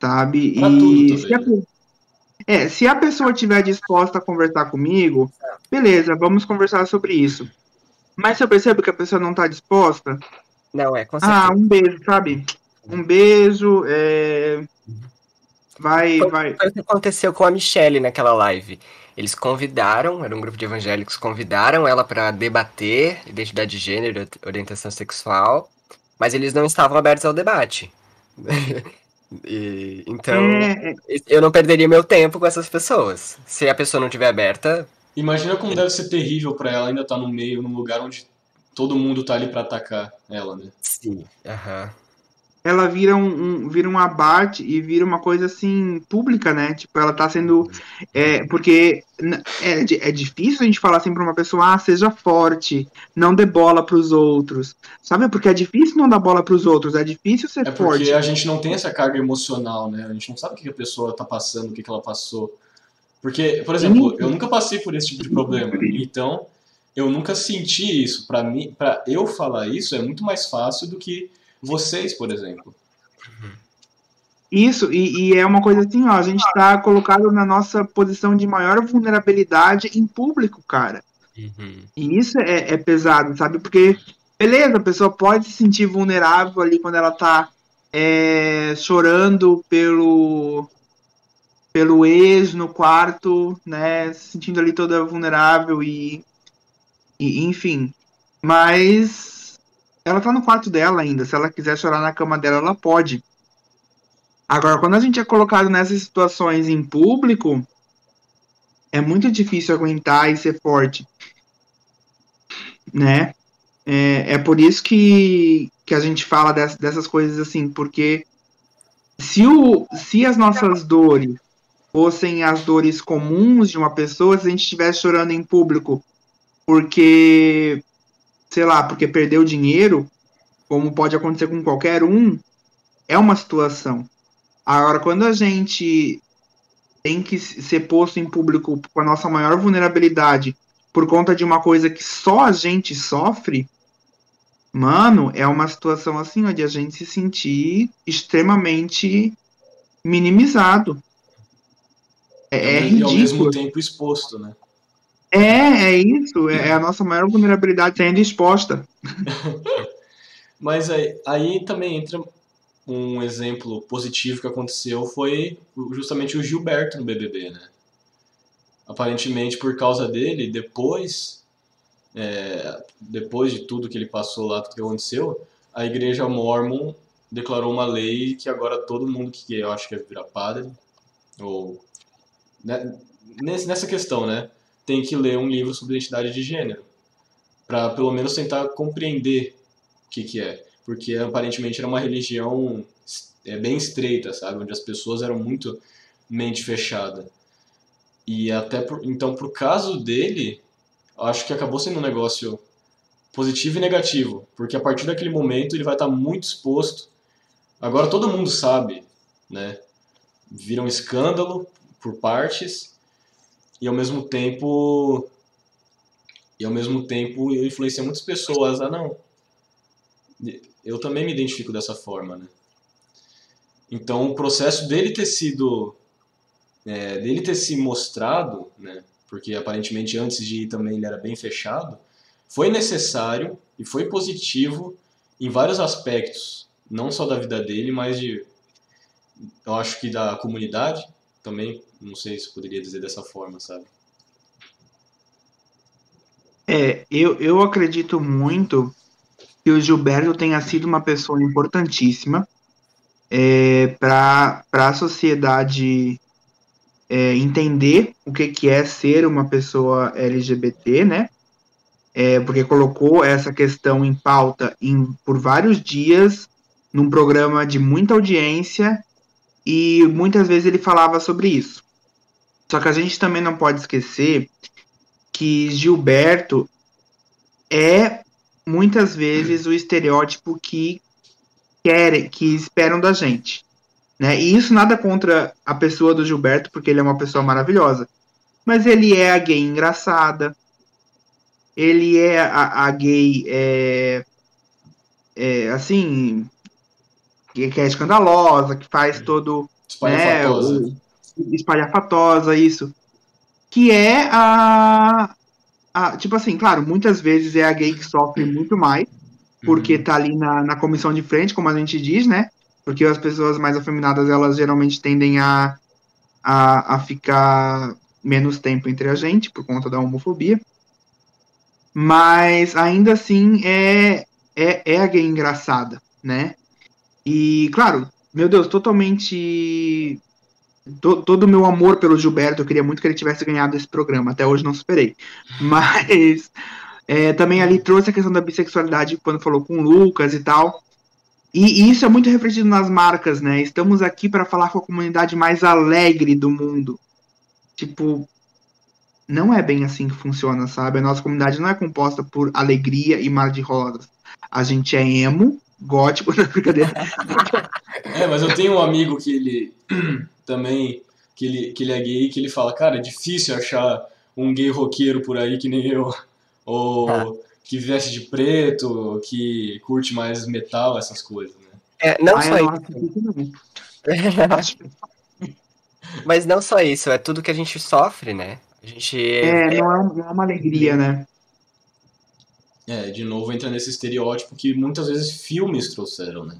Sabe? Pra e se a, é, se a pessoa estiver disposta a conversar comigo, beleza, vamos conversar sobre isso. Mas se eu percebo que a pessoa não está disposta. Não, é, com certeza. Ah, um beijo, sabe? Um beijo. É, Vai, foi, vai. Foi o que aconteceu com a Michelle naquela live. Eles convidaram, era um grupo de evangélicos, convidaram ela para debater identidade de gênero, orientação sexual, mas eles não estavam abertos ao debate. e, então, é, é... eu não perderia meu tempo com essas pessoas. Se a pessoa não estiver aberta. Imagina como deve ser terrível para ela ainda estar tá no meio, num lugar onde todo mundo tá ali para atacar ela, né? Sim, aham. Uhum ela vira um, um, vira um abate e vira uma coisa assim pública, né? Tipo, ela tá sendo. É, porque é, é difícil a gente falar assim pra uma pessoa, ah, seja forte, não dê bola pros outros. Sabe? Porque é difícil não dar bola pros outros, é difícil ser é forte. Porque a gente não tem essa carga emocional, né? A gente não sabe o que a pessoa tá passando, o que, que ela passou. Porque, por exemplo, eu nunca passei por esse tipo de problema. Então, eu nunca senti isso. Para mim, para eu falar isso é muito mais fácil do que vocês, por exemplo. Isso, e, e, é uma coisa assim, ó, a gente está colocado na nossa posição de maior vulnerabilidade em público, cara. Uhum. E isso é, é, pesado, sabe? Porque, beleza, a pessoa pode se sentir vulnerável ali quando ela tá é, chorando pelo pelo ex no quarto, né? Se sentindo ali toda vulnerável e, e enfim. Mas ela tá no quarto dela ainda. Se ela quiser chorar na cama dela, ela pode. Agora, quando a gente é colocado nessas situações em público, é muito difícil aguentar e ser forte. Né? É, é por isso que, que a gente fala dessas, dessas coisas assim, porque se, o, se as nossas dores fossem as dores comuns de uma pessoa, se a gente estivesse chorando em público porque sei lá, porque perdeu dinheiro, como pode acontecer com qualquer um, é uma situação. Agora, quando a gente tem que ser posto em público com a nossa maior vulnerabilidade por conta de uma coisa que só a gente sofre, mano, é uma situação assim, onde a gente se sentir extremamente minimizado. É, é ridículo. E ao mesmo tempo exposto, né? É, é isso. É, é a nossa maior vulnerabilidade sendo exposta. Mas aí, aí também entra um exemplo positivo que aconteceu foi justamente o Gilberto no BBB, né? Aparentemente, por causa dele, depois, é, depois de tudo que ele passou lá, tudo que aconteceu, a igreja mormon declarou uma lei que agora todo mundo que eu acho que é virar padre, ou né, nessa questão, né, tem que ler um livro sobre identidade de gênero, para pelo menos tentar compreender o que, que é, porque aparentemente era uma religião é, bem estreita, sabe, onde as pessoas eram muito mente fechada. E até por, então, pro caso dele, acho que acabou sendo um negócio positivo e negativo, porque a partir daquele momento ele vai estar muito exposto. Agora todo mundo sabe, né? Vira um escândalo por partes e ao mesmo tempo e ao mesmo tempo influencia muitas pessoas ah, não. Eu também me identifico dessa forma, né? Então o processo dele ter sido é, dele ter se mostrado, né? Porque aparentemente antes de ir também ele era bem fechado, foi necessário e foi positivo em vários aspectos, não só da vida dele, mas de eu acho que da comunidade também, não sei se poderia dizer dessa forma, sabe? É, eu, eu acredito muito que o Gilberto tenha sido uma pessoa importantíssima é, para a sociedade é, entender o que, que é ser uma pessoa LGBT, né? É, porque colocou essa questão em pauta em, por vários dias num programa de muita audiência e muitas vezes ele falava sobre isso. Só que a gente também não pode esquecer que Gilberto é muitas vezes o estereótipo que querem, que esperam da gente. Né? E isso nada contra a pessoa do Gilberto, porque ele é uma pessoa maravilhosa. Mas ele é a gay engraçada. Ele é a, a gay é, é, assim que é escandalosa, que faz todo espalhafatosa, né, o, espalhafatosa isso, que é a, a, tipo assim, claro, muitas vezes é a gay que sofre muito mais, porque uhum. tá ali na, na comissão de frente, como a gente diz, né? Porque as pessoas mais afeminadas, elas geralmente tendem a, a, a ficar menos tempo entre a gente, por conta da homofobia. Mas ainda assim é, é, é a gay engraçada, né? E, claro, meu Deus, totalmente. todo o meu amor pelo Gilberto, eu queria muito que ele tivesse ganhado esse programa. Até hoje não superei. Mas é, também ali trouxe a questão da bissexualidade quando falou com o Lucas e tal. E, e isso é muito refletido nas marcas, né? Estamos aqui para falar com a comunidade mais alegre do mundo. Tipo, não é bem assim que funciona, sabe? A nossa comunidade não é composta por alegria e mar de rosas. A gente é emo, gótico, na brincadeira. É, mas eu tenho um amigo que ele também, que ele, que ele é gay, que ele fala, cara, é difícil achar um gay roqueiro por aí que nem eu, ou ah. que veste de preto, que curte mais metal, essas coisas, né? É, não ah, só isso. Mas não só isso, é tudo que a gente sofre, né? A gente... É, não é, não é uma alegria, né? É, de novo entra nesse estereótipo que muitas vezes filmes trouxeram, né?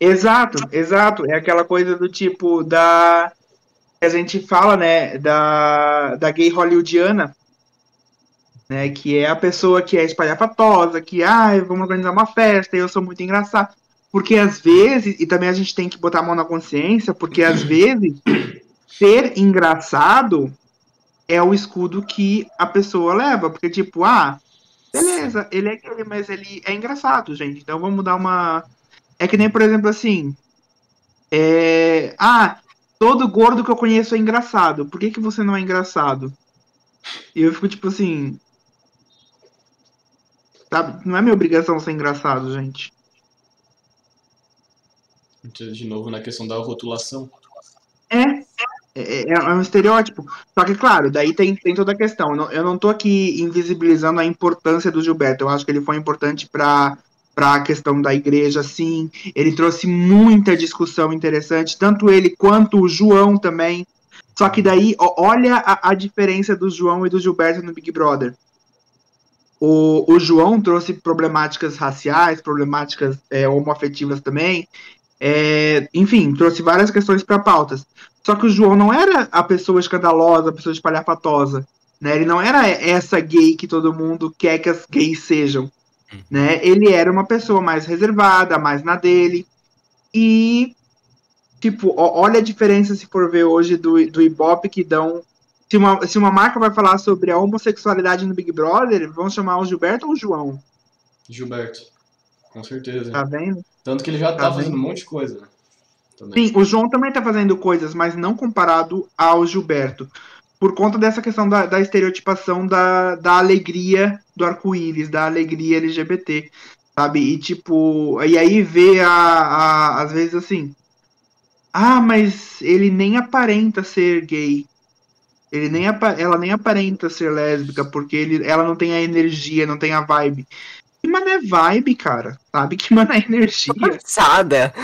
Exato, exato. É aquela coisa do tipo da. A gente fala, né? Da, da gay hollywoodiana, né? Que é a pessoa que é espalhafatosa, que, ah, vamos organizar uma festa, eu sou muito engraçado. Porque às vezes, e também a gente tem que botar a mão na consciência, porque às vezes ser engraçado é o escudo que a pessoa leva. Porque, tipo, ah, Beleza, ele é gay, mas ele é engraçado, gente. Então vamos dar uma. É que nem, por exemplo, assim. É... Ah, todo gordo que eu conheço é engraçado. Por que, que você não é engraçado? E eu fico tipo assim. Sabe? Não é minha obrigação ser engraçado, gente. De novo na questão da rotulação. É, é, é, um estereótipo. Só que, claro, daí tem, tem toda a questão. Eu não, tô aqui invisibilizando a importância do Gilberto. Eu acho que ele foi importante para para a questão da igreja, sim. Ele trouxe muita discussão interessante, tanto ele quanto o João também. Só que daí, olha a, a, diferença do João e do Gilberto no Big Brother. O, o João trouxe problemáticas raciais, problemáticas é, homoafetivas também. É, enfim, trouxe várias questões para pautas. Só que o João não era a pessoa escandalosa, a pessoa espalhafatosa. Né? Ele não era essa gay que todo mundo quer que as gays sejam. Né? Ele era uma pessoa mais reservada, mais na dele. E, tipo, olha a diferença se for ver hoje do, do Ibope que dão. Se uma, se uma marca vai falar sobre a homossexualidade no Big Brother, vão chamar o Gilberto ou o João? Gilberto, com certeza. Tá vendo? Tanto que ele já tá, tá fazendo um monte de coisa, né? Também. Sim, o João também tá fazendo coisas, mas não comparado ao Gilberto por conta dessa questão da, da estereotipação da, da alegria do arco-íris, da alegria LGBT, sabe? E tipo, e aí vê a, a, às vezes assim, ah, mas ele nem aparenta ser gay. Ele nem ela nem aparenta ser lésbica, porque ele, ela não tem a energia, não tem a vibe. Mano é vibe, cara? Sabe? Que mano é energia. Cansada.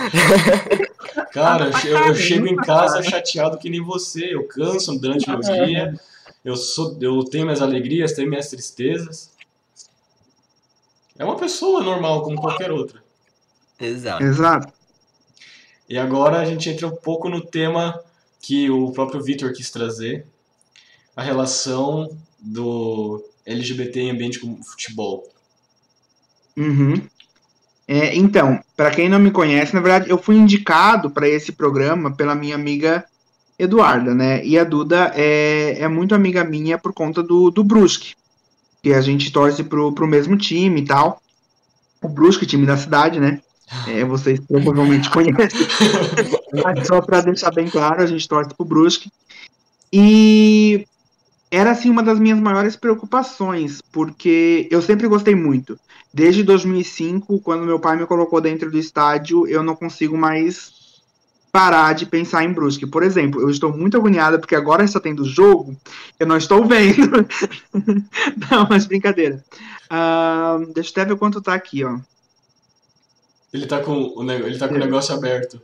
Cara, eu, eu, chego em casa chateado que nem você. Eu canso durante o meu é. dia. Eu, sou, eu tenho minhas alegrias, tenho minhas tristezas. É uma pessoa normal, como qualquer outra. Exato. Exato. E agora a gente entra um pouco no tema que o próprio Victor quis trazer, a relação do LGBT em ambiente como futebol. Uhum. É, então, para quem não me conhece, na verdade, eu fui indicado para esse programa pela minha amiga Eduarda, né? E a Duda é, é muito amiga minha por conta do, do Brusque, que a gente torce pro, pro mesmo time e tal. O Brusque, time da cidade, né? É, vocês provavelmente conhecem. Mas só para deixar bem claro, a gente torce pro Brusque. E era assim uma das minhas maiores preocupações, porque eu sempre gostei muito. Desde 2005, quando meu pai me colocou dentro do estádio, eu não consigo mais parar de pensar em Brusque. Por exemplo, eu estou muito agoniada porque agora está tendo jogo, eu não estou vendo. não, mas brincadeira. Uh, deixa eu até ver quanto tá aqui, ó. Ele tá com o, ele tá com o negócio aberto.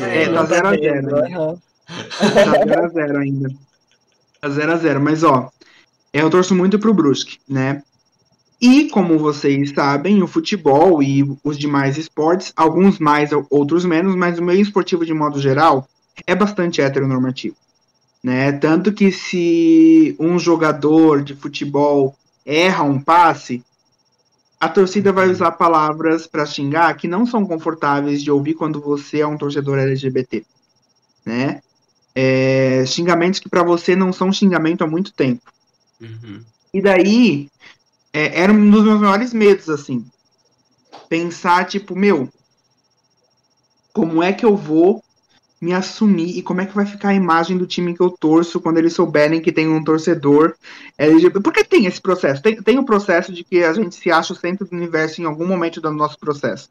é, tá 0x0 Tá 0x0 ainda. 0 a 0 mas ó, eu torço muito pro Brusque, né? E como vocês sabem, o futebol e os demais esportes, alguns mais, outros menos, mas o meio esportivo de modo geral é bastante heteronormativo, né? Tanto que se um jogador de futebol erra um passe, a torcida vai usar palavras para xingar que não são confortáveis de ouvir quando você é um torcedor LGBT, né? É, xingamentos que para você não são xingamento há muito tempo. Uhum. E daí, é, era um dos meus maiores medos, assim. Pensar, tipo, meu, como é que eu vou me assumir e como é que vai ficar a imagem do time que eu torço quando eles souberem que tem um torcedor LGBT. Porque tem esse processo. Tem, tem o processo de que a gente se acha o centro do universo em algum momento do nosso processo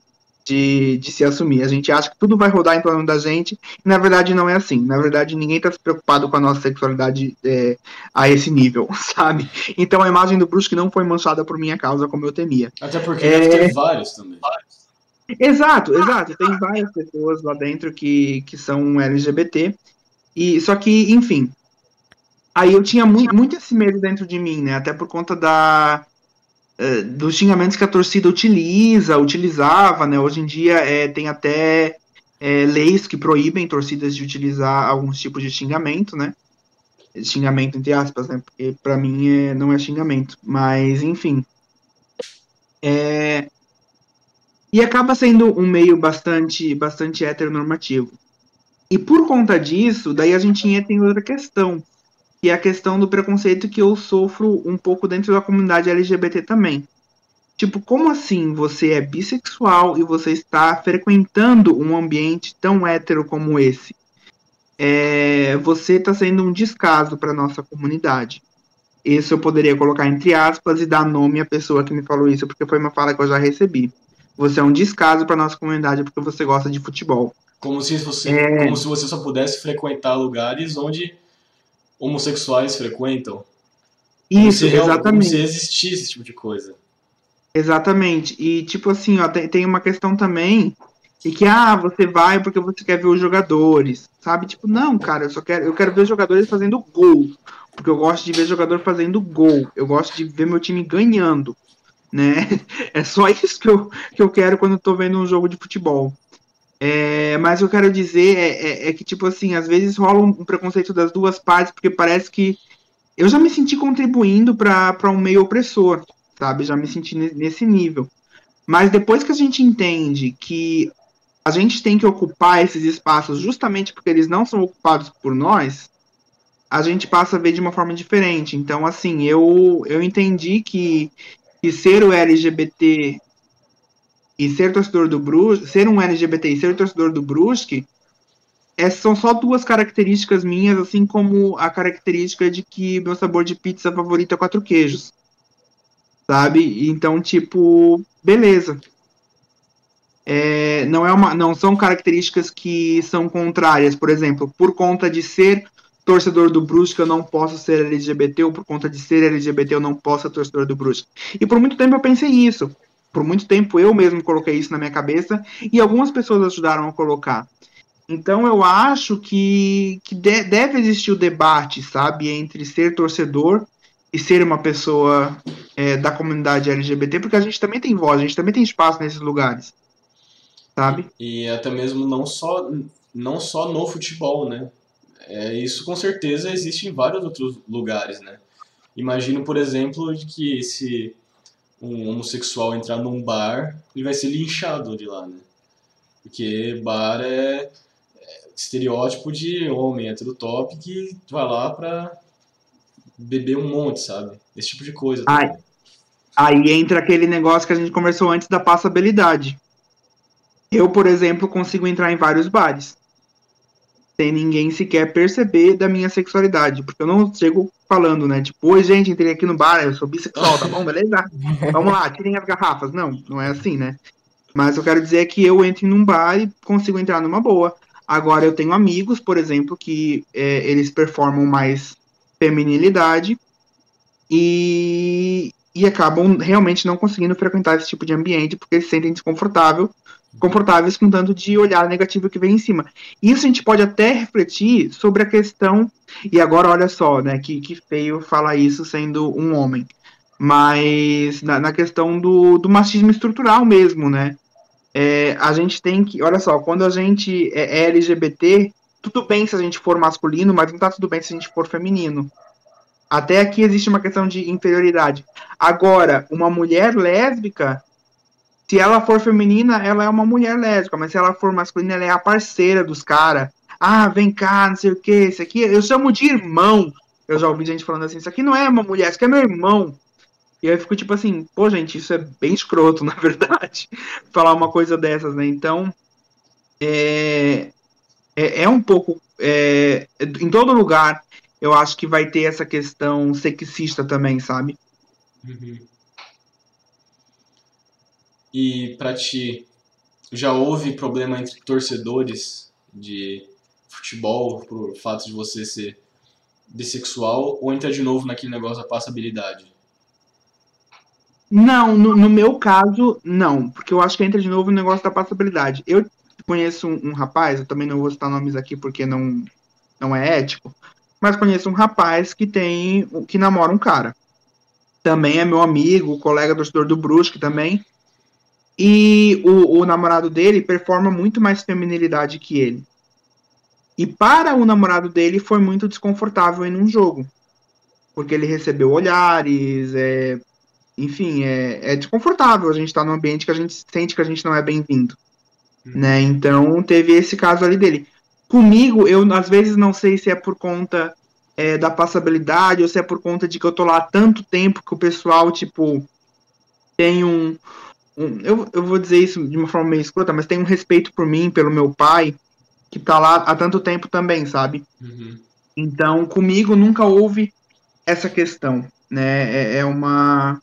de, de se assumir. A gente acha que tudo vai rodar em torno da gente, e na verdade não é assim. Na verdade, ninguém está se preocupado com a nossa sexualidade é, a esse nível, sabe? Então a imagem do Brusque não foi manchada por minha causa, como eu temia. Até porque é... ter vários também. Exato, exato. Tem várias pessoas lá dentro que, que são LGBT. E, só que, enfim. Aí eu tinha muito, muito esse medo dentro de mim, né? Até por conta da, eh, dos xingamentos que a torcida utiliza, utilizava, né? Hoje em dia é, tem até é, leis que proíbem torcidas de utilizar alguns tipos de xingamento, né? Xingamento entre aspas, né? Porque para mim é, não é xingamento, mas enfim. É, e acaba sendo um meio bastante, bastante heteronormativo. E por conta disso, daí a gente entra em outra questão, e a questão do preconceito que eu sofro um pouco dentro da comunidade LGBT também. Tipo, como assim você é bissexual e você está frequentando um ambiente tão hétero como esse? É, você está sendo um descaso para nossa comunidade. isso eu poderia colocar entre aspas e dar nome à pessoa que me falou isso, porque foi uma fala que eu já recebi. Você é um descaso para nossa comunidade porque você gosta de futebol. Como se você, é... como se você só pudesse frequentar lugares onde homossexuais frequentam. Isso, como se, exatamente. Como se existisse esse tipo de coisa. Exatamente. E, tipo assim, ó, tem, tem uma questão também e que, ah, você vai porque você quer ver os jogadores, sabe? Tipo, não, cara, eu só quero, eu quero ver os jogadores fazendo gol, porque eu gosto de ver jogador fazendo gol, eu gosto de ver meu time ganhando, né? É só isso que eu, que eu quero quando eu tô vendo um jogo de futebol. É, mas eu quero dizer é, é, é, que, tipo assim, às vezes rola um preconceito das duas partes, porque parece que eu já me senti contribuindo para um meio opressor, sabe? Já me senti nesse nível. Mas depois que a gente entende que a gente tem que ocupar esses espaços justamente porque eles não são ocupados por nós, a gente passa a ver de uma forma diferente. Então, assim, eu, eu entendi que, que ser o LGBT e ser torcedor do Brusque, ser um LGBT e ser torcedor do Brusque, é, são só duas características minhas, assim como a característica de que meu sabor de pizza favorito é quatro queijos. Sabe? Então, tipo, beleza. É, não, é uma, não são características que são contrárias. Por exemplo, por conta de ser torcedor do Brusque, eu não posso ser LGBT, ou por conta de ser LGBT, eu não posso ser torcedor do Brusque. E por muito tempo eu pensei isso. Por muito tempo eu mesmo coloquei isso na minha cabeça e algumas pessoas ajudaram a colocar. Então eu acho que, que de, deve existir o debate, sabe, entre ser torcedor e ser uma pessoa é, da comunidade LGBT, porque a gente também tem voz, a gente também tem espaço nesses lugares, sabe? E, e até mesmo não só, não só no futebol, né? É, isso com certeza existe em vários outros lugares, né? Imagino, por exemplo, que se um homossexual entrar num bar, ele vai ser linchado de lá, né? Porque bar é, é estereótipo de homem hétero top que vai lá pra beber um monte, sabe? Esse tipo de coisa. Aí, aí entra aquele negócio que a gente conversou antes da passabilidade. Eu, por exemplo, consigo entrar em vários bares sem ninguém sequer perceber da minha sexualidade. Porque eu não chego falando, né? Tipo, oi, gente, entrei aqui no bar, eu sou bissexual, tá bom? Beleza? Vamos lá, tirem as garrafas. Não, não é assim, né? Mas eu quero dizer que eu entro num bar e consigo entrar numa boa. Agora, eu tenho amigos, por exemplo, que é, eles performam mais feminilidade e, e acabam realmente não conseguindo frequentar esse tipo de ambiente porque se sentem desconfortável confortáveis com tanto de olhar negativo que vem em cima. Isso a gente pode até refletir sobre a questão, e agora olha só, né, que, que feio falar isso sendo um homem, mas na, na questão do, do machismo estrutural mesmo, né, é, a gente tem que, olha só, quando a gente é, é LGBT, tudo bem se a gente for masculino, mas não tá tudo bem se a gente for feminino. Até aqui existe uma questão de inferioridade. Agora, uma mulher lésbica, se ela for feminina, ela é uma mulher lésbica, mas se ela for masculina, ela é a parceira dos caras. Ah, vem cá, não sei o que, isso aqui, eu chamo de irmão. Eu já ouvi gente falando assim, isso aqui não é uma mulher, isso aqui é meu irmão. E aí eu fico tipo assim, pô, gente, isso é bem escroto, na verdade, falar uma coisa dessas, né? Então, é, é, é um pouco. É, em todo lugar, eu acho que vai ter essa questão sexista também, sabe? Uhum. E para ti, já houve problema entre torcedores de futebol por fato de você ser bissexual ou entra de novo naquele negócio da passabilidade? Não, no, no, meu caso, não, porque eu acho que entra de novo no negócio da passabilidade. Eu conheço um, um, rapaz, eu também não vou citar nomes aqui porque não, não é ético, mas conheço um rapaz que tem, que namora um cara. Também é meu amigo, colega torcedor do Brusque também, e o, o namorado dele performa muito mais feminilidade que ele. E para o namorado dele foi muito desconfortável em um jogo. Porque ele recebeu olhares, é, enfim, é, é desconfortável a gente estar tá num ambiente que a gente sente que a gente não é bem-vindo. Hum. Né? Então teve esse caso ali dele. Comigo, eu às vezes não sei se é por conta é, da passabilidade ou se é por conta de que eu tô lá há tanto tempo que o pessoal, tipo, tem um, eu, eu vou dizer isso de uma forma meio escrota, mas tem um respeito por mim, pelo meu pai, que tá lá há tanto tempo também, sabe? Uhum. Então, comigo nunca houve essa questão. né? É, é uma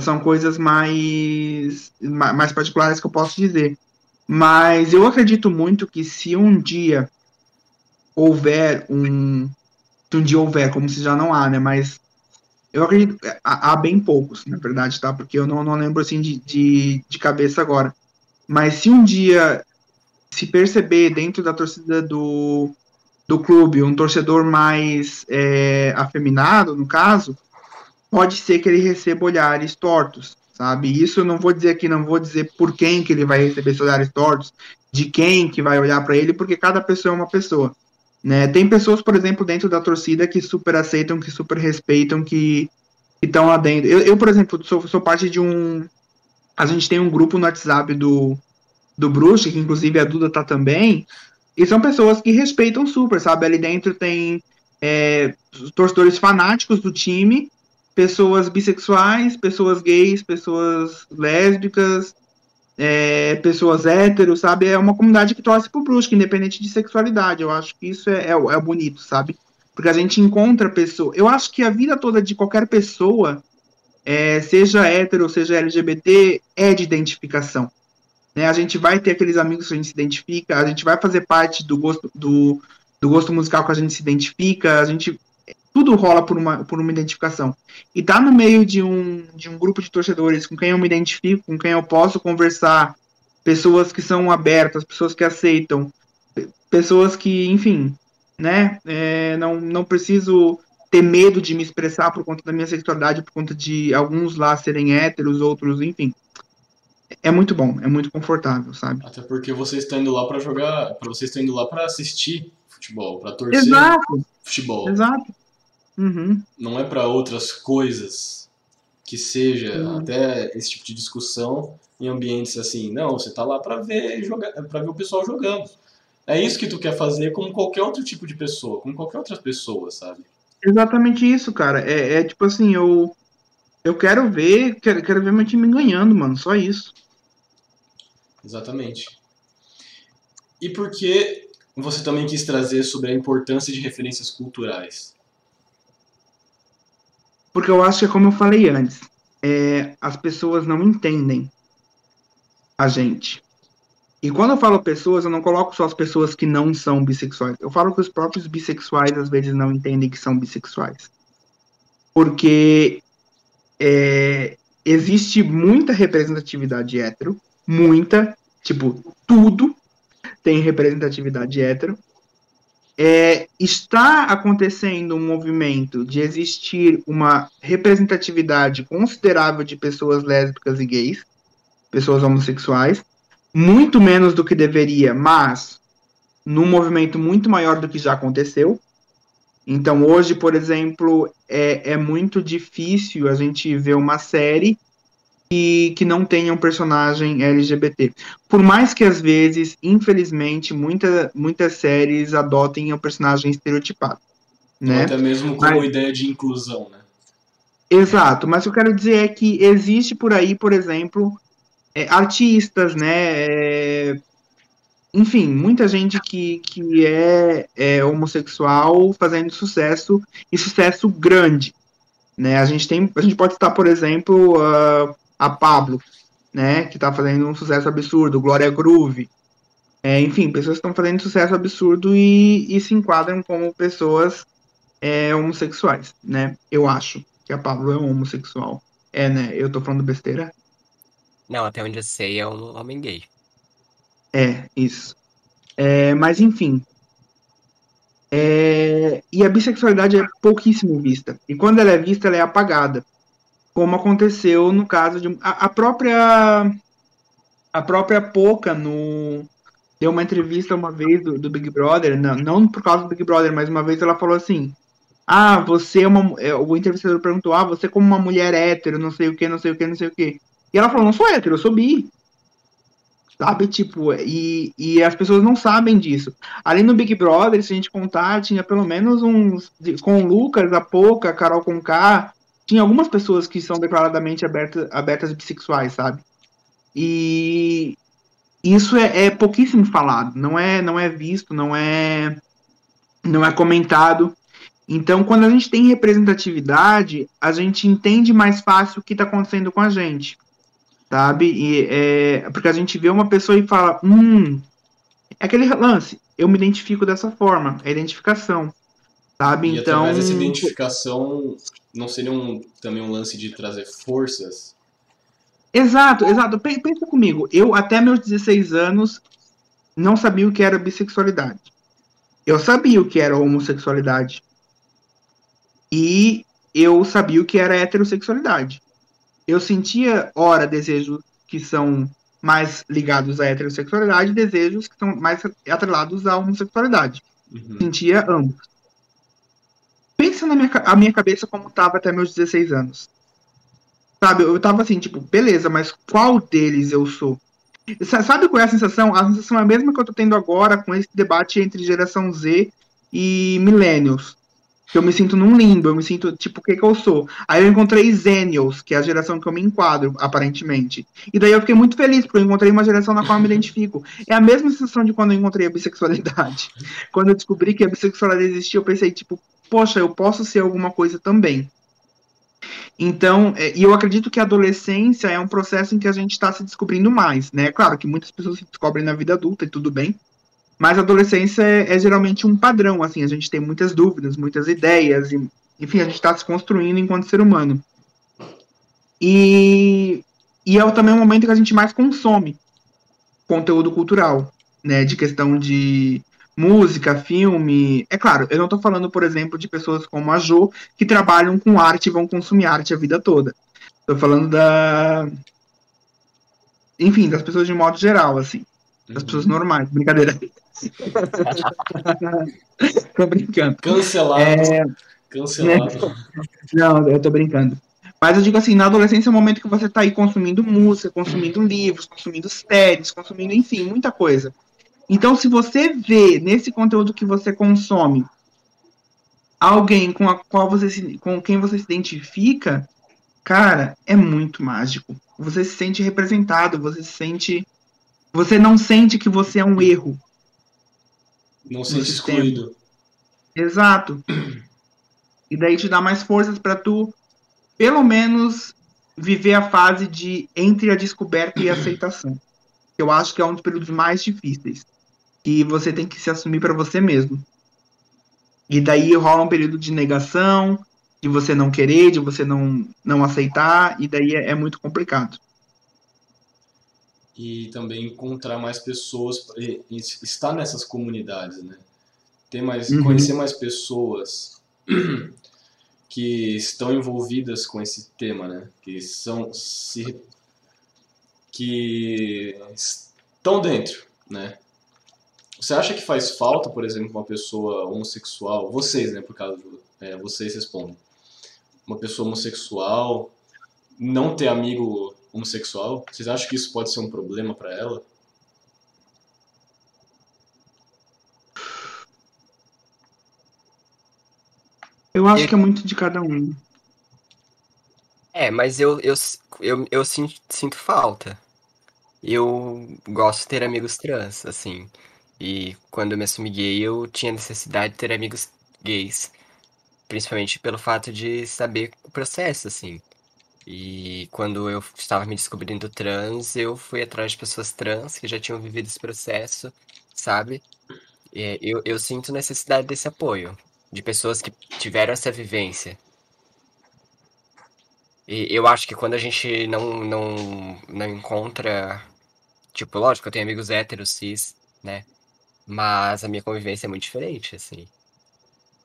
são coisas mais mais particulares que eu posso dizer. Mas eu acredito muito que se um dia houver um se um dia houver, como se já não há, né? Mas eu acredito há, há bem poucos, na verdade, tá? Porque eu não, não lembro assim de, de, de cabeça agora. Mas se um dia se perceber dentro da torcida do, do clube um torcedor mais é, afeminado, no caso, pode ser que ele receba olhares tortos, sabe? Isso eu não vou dizer aqui, não vou dizer por quem que ele vai receber esses olhares tortos, de quem que vai olhar para ele, porque cada pessoa é uma pessoa. Né? Tem pessoas, por exemplo, dentro da torcida que super aceitam, que super respeitam, que estão lá dentro. Eu, eu, por exemplo, sou, sou parte de um. A gente tem um grupo no WhatsApp do, do Bruxa, que inclusive a Duda tá também, e são pessoas que respeitam super, sabe? Ali dentro tem é, torcedores fanáticos do time, pessoas bissexuais, pessoas gays, pessoas lésbicas, é, pessoas héteros, sabe? É uma comunidade que torce pro Brusque, independente de sexualidade. Eu acho que isso é, é, é bonito, sabe? Porque a gente encontra pessoas. Eu acho que a vida toda de qualquer pessoa, é, seja hétero, seja LGBT, é de identificação. Né? A gente vai ter aqueles amigos que a gente se identifica, a gente vai fazer parte do gosto do, do gosto musical que a gente se identifica, a gente tudo rola por uma, por uma identificação. E tá no meio de um, de um grupo de torcedores com quem eu me identifico, com quem eu posso conversar, pessoas que são abertas, pessoas que aceitam, pessoas que, enfim, né, é, não, não preciso ter medo de me expressar por conta da minha sexualidade, por conta de alguns lá serem héteros, outros, enfim. É muito bom, é muito confortável, sabe? Até porque vocês estão indo lá para jogar, para vocês estão indo lá para assistir futebol, para torcer Exato. futebol. Exato. Uhum. Não é para outras coisas que seja uhum. até esse tipo de discussão em ambientes assim. Não, você tá lá para ver jogar, para ver o pessoal jogando. É isso que tu quer fazer como qualquer outro tipo de pessoa, como qualquer outra pessoa, sabe? Exatamente isso, cara. É, é tipo assim, eu eu quero ver, quero, quero ver meu time ganhando, mano, só isso. Exatamente. E por que você também quis trazer sobre a importância de referências culturais? Porque eu acho que, como eu falei antes, é, as pessoas não entendem a gente. E quando eu falo pessoas, eu não coloco só as pessoas que não são bissexuais. Eu falo que os próprios bissexuais às vezes não entendem que são bissexuais. Porque é, existe muita representatividade hétero, muita, tipo, tudo tem representatividade hétero. É, está acontecendo um movimento de existir uma representatividade considerável de pessoas lésbicas e gays, pessoas homossexuais, muito menos do que deveria, mas num movimento muito maior do que já aconteceu. Então, hoje, por exemplo, é, é muito difícil a gente ver uma série que, que não tenha um personagem LGBT. Por mais que, às vezes, infelizmente, muita, muitas séries adotem um personagem estereotipado. Né? Até mesmo como mas, ideia de inclusão, né? Exato, mas o que eu quero dizer é que existe por aí, por exemplo, é, artistas, né? É, enfim, muita gente que, que é, é, homossexual fazendo sucesso e sucesso grande. Né? A gente tem, a gente pode estar, por exemplo, uh, a Pablo, né? Que está fazendo um sucesso absurdo, Glória Groove. É, enfim, pessoas que estão fazendo sucesso absurdo e, e se enquadram como pessoas é, homossexuais, né? Eu acho que a Pablo é um homossexual. É, né? Eu tô falando besteira? Não, até onde eu sei é um homem gay. É, isso. É, mas enfim. É, e a bissexualidade é pouquíssimo vista. E quando ela é vista, ela é apagada. Como aconteceu no caso de. A, a própria. A própria Poca no. Deu uma entrevista uma vez do, do Big Brother, não, não por causa do Big Brother, mas uma vez ela falou assim: Ah, você é uma. É, o entrevistador perguntou: Ah, você como uma mulher hétero, não sei o que, não sei o que, não sei o que. E ela falou: Não sou hétero, eu sou bi. Sabe, tipo, e, e as pessoas não sabem disso. Ali no Big Brother, se a gente contar, tinha pelo menos uns. Com o Lucas, a Poca, a Carol Conká, tinha algumas pessoas que são declaradamente abertas, abertas bissexuais, sabe? E isso é, é, pouquíssimo falado, não é, não é visto, não é, não é comentado. Então, quando a gente tem representatividade, a gente entende mais fácil o que está acontecendo com a gente, sabe? E, é, porque a gente vê uma pessoa e fala, hum, é aquele lance, eu me identifico dessa forma, é identificação, sabe? E então, através dessa identificação, não seria um, também um lance de trazer forças? Exato, exato. Pensa comigo, eu até meus 16 anos não sabia o que era bissexualidade. Eu sabia o que era homossexualidade. E eu sabia o que era heterossexualidade. Eu sentia, ora, desejos que são mais ligados à heterossexualidade e desejos que são mais atrelados à homossexualidade. Uhum. Sentia ambos. Pensa na minha, a minha cabeça como estava até meus 16 anos. Sabe, eu tava assim, tipo, beleza, mas qual deles eu sou? Sabe qual é a sensação? A sensação é a mesma que eu tô tendo agora com esse debate entre geração Z e millennials eu me sinto num limbo, eu me sinto, tipo, o que que eu sou? Aí eu encontrei Zenials, que é a geração que eu me enquadro, aparentemente. E daí eu fiquei muito feliz, porque eu encontrei uma geração na qual eu me identifico. É a mesma sensação de quando eu encontrei a bissexualidade. Quando eu descobri que a bissexualidade existia, eu pensei, tipo, poxa, eu posso ser alguma coisa também. Então, é, e eu acredito que a adolescência é um processo em que a gente está se descobrindo mais, né? Claro que muitas pessoas se descobrem na vida adulta e tudo bem, mas a adolescência é, é, geralmente um padrão, assim, a gente tem muitas dúvidas, muitas ideias, e, enfim, a gente está se construindo enquanto ser humano. E, e é também o momento que a gente mais consome conteúdo cultural, né, de questão de música, filme. É claro, eu não estou falando, por exemplo, de pessoas como a Jo, que trabalham com arte e vão consumir arte a vida toda. Estou falando da. Enfim, das pessoas de modo geral, assim. Das pessoas uhum. normais, brincadeira. tô brincando. Cancelado. É... Cancelado. Não, eu tô brincando. Mas eu digo assim, na adolescência é o momento que você tá aí consumindo música, consumindo livros, consumindo séries, consumindo, enfim, muita coisa. Então, se você vê nesse conteúdo que você consome alguém com a qual você se, com quem você se identifica, cara, é muito mágico. Você se sente representado, você se sente você não sente que você é um erro. Não sente excluído. Exato. E daí te dá mais forças para tu, pelo menos, viver a fase de entre a descoberta e a aceitação. Eu acho que é um dos períodos mais difíceis. Que você tem que se assumir para você mesmo. E daí rola um período de negação, de você não querer, de você não, não aceitar, e daí é, é muito complicado e também encontrar mais pessoas, estar nessas comunidades, né? Ter mais, uhum. conhecer mais pessoas que estão envolvidas com esse tema, né? Que são se que estão dentro, né? Você acha que faz falta, por exemplo, uma pessoa homossexual, vocês, né, por causa é, vocês respondem, uma pessoa homossexual não ter amigo homossexual, vocês acham que isso pode ser um problema para ela? Eu acho que é muito de cada um. É, mas eu, eu, eu, eu sinto, sinto falta. Eu gosto de ter amigos trans, assim. E quando eu me assumi gay, eu tinha necessidade de ter amigos gays. Principalmente pelo fato de saber o processo, assim. E quando eu estava me descobrindo trans, eu fui atrás de pessoas trans que já tinham vivido esse processo, sabe? E eu, eu sinto necessidade desse apoio, de pessoas que tiveram essa vivência. E eu acho que quando a gente não, não, não encontra. Tipo, lógico, eu tenho amigos héteros, cis, né? Mas a minha convivência é muito diferente, assim,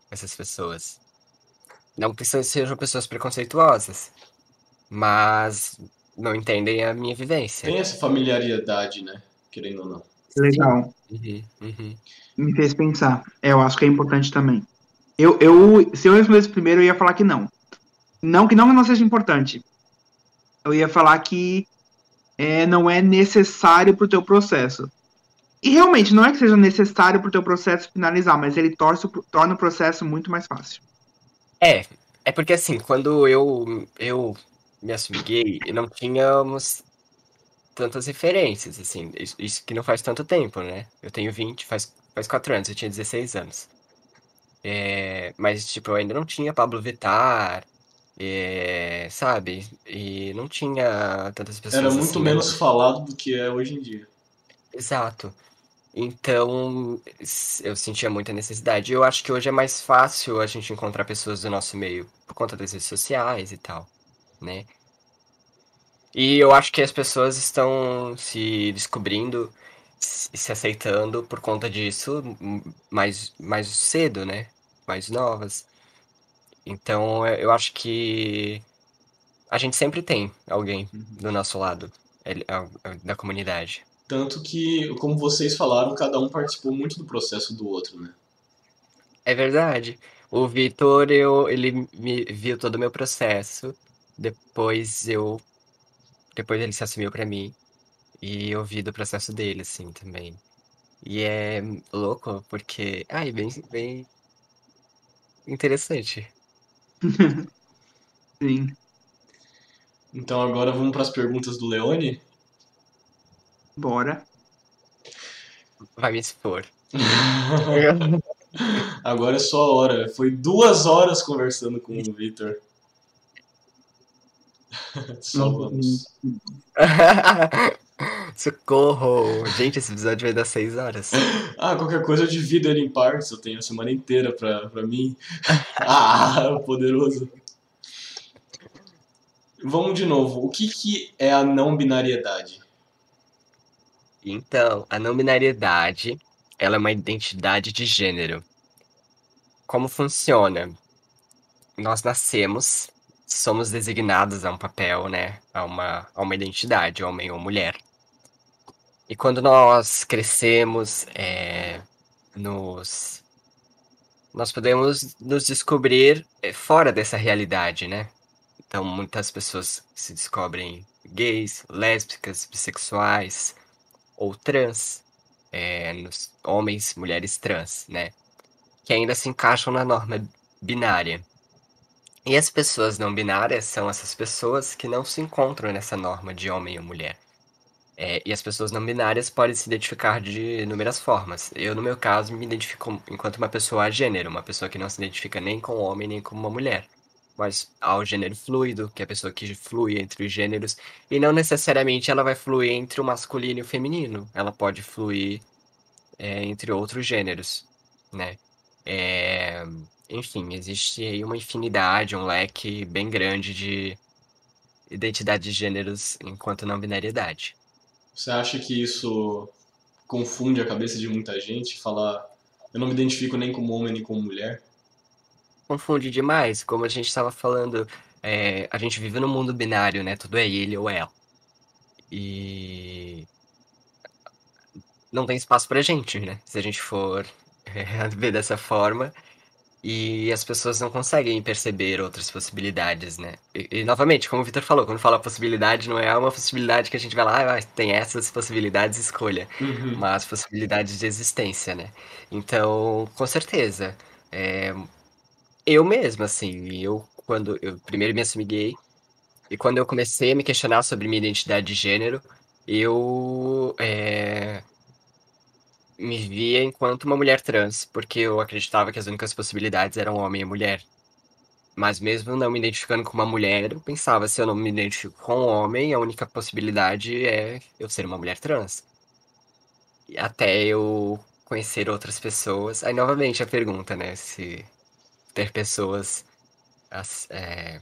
com essas pessoas. Não que sejam pessoas preconceituosas, mas não entendem a minha vivência. Tem essa familiaridade, né? Querendo ou não. Legal. Uhum, uhum. Me fez pensar. É, eu acho que é importante também. Eu, eu, se eu respondesse primeiro, eu ia falar que não. Não que não, não seja importante. Eu ia falar que é, não é necessário para o teu processo. E realmente, não é que seja necessário para o teu processo finalizar, mas ele torce, torna o processo muito mais fácil. É, é porque assim, quando eu, eu me assumi gay, não tínhamos tantas referências, assim. Isso, isso, que não faz tanto tempo, né? Eu tenho 20, faz, faz 4 anos, eu tinha 16 anos. É, mas, tipo, eu ainda não tinha Pablo Vittar, é, sabe? E não tinha tantas pessoas Era muito assim. menos falado do que é hoje em dia. Exato. Então, eu sentia muita necessidade. Eu acho que hoje é mais fácil a gente encontrar pessoas do nosso meio por conta das redes sociais e tal, né? E eu acho que as pessoas estão se descobrindo e se aceitando por conta disso mais, mais cedo, né? Mais novas. Então, eu eu acho que a gente sempre tem alguém do nosso lado, da comunidade. Tanto que, como vocês falaram, cada um participou muito do processo do outro, né? É verdade. O Vitor, eu, ele me viu todo o meu processo. Depois eu, depois ele se assumiu pra mim e eu vi do processo dele, assim, também. E é louco porque, ai, bem, bem interessante. Sim. Então agora vamos para as perguntas do Leone. Bora. Vai me expor. Agora é só a hora. Foi duas horas conversando com o Victor. Só vamos. Socorro! Gente, esse episódio vai dar seis horas. Ah, qualquer coisa eu divido ele em partes. Eu tenho a semana inteira pra, pra mim. Ah, poderoso. Vamos de novo. O que, que é a não binariedade? Então, a não binariedade, ela é uma identidade de gênero. Como funciona? Nós nascemos, somos designados a um papel, né? A uma, a uma identidade, homem ou mulher. E quando nós crescemos, é, nos, nós podemos nos descobrir é, fora dessa realidade, né? Então, muitas pessoas se descobrem gays, lésbicas, bissexuais ou trans, é, nos homens, mulheres trans, né? Que ainda se encaixam na norma binária. E as pessoas não binárias são essas pessoas que não se encontram nessa norma de homem ou mulher. É, e as pessoas não binárias podem se identificar de inúmeras formas. Eu, no meu caso, me identifico enquanto uma pessoa a gênero, uma pessoa que não se identifica nem com homem nem com uma mulher. Mas ao gênero fluido, que é a pessoa que flui entre os gêneros, e não necessariamente ela vai fluir entre o masculino e o feminino. Ela pode fluir é, entre outros gêneros, né? É, enfim, existe aí uma infinidade, um leque bem grande de identidade de gêneros enquanto não binariedade. Você acha que isso confunde a cabeça de muita gente? Falar, eu não me identifico nem como homem nem como mulher? Confunde demais, como a gente estava falando, é, a gente vive num mundo binário, né? Tudo é ele ou ela. E não tem espaço pra gente, né? Se a gente for é, ver dessa forma. E as pessoas não conseguem perceber outras possibilidades, né? E, e, novamente, como o Vitor falou, quando fala possibilidade, não é uma possibilidade que a gente vai lá, ah, tem essas possibilidades, escolha. Uhum. Mas possibilidades de existência, né? Então, com certeza. É, eu mesmo, assim, eu quando eu primeiro me assumi gay, e quando eu comecei a me questionar sobre minha identidade de gênero, eu é, me via enquanto uma mulher trans, porque eu acreditava que as únicas possibilidades eram homem e mulher. Mas mesmo não me identificando com uma mulher, eu pensava, se eu não me identifico com um homem, a única possibilidade é eu ser uma mulher trans. E até eu conhecer outras pessoas. Aí novamente a pergunta, né? Se ter pessoas as- é,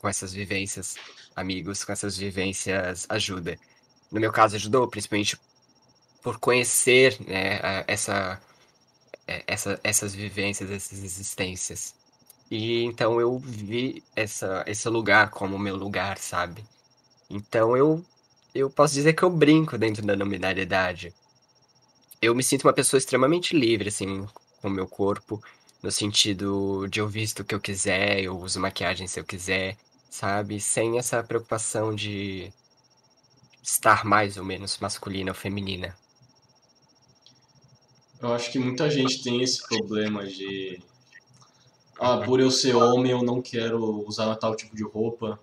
com essas vivências, amigos com essas vivências ajuda. No meu caso ajudou, principalmente por conhecer né, essa, é, essa, essas vivências, essas existências. E então eu vi essa, esse lugar como meu lugar, sabe? Então eu, eu posso dizer que eu brinco dentro da nominalidade. Eu me sinto uma pessoa extremamente livre, assim, com o meu corpo, no sentido de eu visto o que eu quiser, eu uso maquiagem se eu quiser, sabe? Sem essa preocupação de estar mais ou menos masculina ou feminina. Eu acho que muita gente tem esse problema de. Ah, por eu ser homem, eu não quero usar tal tipo de roupa.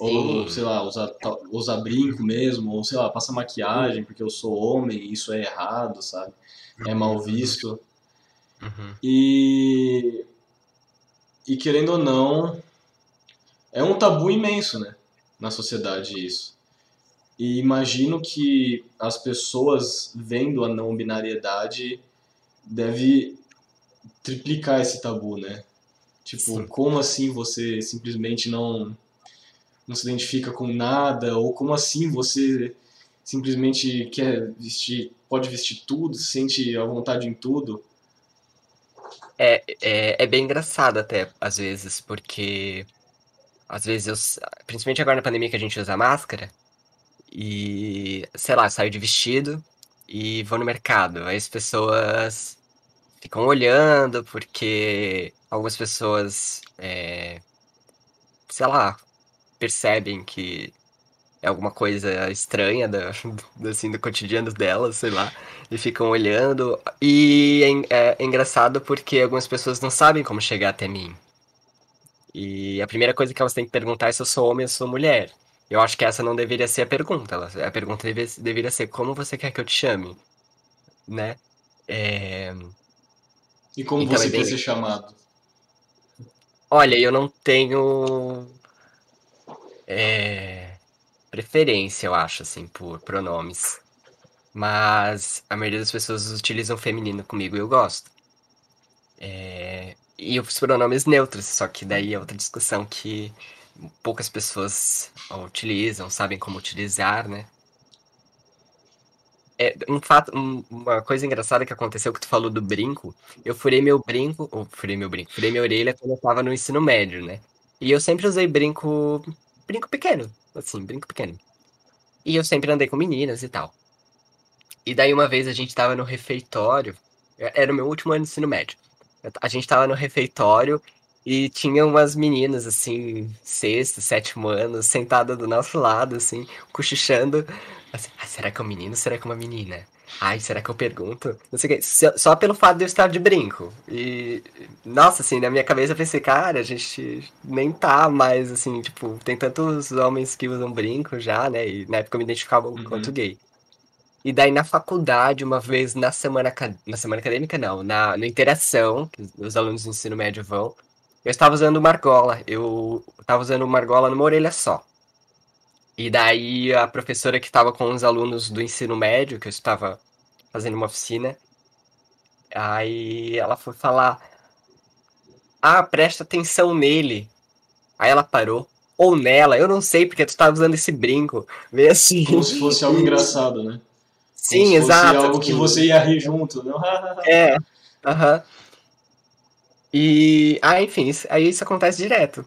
Ou, sei lá, usar, usar brinco mesmo. Ou, sei lá, passar maquiagem porque eu sou homem e isso é errado, sabe? É mal visto. Uhum. E, e querendo ou não, é um tabu imenso, né? Na sociedade isso. E imagino que as pessoas vendo a não binariedade deve triplicar esse tabu, né? Tipo, Sim. como assim você simplesmente não não se identifica com nada ou como assim você simplesmente quer vestir, pode vestir tudo, se sente à vontade em tudo? É, é, é bem engraçado até, às vezes, porque às vezes eu, principalmente agora na pandemia que a gente usa máscara, e sei lá, saio de vestido e vou no mercado. Aí as pessoas ficam olhando, porque algumas pessoas, é, sei lá, percebem que é alguma coisa estranha da, assim, do cotidiano delas, sei lá, e ficam olhando. E é, é engraçado porque algumas pessoas não sabem como chegar até mim. E a primeira coisa que elas têm que perguntar é se eu sou homem ou sou mulher. Eu acho que essa não deveria ser a pergunta. A pergunta deve- deveria ser como você quer que eu te chame, né? É, E como Então, você é bem- quer ser chamado? Olha, eu não tenho é, preferência, eu acho, assim, por pronomes. Mas a maioria das pessoas utilizam feminino comigo e eu gosto. É, e os pronomes neutros, só que daí é outra discussão que poucas pessoas utilizam, sabem como utilizar, né? É, um fato, um- uma coisa engraçada que aconteceu que tu falou do brinco, eu furei meu brinco, ou furei meu brinco, furei minha orelha quando eu tava no ensino médio, né? E eu sempre usei brinco, brinco pequeno, assim, brinco pequeno. E eu sempre andei com meninas e tal. E daí uma vez a gente tava no refeitório, era o meu último ano de ensino médio. A gente tava no refeitório e tinha umas meninas, assim, sexto, sétimo ano, sentadas do nosso lado, assim, cochichando. Assim, "Ah, será que é um menino? Será que é uma menina? Ai, será que eu pergunto? Não sei o quê. Só pelo fato de eu estar de brinco. E, nossa, assim, na minha cabeça eu pensei, cara, a gente nem tá mais, assim, tipo, tem tantos homens que usam brinco já, né? E na época eu me identificava Uhum. quanto gay. E daí na faculdade, uma vez na semana, na semana acadêmica, não, na, na interação, que os alunos do ensino médio vão, eu estava usando uma argola. Eu estava usando uma argola numa orelha só. E daí a professora que estava com os alunos do ensino médio, que eu estava fazendo uma oficina, aí ela foi falar: Ah, presta atenção nele. Aí ela parou. Ou nela, eu não sei porque tu estava usando esse brinco. Veio assim. Como se fosse algo engraçado, né? Sim, Como se fosse exato. algo que você ia rir junto, não? É, aham. E, ah, enfim, isso- aí isso acontece direto.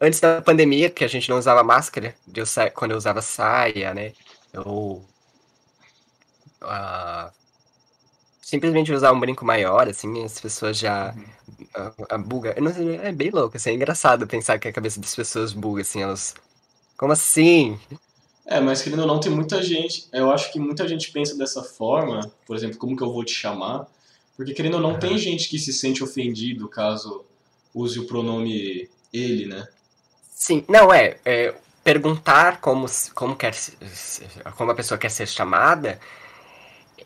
Antes da pandemia, que a gente não usava máscara, eu sa- quando eu usava saia, né? Eu ah, simplesmente usar um brinco maior, assim, as pessoas já. A, a buga. eu não sei, é bem louco, assim, é engraçado pensar que a cabeça das pessoas buga, assim, elas. Como assim? É, mas querendo ou não, tem muita gente. Eu acho que muita gente pensa dessa forma, por exemplo, como que eu vou te chamar? Porque querendo ou não, tem gente que se sente ofendido caso use o pronome ele, né? Sim, não, é, é, perguntar como, como, quer, como a pessoa quer ser chamada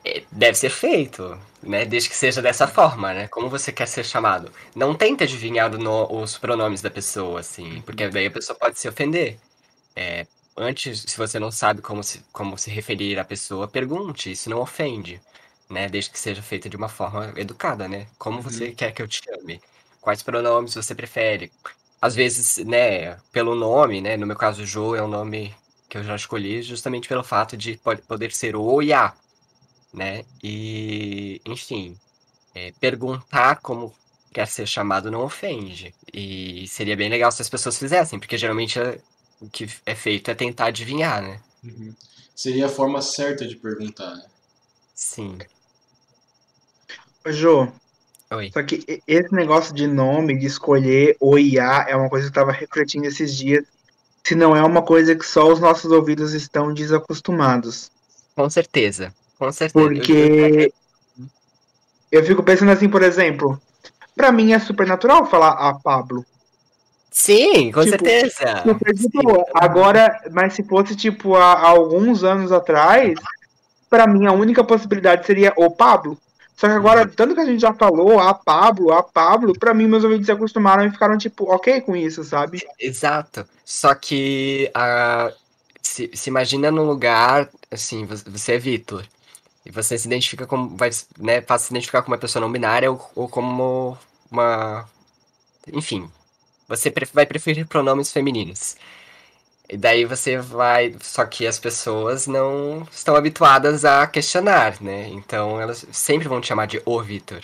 é, deve ser feito, né? Desde que seja dessa forma, né? Como você quer ser chamado. Não tenta adivinhar no- os pronomes da pessoa, assim, porque daí a pessoa pode se ofender. É, antes, se você não sabe como se, como se referir à pessoa, pergunte, isso não ofende, né? Desde que seja feita de uma forma educada, né? Como você quer que eu te chame? Quais pronomes você prefere? Às vezes, né, pelo nome, né? No meu caso, Jo é um nome que eu já escolhi justamente pelo fato de pode- poder ser o ou e a, né? E, enfim, é, perguntar como quer ser chamado não ofende. E seria bem legal se as pessoas fizessem, porque geralmente é- o que é feito é tentar adivinhar, né? Uhum. Seria a forma certa de perguntar, né? Sim. Jô, Oi. só que esse negócio de nome, de escolher o IA, é uma coisa que eu tava refletindo esses dias. Se não é uma coisa que só os nossos ouvidos estão desacostumados. Com certeza. Com certeza. Porque eu fico pensando assim, por exemplo, pra mim é super natural falar a Pablo. Sim, com Tipo, certeza. Super de Sim. boa. Agora, mas se fosse tipo há, há alguns anos atrás, pra mim a única possibilidade seria o Pablo. Só que agora, tanto que a gente já falou, a Pablo, a Pablo, pra mim, meus ouvidos se acostumaram e ficaram, tipo, ok com isso, sabe? Exato. Só que a se, se imagina num lugar, assim, você é Vitor. E você se identifica como. Vai, né, faz se identificar como uma pessoa não binária ou, ou como uma. Enfim. Você vai preferir pronomes femininos. E daí você vai. Só que as pessoas não estão habituadas a questionar, né? Então elas sempre vão te chamar de o Vitor.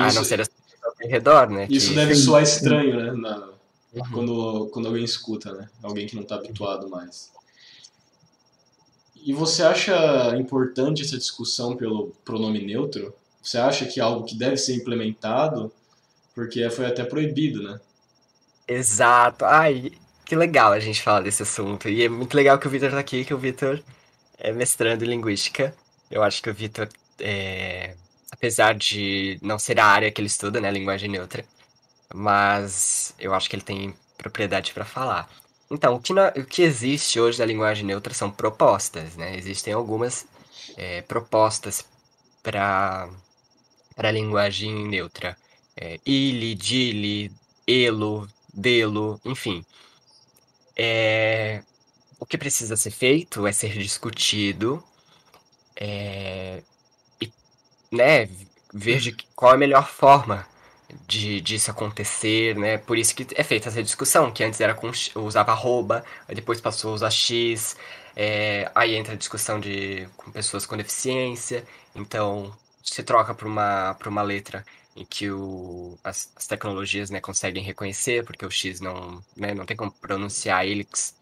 A não ser as pessoas ao redor, né? Isso que... deve soar estranho, né? Na, uhum. quando, quando alguém escuta, né? Alguém que não está habituado mais. E você acha importante essa discussão pelo pronome neutro? Você acha que é algo que deve ser implementado? Porque foi até proibido, né? Exato. Ai, que legal a gente falar desse assunto. E é muito legal que o Vitor tá aqui, que o Vitor é mestrando em linguística. Eu acho que o Vitor, é... apesar de não ser a área que ele estuda, né, linguagem neutra, mas eu acho que ele tem propriedade para falar. Então, o que, o que existe hoje da linguagem neutra são propostas, né? Existem algumas é, propostas para a linguagem neutra. É, ili, dili, elo, delo, enfim. É, o que precisa ser feito é ser discutido é, e né, ver de qual é a melhor forma de disso acontecer, né? Por isso que é feita essa discussão, que antes era com usava arroba, depois passou a usar x, é, aí entra a discussão de com pessoas com deficiência, então se troca para uma para uma letra em que o, as, as, tecnologias né, conseguem reconhecer, porque o X não, né, não tem como pronunciar helix,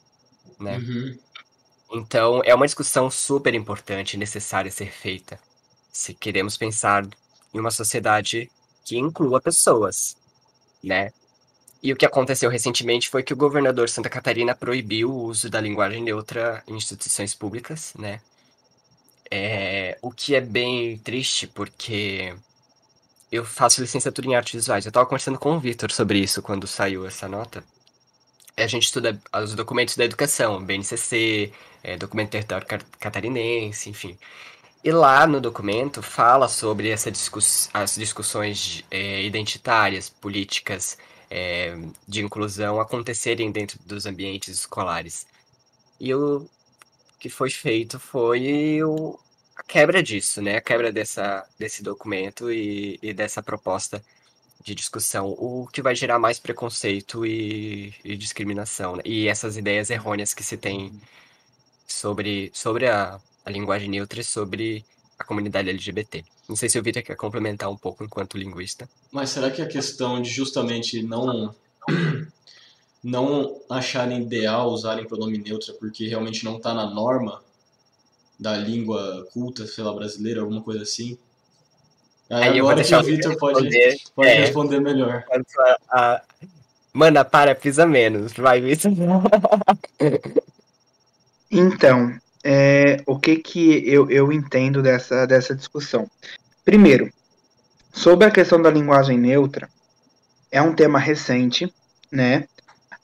né? Uhum. Então, é uma discussão super importante e necessária ser feita se queremos pensar em uma sociedade que inclua pessoas, né? E o que aconteceu recentemente foi que o governador de Santa Catarina proibiu o uso da linguagem neutra em instituições públicas, né? É, o que é bem triste, porque eu faço licenciatura em artes visuais. Eu estava conversando com o Vitor sobre isso quando saiu essa nota. A gente estuda os documentos da educação, BNCC, é, documento território catarinense, enfim. E lá no documento fala sobre essa discuss as discussões é, identitárias, políticas, é, de inclusão acontecerem dentro dos ambientes escolares. E o que foi feito foi o, quebra disso, né? A quebra dessa, desse documento e, e dessa proposta de discussão, o que vai gerar mais preconceito e, e discriminação, né? E essas ideias errôneas que se tem sobre, sobre a, a linguagem neutra e sobre a comunidade LGBT. Não sei se o Vitor quer complementar um pouco enquanto linguista. Mas será que a questão de justamente não não acharem ideal usarem pronome neutro porque realmente não está na norma da língua culta, sei lá, brasileira, alguma coisa assim. Aí, Aí agora que o Victor pode, pode é, responder melhor. A, a... Mana, para, pisa menos. Vai, Victor. então, é, o que que eu, eu entendo dessa, dessa discussão? Primeiro, sobre a questão da linguagem neutra, é um tema recente, né?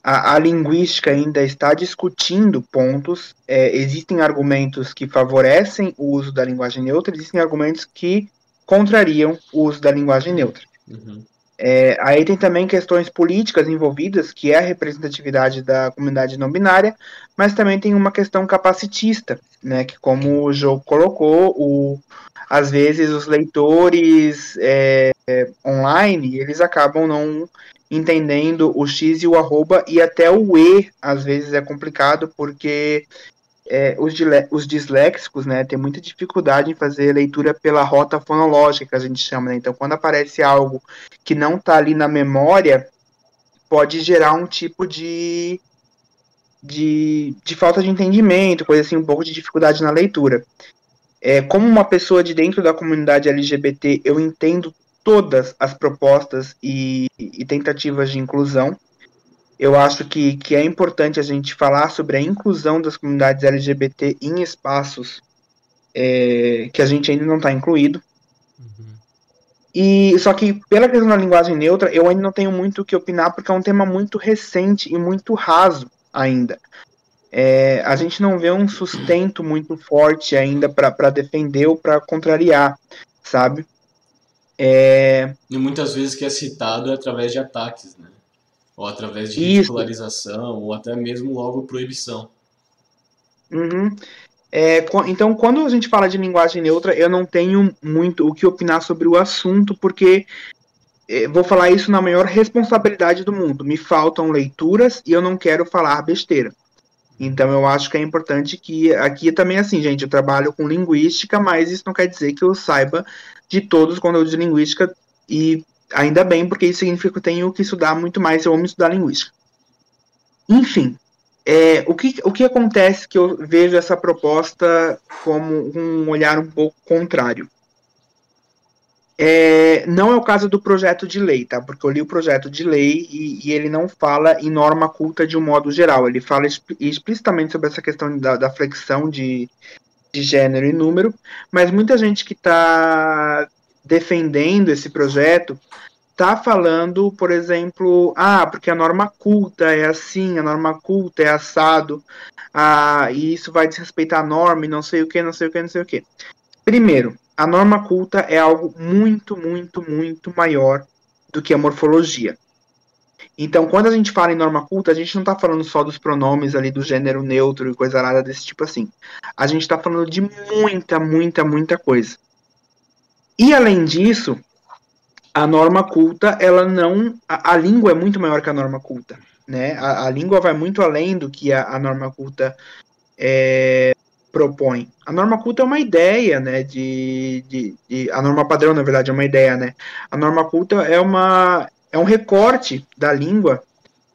A, a linguística ainda está discutindo pontos. É, existem argumentos que favorecem o uso da linguagem neutra, existem argumentos que contrariam o uso da linguagem neutra. Uhum. É, aí tem também questões políticas envolvidas, que é a representatividade da comunidade não binária, mas também tem uma questão capacitista, né, que como o jogo colocou, o, às vezes os leitores é, online, eles acabam não entendendo o X e o arroba, e até o E, às vezes, é complicado, porque é, os, os, disléxicos, né, tem muita dificuldade em fazer leitura pela rota fonológica, que a gente chama, né? Então, quando aparece algo que não está ali na memória, pode gerar um tipo de, de, de falta de entendimento, coisa assim, um pouco de dificuldade na leitura. É, como uma pessoa de dentro da comunidade LGBT, eu entendo todas as propostas e, e tentativas de inclusão. Eu acho que, que é importante a gente falar sobre a inclusão das comunidades LGBT em espaços é, que a gente ainda não está incluído. Uhum. E só que pela questão da linguagem neutra, eu ainda não tenho muito o que opinar porque é um tema muito recente e muito raso ainda. É, a gente não vê um sustento muito forte ainda para defender ou para contrariar, sabe? É... E muitas vezes que é citado é através de ataques, né? Ou através de ridicularização, ou até mesmo logo proibição. Uhum. É, então, quando a gente fala de linguagem neutra, eu não tenho muito o que opinar sobre o assunto, porque é, vou falar isso na maior responsabilidade do mundo. Me faltam leituras e eu não quero falar besteira. Então, eu acho que é importante que aqui também, assim, gente, eu trabalho com linguística, mas isso não quer dizer que eu saiba de todos os conteúdos de linguística e ainda bem, porque isso significa que eu tenho que estudar muito mais, eu amo estudar linguística. Enfim, é, o, que, o que acontece que eu vejo essa proposta como um olhar um pouco contrário? É, não é o caso do projeto de lei, tá? Porque eu li o projeto de lei e, e ele não fala em norma culta de um modo geral. Ele fala explicitamente sobre essa questão da, da flexão de, de gênero e número, mas muita gente que está defendendo esse projeto está falando, por exemplo, ah, porque a norma culta é assim, a norma culta é assado, ah, e isso vai desrespeitar a norma e não sei o que, não sei o que, não sei o que. Primeiro, a norma culta é algo muito, muito, muito maior do que a morfologia. Então, quando a gente fala em norma culta, a gente não está falando só dos pronomes ali do gênero neutro e coisa nada desse tipo assim. A gente está falando de muita, muita, muita coisa. E além disso, a norma culta, ela não. A, a, língua é muito maior que a norma culta. Né? A, a língua vai muito além do que a, a norma culta é, propõe. A norma culta é uma ideia, né? De, de, de, a norma padrão, na verdade, é uma ideia, né? A norma culta é uma é um recorte da língua,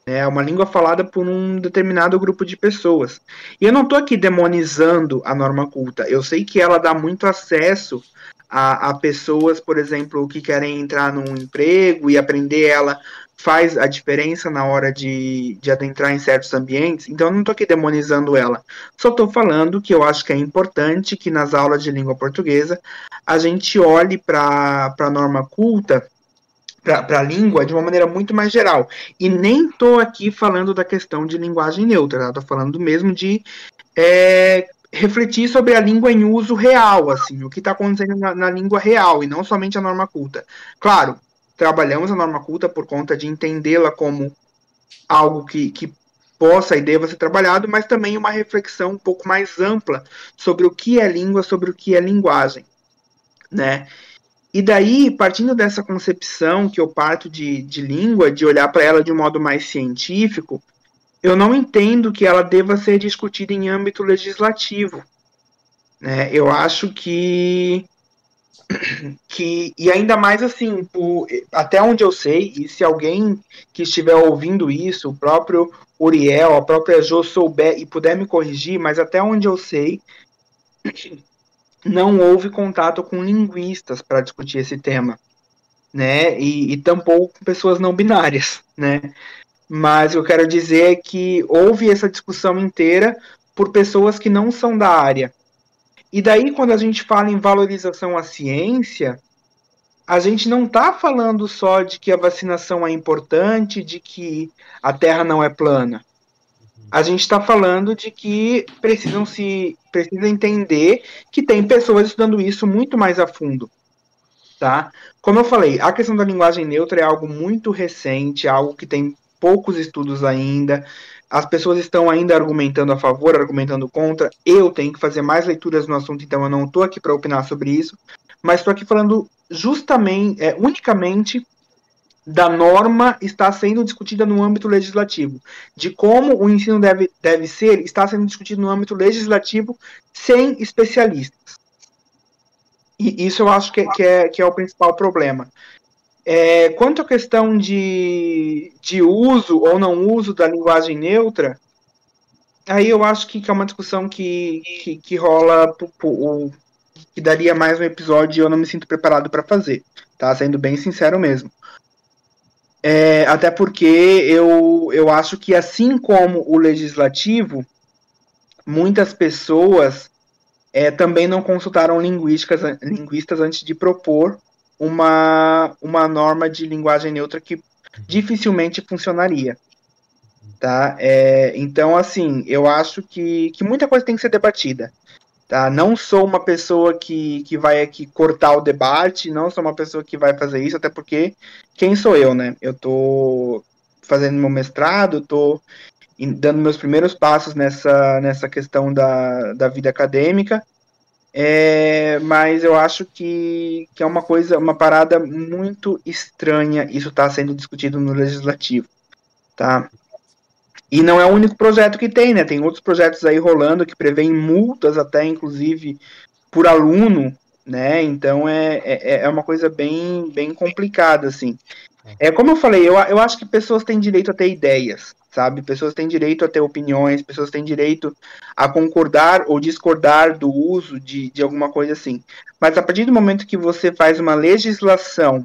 né? é uma língua falada por um determinado grupo de pessoas. E eu não estou aqui demonizando a norma culta. Eu sei que ela dá muito acesso a, a pessoas, por exemplo, que querem entrar num emprego e aprender ela faz a diferença na hora de, de adentrar em certos ambientes, então eu não estou aqui demonizando ela. Só estou falando que eu acho que é importante que nas aulas de língua portuguesa a gente olhe para a norma culta, para a língua, de uma maneira muito mais geral. E nem estou aqui falando da questão de linguagem neutra, estou tá? falando mesmo de é, refletir sobre a língua em uso real, assim, o que está acontecendo na, na, língua real e não somente a norma culta. Claro, trabalhamos a norma culta por conta de entendê-la como algo que, que possa e deva ser trabalhado, mas também uma reflexão um pouco mais ampla sobre o que é língua, sobre o que é linguagem, né? E daí, partindo dessa concepção que eu parto de, de língua, de olhar para ela de um modo mais científico, eu não entendo que ela deva ser discutida em âmbito legislativo. Né? Eu acho que que e ainda mais assim, por, até onde eu sei, e se alguém que estiver ouvindo isso, o próprio Uriel, a própria Jo souber e puder me corrigir, mas até onde eu sei, não houve contato com linguistas para discutir esse tema, né? E, e tampouco com pessoas não binárias, né? Mas eu quero dizer que houve essa discussão inteira por pessoas que não são da área. E daí, quando a gente fala em valorização à ciência, a gente não está falando só de que a vacinação é importante, de que a Terra não é plana. A gente está falando de que precisam se precisa entender que tem pessoas estudando isso muito mais a fundo. Tá? Como eu falei, a questão da linguagem neutra é algo muito recente, algo que tem poucos estudos ainda. As pessoas estão ainda argumentando a favor, argumentando contra. Eu tenho que fazer mais leituras no assunto, então eu não estou aqui para opinar sobre isso. Mas estou aqui falando justamente, é, unicamente da norma está sendo discutida no âmbito legislativo. De como o ensino deve, deve ser, está sendo discutido no âmbito legislativo sem especialistas. E isso eu acho que, que, é, que é o principal problema. É, quanto à questão de, de uso ou não uso da linguagem neutra, aí eu acho que, que é uma discussão que, que, que rola, o, que daria mais um episódio e eu não me sinto preparado para fazer, tá? Sendo bem sincero mesmo. É, até porque eu, eu acho que, assim como o legislativo, muitas pessoas é, também não consultaram linguísticas, linguistas antes de propor uma, uma norma de linguagem neutra que dificilmente funcionaria. tá? É, então, assim, eu acho que, que muita coisa tem que ser debatida. Tá? Não sou uma pessoa que, que vai aqui cortar o debate, não sou uma pessoa que vai fazer isso, até porque quem sou eu, né? Eu tô fazendo meu mestrado, tô dando meus primeiros passos nessa, nessa questão da, da vida acadêmica, é, mas eu acho que, que é uma coisa, uma parada muito estranha isso está sendo discutido no legislativo, tá? E não é o único projeto que tem, né? Tem outros projetos aí rolando que prevêem multas até, inclusive, por aluno, né? Então é, é, é uma coisa bem, bem complicada, assim. É como eu falei, eu, eu acho que pessoas têm direito a ter ideias, sabe? Pessoas têm direito a ter opiniões, pessoas têm direito a concordar ou discordar do uso de, de alguma coisa assim. Mas a partir do momento que você faz uma legislação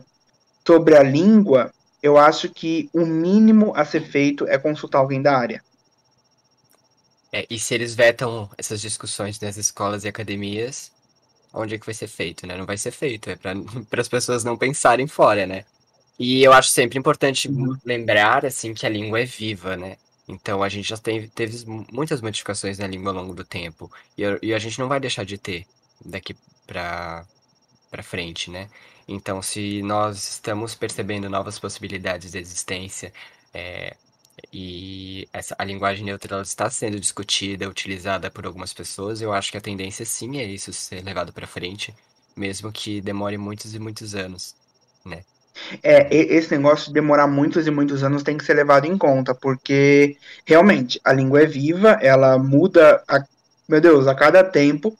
sobre a língua, eu acho que o mínimo a ser feito é consultar alguém da área. É, e se eles vetam essas discussões nas escolas e academias, onde é que vai ser feito, né? Não vai ser feito, é para as pessoas não pensarem fora, né? E eu acho sempre importante uhum. lembrar, assim, que a língua é viva, né? Então a gente já tem, teve muitas modificações na língua ao longo do tempo. E, e a gente não vai deixar de ter daqui para para frente, né? Então, se nós estamos percebendo novas possibilidades de existência é, e essa, a linguagem neutra está sendo discutida, utilizada por algumas pessoas, eu acho que a tendência sim é isso ser levado para frente, mesmo que demore muitos e muitos anos, né? É, esse negócio de demorar muitos e muitos anos tem que ser levado em conta, porque realmente a língua é viva, ela muda, a, meu Deus, a cada tempo.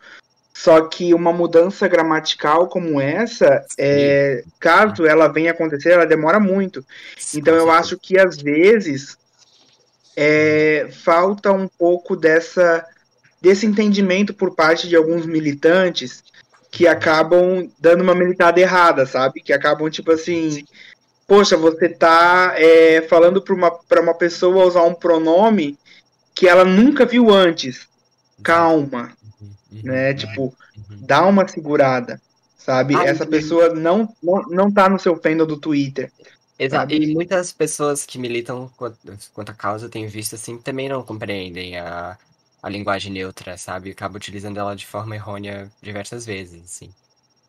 Só que uma mudança gramatical como essa, é, caso ela venha acontecer, ela demora muito. Então eu acho que às vezes é, falta um pouco dessa desse entendimento por parte de alguns militantes que acabam dando uma militada errada, sabe? Que acabam, tipo assim, poxa, você tá é, falando para uma, pra uma pessoa usar um pronome que ela nunca viu antes. Calma, uhum, né? Tipo, uhum. dá uma segurada, sabe? Ah, Essa pessoa não, não, não tá no seu fandom do Twitter. Exato. E muitas pessoas que militam quanto à causa, tenho visto assim, também não compreendem a, a linguagem neutra, sabe? Acaba utilizando ela de forma errônea diversas vezes, assim.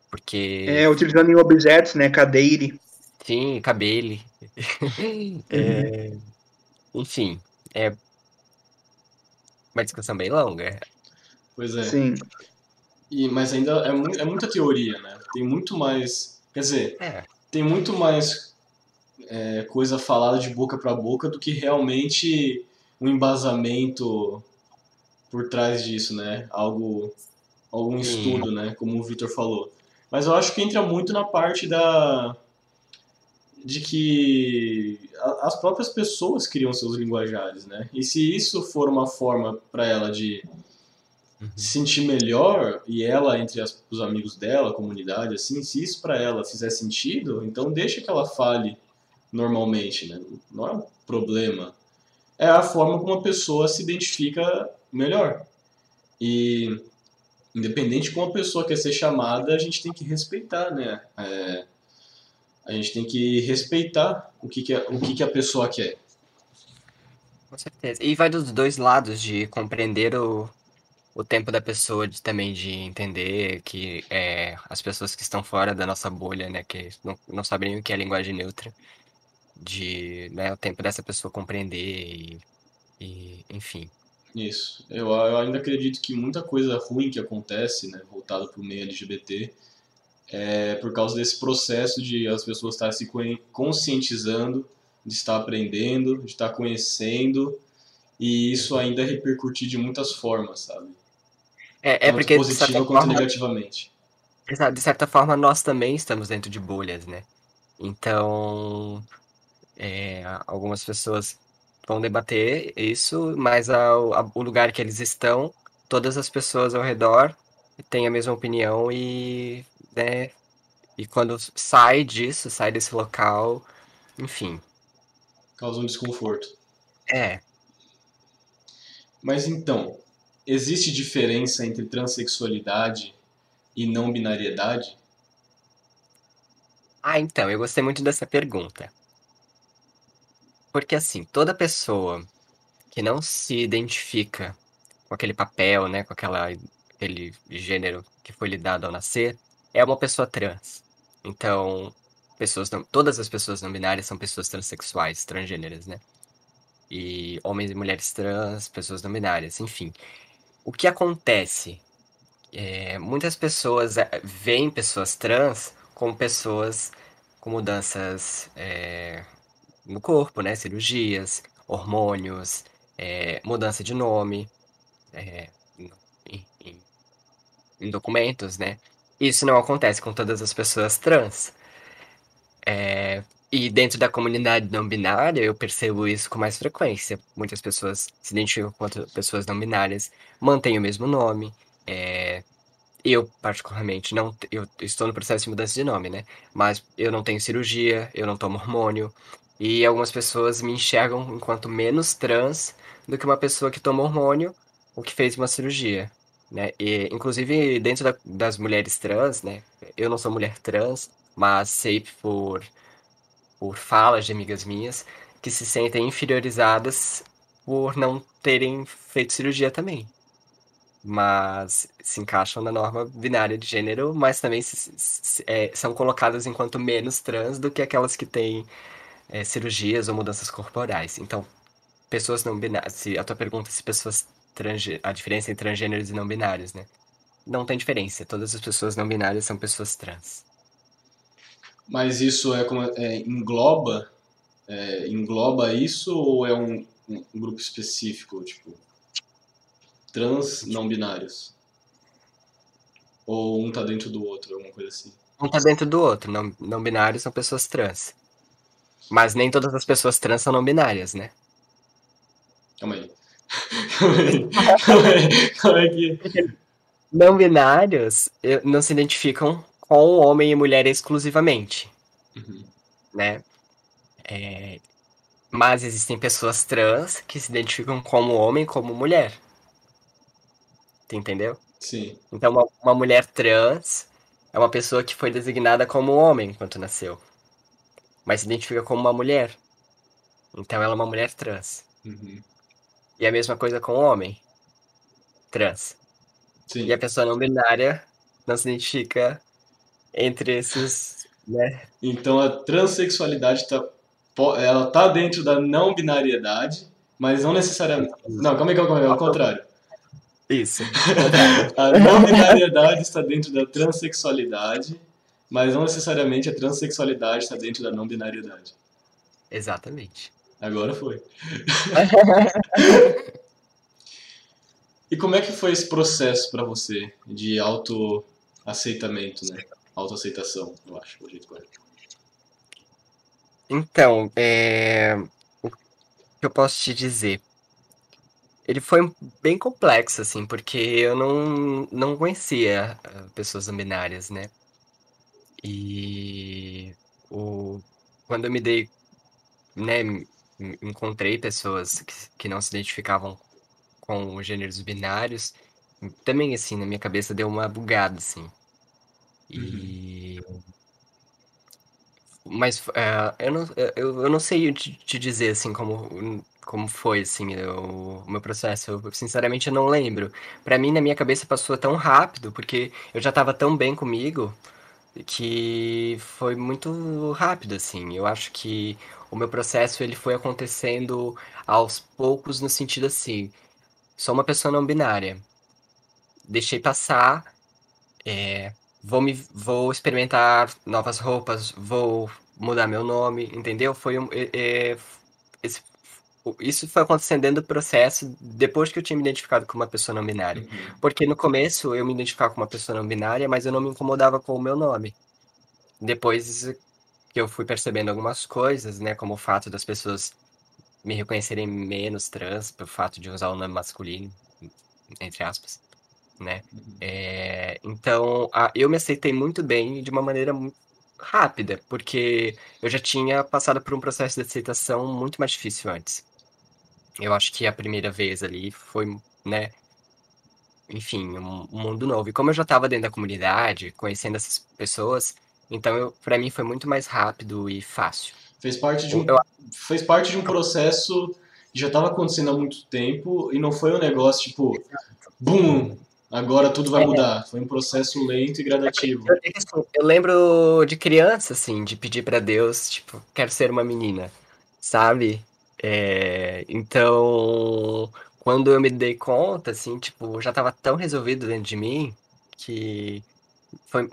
Porque. É, utilizando em objetos, né? Cadeire. Sim, cabele. é... Enfim, é uma discussão bem longa. Pois é. Sim. E, mas ainda é, mu é muita teoria, né? Tem muito mais. Quer dizer, é. tem muito mais é, coisa falada de boca para boca do que realmente um embasamento por trás disso, né? Algo, algum estudo, né? Como o Victor falou. Mas eu acho que entra muito na parte da de que as próprias pessoas criam seus linguajares, né? E se isso for uma forma para ela de uhum. se sentir melhor e ela entre as, os amigos dela, a comunidade, assim, se isso para ela fizer sentido, então deixa que ela fale normalmente, né? Não é um problema. É a forma como a pessoa se identifica melhor. E independente de como a pessoa quer ser chamada, a gente tem que respeitar, né? É, a gente tem que respeitar o que, que, a, o que, que a pessoa quer. Com certeza. E vai dos dois lados, de compreender o, o tempo da pessoa, de, também de entender que é, as pessoas que estão fora da nossa bolha, né, que não, não sabem o que é linguagem neutra, de né, o tempo dessa pessoa compreender e, e enfim. Isso. Eu, eu ainda acredito que muita coisa ruim que acontece, né, voltada para o meio LGBT, é por causa desse processo de as pessoas estar se conscientizando, de estar aprendendo, de estar conhecendo, e isso ainda repercutir de muitas formas, sabe? É, é porque positiva quanto forma, negativamente. De certa forma, nós também estamos dentro de bolhas, né? Então, é, algumas pessoas vão debater isso, mas ao, o lugar que eles estão, todas as pessoas ao redor têm a mesma opinião e, né, e quando sai disso, sai desse local, enfim. Causa um desconforto. É. Mas então, existe diferença entre transexualidade e não binariedade? Ah, então, eu gostei muito dessa pergunta. Porque assim, toda pessoa que não se identifica com aquele papel, né, com aquela, aquele gênero que foi lhe dado ao nascer, é uma pessoa trans. Então, pessoas não, todas as pessoas não binárias são pessoas transexuais, transgêneras, né? E homens e mulheres trans, pessoas não binárias, enfim. O que acontece? É, muitas pessoas é, veem pessoas trans como pessoas com mudanças é, no corpo, né? Cirurgias, hormônios, é, mudança de nome, é, em, em, documentos, né? Isso não acontece com todas as pessoas trans. É, e dentro da comunidade não binária, eu percebo isso com mais frequência. Muitas pessoas se identificam com pessoas não binárias, mantêm o mesmo nome. É, eu, particularmente, não eu estou no processo de mudança de nome, né? Mas eu não tenho cirurgia, eu não tomo hormônio. E algumas pessoas me enxergam enquanto menos trans do que uma pessoa que toma hormônio ou que fez uma cirurgia. Né? E, inclusive, dentro da, das mulheres trans, né? Eu não sou mulher trans, mas sei por, por falas de amigas minhas que se sentem inferiorizadas por não terem feito cirurgia também. Mas se encaixam na norma binária de gênero, mas também se, se, é, são colocadas enquanto menos trans do que aquelas que têm é, cirurgias ou mudanças corporais. Então, pessoas não binárias. Se a tua pergunta é se pessoas transgê a diferença entre transgêneros e não binários, né? Não tem diferença. Todas as pessoas não binárias são pessoas trans. Mas isso é é, engloba é, engloba isso ou é um, um, grupo específico, tipo trans não binários? Ou um tá dentro do outro, alguma coisa assim? Um tá dentro do outro. Não, não binários são pessoas trans. Mas nem todas as pessoas trans são não binárias, né? Calma aí. Calma aí. Calma aí. Calma aí Não binários não se identificam com homem e mulher exclusivamente. Uhum. Né? É, mas existem pessoas trans que se identificam como homem e como mulher. Tu entendeu? Sim. Então, uma, uma mulher trans é uma pessoa que foi designada como homem enquanto nasceu. Mas se identifica como uma mulher. Então ela é uma mulher trans. Uhum. E a mesma coisa com o homem trans. Sim. E a pessoa não binária não se identifica entre esses, né? Então a transexualidade tá, ela tá dentro da não binariedade, mas não necessariamente. Não, calma aí, calma aí, é o contrário. Isso. a não binariedade está dentro da transexualidade, mas não necessariamente a transexualidade está dentro da não binariedade. Exatamente. Agora foi. e como é que foi esse processo para você de autoaceitamento, né? Autoaceitação, eu acho, o jeito correto. Então, é... o que eu posso te dizer? Ele foi bem complexo, assim, porque eu não, não conhecia eh, pessoas não binárias, né? E o... quando eu me dei, né, encontrei pessoas que, que não se identificavam com os gêneros binários, também, assim, na minha cabeça deu uma bugada, assim. E... Uhum. Mas uh, eu, não, eu, eu não sei te, te dizer, assim, como, como foi, assim, o, o meu processo. Eu, sinceramente, eu não lembro. Para mim, na minha cabeça, passou tão rápido, porque eu já tava tão bem comigo que foi muito rápido, assim. Eu acho que o meu processo ele foi acontecendo aos poucos no sentido assim, sou uma pessoa não binária, deixei passar, é, vou me vou experimentar novas roupas, vou mudar meu nome, entendeu? Foi um, é, é, esse, isso foi acontecendo dentro do processo depois que eu tinha me identificado com uma pessoa não binária. Uhum. Porque no começo eu me identificava com uma pessoa não binária, mas eu não me incomodava com o meu nome. Depois que eu fui percebendo algumas coisas, né, como o fato das pessoas me reconhecerem menos trans, pelo fato de usar o nome masculino, entre aspas, né? Uhum. É, então, a, eu me aceitei muito bem de uma maneira muito rápida, porque eu já tinha passado por um processo de aceitação muito mais difícil antes. Eu acho que a primeira vez ali foi, né, enfim, um, um mundo novo. E como eu já estava dentro da comunidade, conhecendo essas pessoas, então, para mim foi muito mais rápido e fácil. Fez parte de um, eu... fez parte de um processo já estava acontecendo há muito tempo e não foi um negócio tipo, bum, agora tudo vai É. mudar. Foi um processo lento e gradativo. Eu, que, assim, eu lembro de criança, assim, de pedir pra Deus, tipo, quero ser uma menina, sabe? É, então, quando eu me dei conta, assim, tipo, já tava tão resolvido dentro de mim que foi,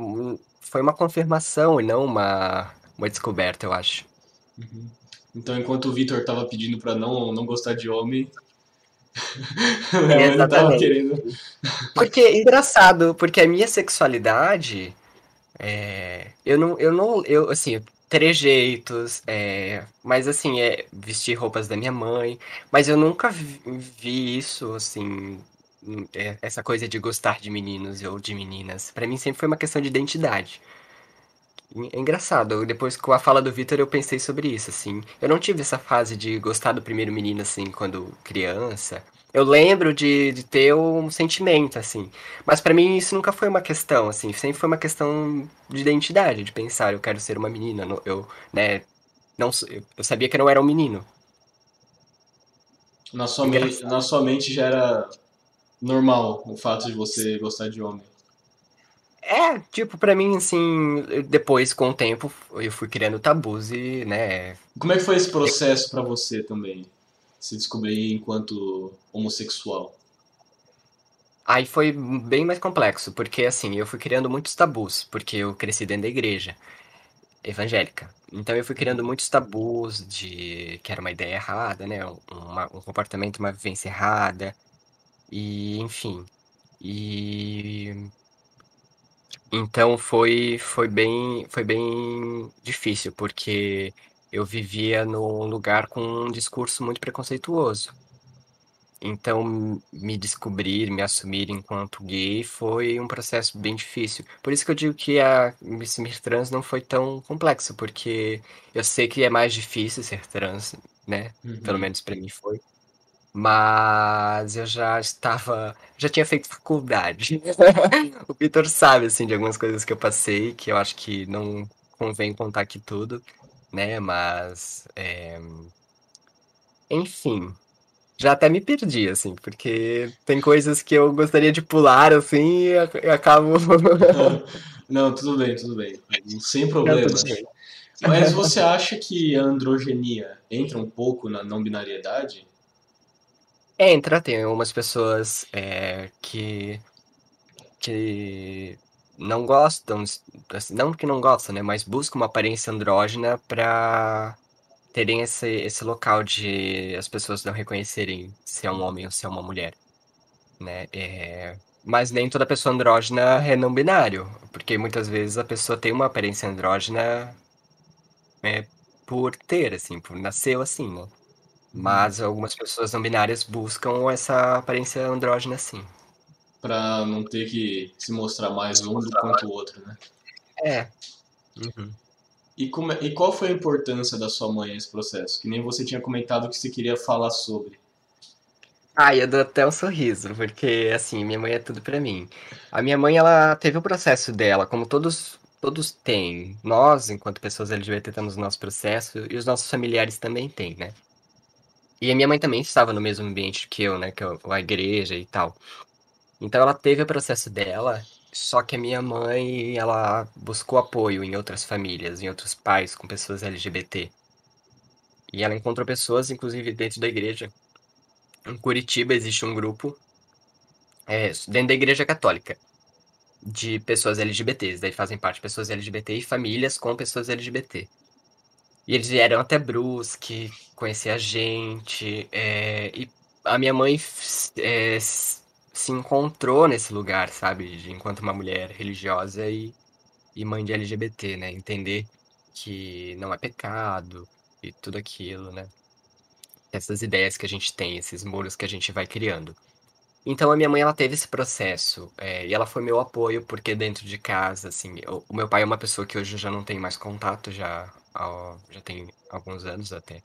foi uma confirmação e não uma, uma descoberta, eu acho. Uhum. Então, enquanto o Vitor tava pedindo pra não, não gostar de homem, tava Exatamente. querendo. Porque, engraçado, porque a minha sexualidade, é, eu não, eu não, eu, assim, trejeitos, é, mas assim, é vestir roupas da minha mãe, mas eu nunca vi, vi isso, assim, hum, é, essa coisa de gostar de meninos ou de meninas. Pra mim sempre foi uma questão de identidade. É engraçado, depois com a fala do Vitor eu pensei sobre isso, assim. Eu não tive essa fase de gostar do primeiro menino, assim, quando criança. Eu lembro de, de ter um sentimento, assim. Mas pra mim isso nunca foi uma questão, assim. Sempre foi uma questão de identidade, de pensar, eu quero ser uma menina. Eu, né, não, eu sabia que eu não era um menino. Na sua, mente, na sua mente já era normal o fato de você gostar de homem. É, tipo, pra mim, assim, depois, com o tempo, eu fui criando tabus e, né, Como é que foi esse processo pra você também? Se descobrir enquanto homossexual? Aí foi bem mais complexo, porque assim, eu fui criando muitos tabus, porque eu cresci dentro da igreja evangélica. Então eu fui criando muitos tabus de que era uma ideia errada, né? Um, uma- um comportamento, uma vivência errada, e enfim. E então foi foi bem foi bem difícil, porque eu vivia num lugar com um discurso muito preconceituoso. Então, me descobrir, me assumir enquanto gay foi um processo bem difícil. Por isso que eu digo que a me assumir trans não foi tão complexo, porque eu sei que é mais difícil ser trans, né? Pelo Uhum. menos pra mim foi. Mas eu já estava, já tinha feito faculdade. O Vitor sabe, assim, de algumas coisas que eu passei, que eu acho que não convém contar aqui tudo, né? Mas, é, enfim. Já até me perdi, assim, porque tem coisas que eu gostaria de pular, assim, e ac- e acabo. Não, tudo bem, tudo bem. Sem problemas. bem. Mas você acha que a androgenia entra um pouco na não binariedade? Entra, tem algumas pessoas é, que, que não gostam, assim, não que não gostam, né, mas buscam uma aparência andrógena pra terem esse, esse local de as pessoas não reconhecerem se é um homem ou se é uma mulher, né? É, mas nem toda pessoa andrógena é não binário, porque muitas vezes a pessoa tem uma aparência andrógena é, por ter, assim, por nasceu assim, né? Mas algumas pessoas não binárias buscam essa aparência andrógena, sim. Pra não ter que se mostrar mais um do quanto o outro, né? É. Uhum. E, como é- e qual foi a importância da sua mãe nesse processo? Que nem você tinha comentado que você queria falar sobre. Ai, eu dou até um sorriso, porque assim, minha mãe é tudo pra mim. A minha mãe, ela teve o processo dela, como todos todos têm. Nós, enquanto pessoas LGBT, temos o nosso processo e os nossos familiares também têm, né? E a minha mãe também estava no mesmo ambiente que eu, né, que é a igreja e tal. Então ela teve o processo dela, só que a minha mãe, ela buscou apoio em outras famílias, em outros pais com pessoas LGBT. E ela encontrou pessoas, inclusive dentro da igreja. Em Curitiba existe um grupo, é, dentro da igreja católica, de pessoas LGBTs. Daí fazem parte pessoas LGBT e famílias com pessoas LGBT. E eles vieram até Brusque, conhecer a gente. é, e a minha mãe é, se encontrou nesse lugar, sabe? De, enquanto uma mulher religiosa e, e mãe de LGBT, né? Entender que não é pecado e tudo aquilo, né? Essas ideias que a gente tem, esses muros que a gente vai criando. Então a minha mãe ela teve esse processo é, e ela foi meu apoio porque dentro de casa assim o, o meu pai é uma pessoa que hoje eu já não tem mais contato já há- já tem alguns anos até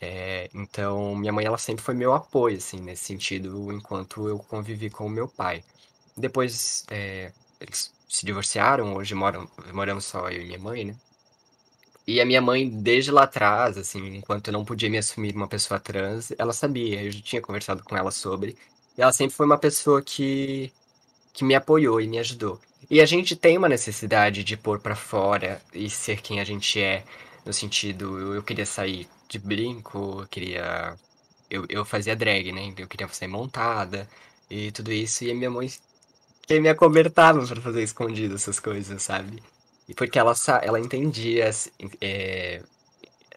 É, então minha mãe ela sempre foi meu apoio assim nesse sentido enquanto eu convivi com o meu pai depois é, eles se divorciaram hoje moram moramos só eu e minha mãe né E a minha mãe, desde lá atrás, assim, enquanto eu não podia me assumir uma pessoa trans, ela sabia, eu já tinha conversado com ela sobre. E ela sempre foi uma pessoa que, que me apoiou e me ajudou. E a gente tem uma necessidade de pôr pra fora e ser quem a gente é, no sentido, eu, eu queria sair de brinco, eu queria. Eu, eu fazia drag, né? Eu queria sair montada e tudo isso, e a minha mãe me acobertava pra fazer escondido essas coisas, sabe? E porque ela, ela entendia, é,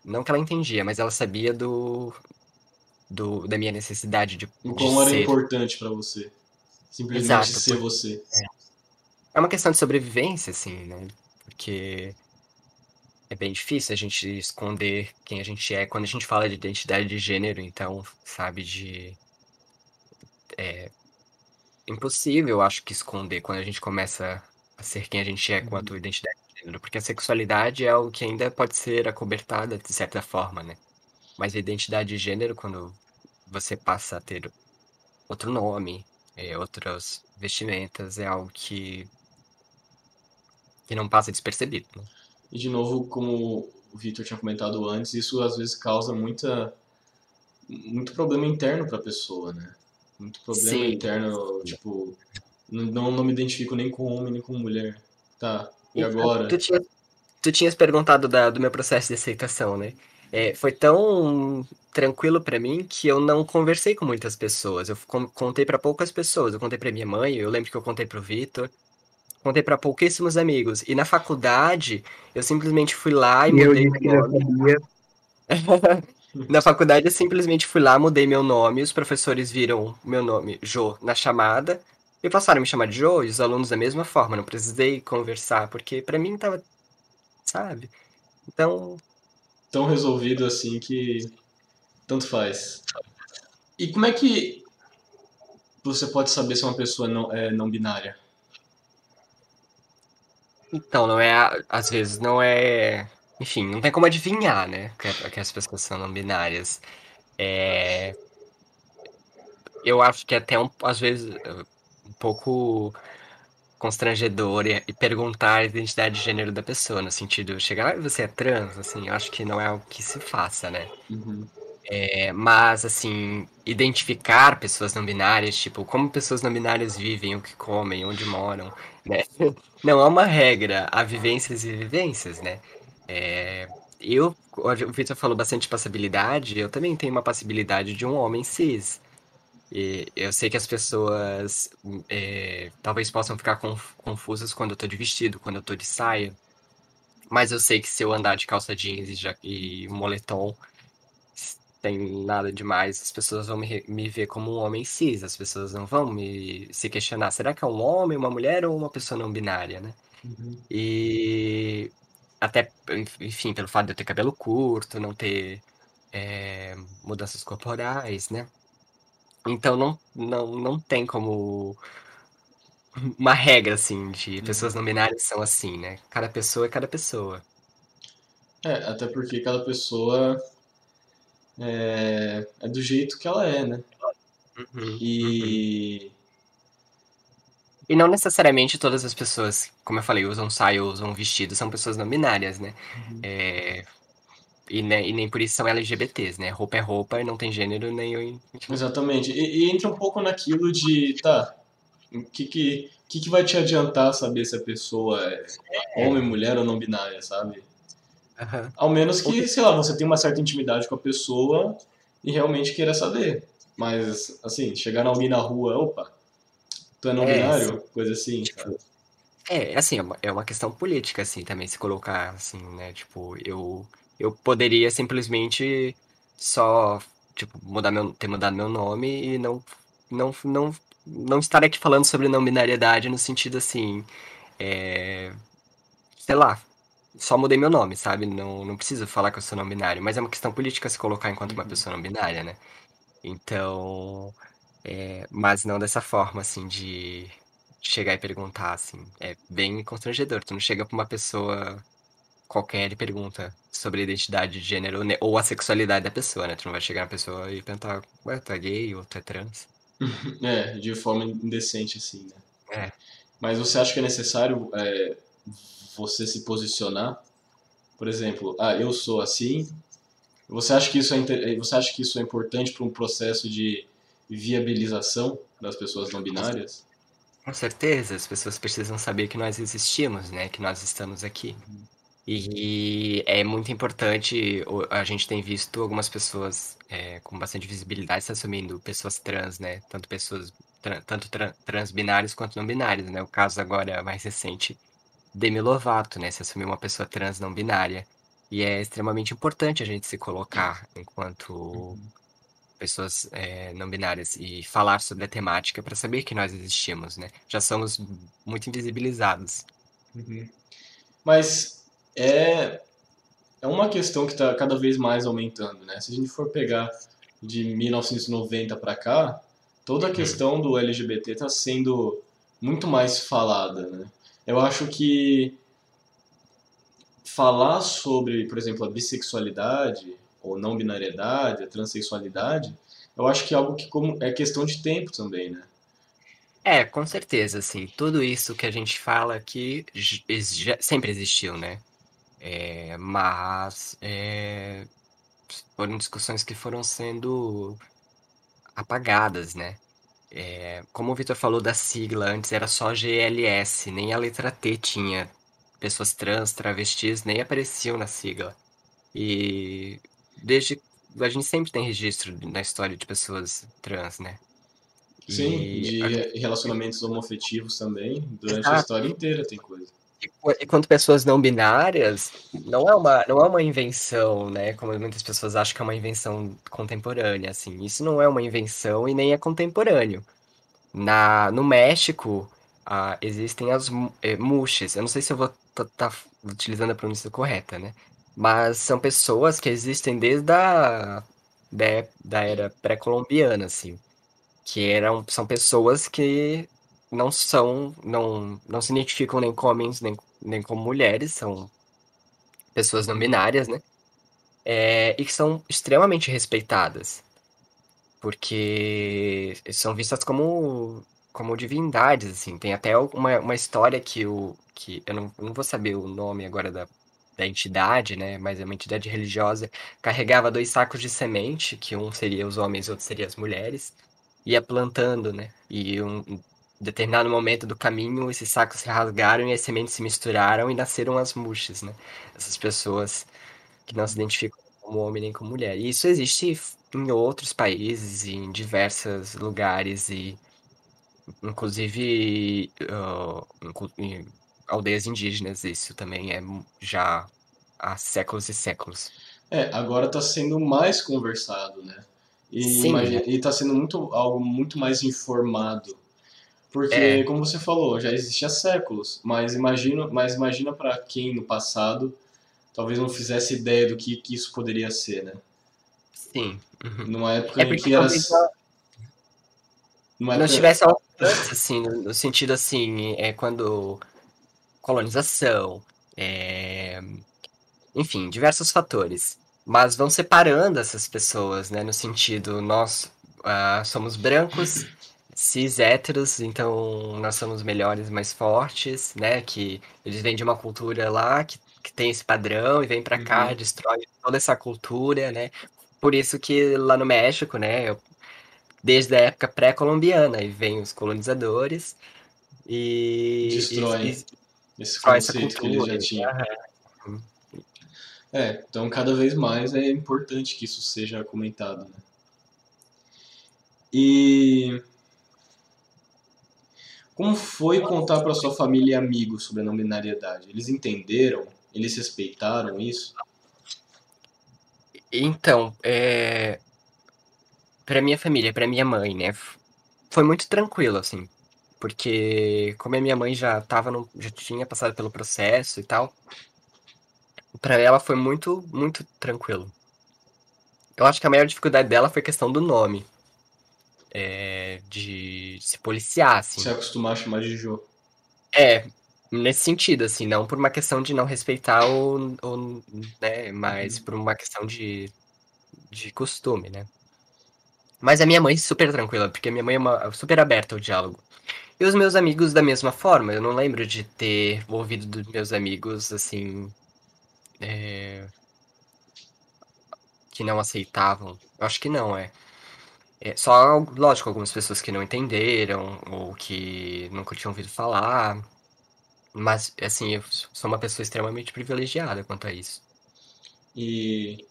não que ela entendia, mas ela sabia do, do da minha necessidade de, O quão era ser. importante pra você. Simplesmente Exato, ser você. É uma questão de sobrevivência, assim, né? Porque é bem difícil a gente esconder quem a gente é quando a gente fala de identidade de gênero, então, sabe, de. É impossível, acho que esconder quando a gente começa a ser quem a gente é com a tua identidade de gênero, porque a sexualidade é algo que ainda pode ser acobertada de certa forma, né? Mas a identidade de gênero, quando você passa a ter outro nome, é, outras vestimentas, é algo que, que não passa despercebido, né? E de novo, como o Victor tinha comentado antes, isso às vezes causa muita muito problema interno pra pessoa, né? Muito problema Sim. interno, tipo, não, não me identifico nem com homem nem com mulher. Tá, e Então, agora? Tu, tinha, tu tinhas perguntado da- do meu processo de aceitação, né? É, foi tão tranquilo pra mim que eu não conversei com muitas pessoas. Eu con- contei pra poucas pessoas. Eu contei pra minha mãe, eu lembro que eu contei pro Vitor, contei pra pouquíssimos amigos. E na faculdade, eu simplesmente fui lá e E mudei meu nome. Na faculdade, eu simplesmente fui lá, mudei meu nome, os professores viram meu nome, Jô, na chamada, e passaram a me chamar de Jô, e os alunos da mesma forma, não precisei conversar, porque pra mim tava, sabe? Então, Tão resolvido assim que tanto faz. E como é que você pode saber se uma pessoa não, é não binária? Então, não é, às vezes não é, enfim, não tem como adivinhar, né, que, que as pessoas são não binárias. É, eu acho que é até um, às vezes, um pouco constrangedor e, e perguntar a identidade de gênero da pessoa, no sentido, chegar, ah, você é trans, assim, eu acho que não é algo que se faça, né? Uhum. É, mas, assim, identificar pessoas não binárias, tipo, como pessoas não binárias vivem, o que comem, onde moram, né? Não é uma regra, há vivências e vivências, né? É, eu, o Victor falou bastante de passibilidade, eu também tenho uma passibilidade de um homem cis. E eu sei que as pessoas é, talvez possam ficar conf- confusas quando eu tô de vestido, quando eu tô de saia. Mas eu sei que se eu andar de calça jeans e, e moletom, tem nada demais, as pessoas vão me, me ver como um homem cis, as pessoas não vão me se questionar, será que é um homem, uma mulher ou uma pessoa não binária, né? Uhum. E até, enfim, pelo fato de eu ter cabelo curto, não ter é, mudanças corporais, né? Então não, não, não tem como uma regra assim de pessoas não binárias são assim, né? Cada pessoa é cada pessoa. É, até porque cada pessoa é, é do jeito que ela é, né? Uhum. E E não necessariamente todas as pessoas, como eu falei, usam saia ou usam vestido, são pessoas não binárias, né? É, e, ne- e nem por isso são LGBTs, né? Roupa é roupa e não tem gênero nem. Exatamente. E, e entra um pouco naquilo de, tá, o que que, que que vai te adiantar saber se a pessoa é homem, mulher ou não binária, sabe? Aham. Ao menos que, sei lá, você tenha uma certa intimidade com a pessoa e realmente queira saber. Mas, assim, chegar alguém na rua, opa, tu é não É, binário? Coisa assim, sabe? É, assim, é uma, é uma questão política, assim, também, se colocar, assim, né? Tipo, eu, eu poderia simplesmente só, tipo, mudar meu, ter mudado meu nome e não, não, não, não estar aqui falando sobre não binariedade no sentido, assim, é, sei lá, só mudei meu nome, sabe? Não, não preciso falar que eu sou não binário, mas é uma questão política se colocar enquanto uma Uhum. pessoa não binária, né? Então, é, mas não dessa forma, assim, de chegar e perguntar, assim. É bem constrangedor. Tu não chega pra uma pessoa qualquer e pergunta sobre a identidade de gênero né, ou a sexualidade da pessoa, né? Tu não vai chegar na pessoa e perguntar, ué, tu é gay ou tu é trans? É, de forma indecente, assim, né? É. Mas você acha que é necessário é, você se posicionar Por exemplo, ah, eu sou assim. Você acha que isso é, você acha que isso é importante para um processo de viabilização das pessoas não binárias? Com certeza, as pessoas precisam saber que nós existimos, né? Que nós estamos aqui. E é muito importante, a gente tem visto algumas pessoas é, com bastante visibilidade se assumindo pessoas trans, né? Tanto pessoas, tanto tra, transbinários quanto não binários, né? O caso agora mais recente, Demi Lovato, né? Se assumiu uma pessoa trans não binária. E é extremamente importante a gente se colocar enquanto uhum. pessoas é, não binárias e falar sobre a temática para saber que nós existimos, né? Já somos muito invisibilizados. Uhum. Mas é, é uma questão que está cada vez mais aumentando, né? Se a gente for pegar de 1990 para cá, toda a questão do LGBT está sendo muito mais falada, né? Eu acho que falar sobre, por exemplo, a bissexualidade ou não binariedade, a transexualidade, eu acho que é algo que como, é questão de tempo também, né? É, com certeza, assim, tudo isso que a gente fala aqui sempre existiu, né? É, mas é, foram discussões que foram sendo apagadas, né? É, como o Vitor falou da sigla, antes era só GLS, nem a letra T tinha. Pessoas trans, travestis, nem apareciam na sigla. E desde. A gente sempre tem registro na história de pessoas trans, né? Sim, e de relacionamentos homofetivos também. Durante a história inteira tem coisa e pessoas não binárias, não é uma, não é uma invenção, né? Como muitas pessoas acham que é uma invenção contemporânea, assim. Isso não é uma invenção e nem é contemporâneo. Na, no México, ah, existem as é, muxes. Eu não sei se eu vou estar tá, tá utilizando a pronúncia correta, né? Mas são pessoas que existem desde a da, da era pré-colombiana, assim. Que eram, são pessoas que não são, não, não se identificam nem como homens nem, nem como mulheres, são pessoas não binárias, né? É, e que são extremamente respeitadas, porque são vistas como, como divindades, assim. Tem até uma, uma história que o que eu não, não vou saber o nome agora da, da entidade, né? Mas é uma entidade religiosa carregava dois sacos de semente, que um seria os homens, outro seria as mulheres, ia plantando, né? E um, determinado momento do caminho, esses sacos se rasgaram e as sementes se misturaram e nasceram as murchas, né? Essas pessoas que não se identificam como homem nem como mulher. E isso existe em outros países, em diversos lugares e inclusive uh, em aldeias indígenas. Isso também é já há séculos e séculos. É, agora está sendo mais conversado, né? E está sendo muito algo muito mais informado porque, é. como você falou, já existe há séculos, mas imagina, mas imagina para quem no passado talvez não fizesse ideia do que, que isso poderia ser, né? Sim. Uhum. Numa época é em que era... Numa não tivesse alcance, assim, no, no, sentido assim, é quando colonização, é... enfim, diversos fatores. Mas vão separando essas pessoas, né? No sentido, nós uh, somos brancos cis héteros, então nós somos melhores, mais fortes, né? Que eles vêm de uma cultura lá que, que tem esse padrão e vem para cá, uhum. destrói toda essa cultura, né? Por isso que lá no México, né? Desde a época pré-colombiana, e vem os colonizadores e. Destrói e, e, esse conceito que eles já tinham. Uhum. É, então cada vez mais é importante que isso seja comentado, né? E como foi contar para sua família e amigos sobre a não binariedade? Eles entenderam? Eles respeitaram isso? Então, é... para minha família, para minha mãe, né, foi muito tranquilo assim, porque como a minha mãe já tava no... já tinha passado pelo processo e tal, para ela foi muito muito tranquilo. Eu acho que a maior dificuldade dela foi a questão do nome é, de se policiar, assim. Se acostumar a chamar de Jo. É, nesse sentido, assim, não por uma questão de não respeitar o, o né, mas uhum. por uma questão de, de costume, né. Mas a minha mãe super tranquila, porque a minha mãe é uma, super aberta ao diálogo. E os meus amigos da mesma forma, eu não lembro de ter ouvido dos meus amigos, assim, é, que não aceitavam. Eu acho que não, é. É. Só, lógico, algumas pessoas que não entenderam ou que nunca tinham ouvido falar. Mas, assim, eu sou uma pessoa extremamente privilegiada quanto a isso. E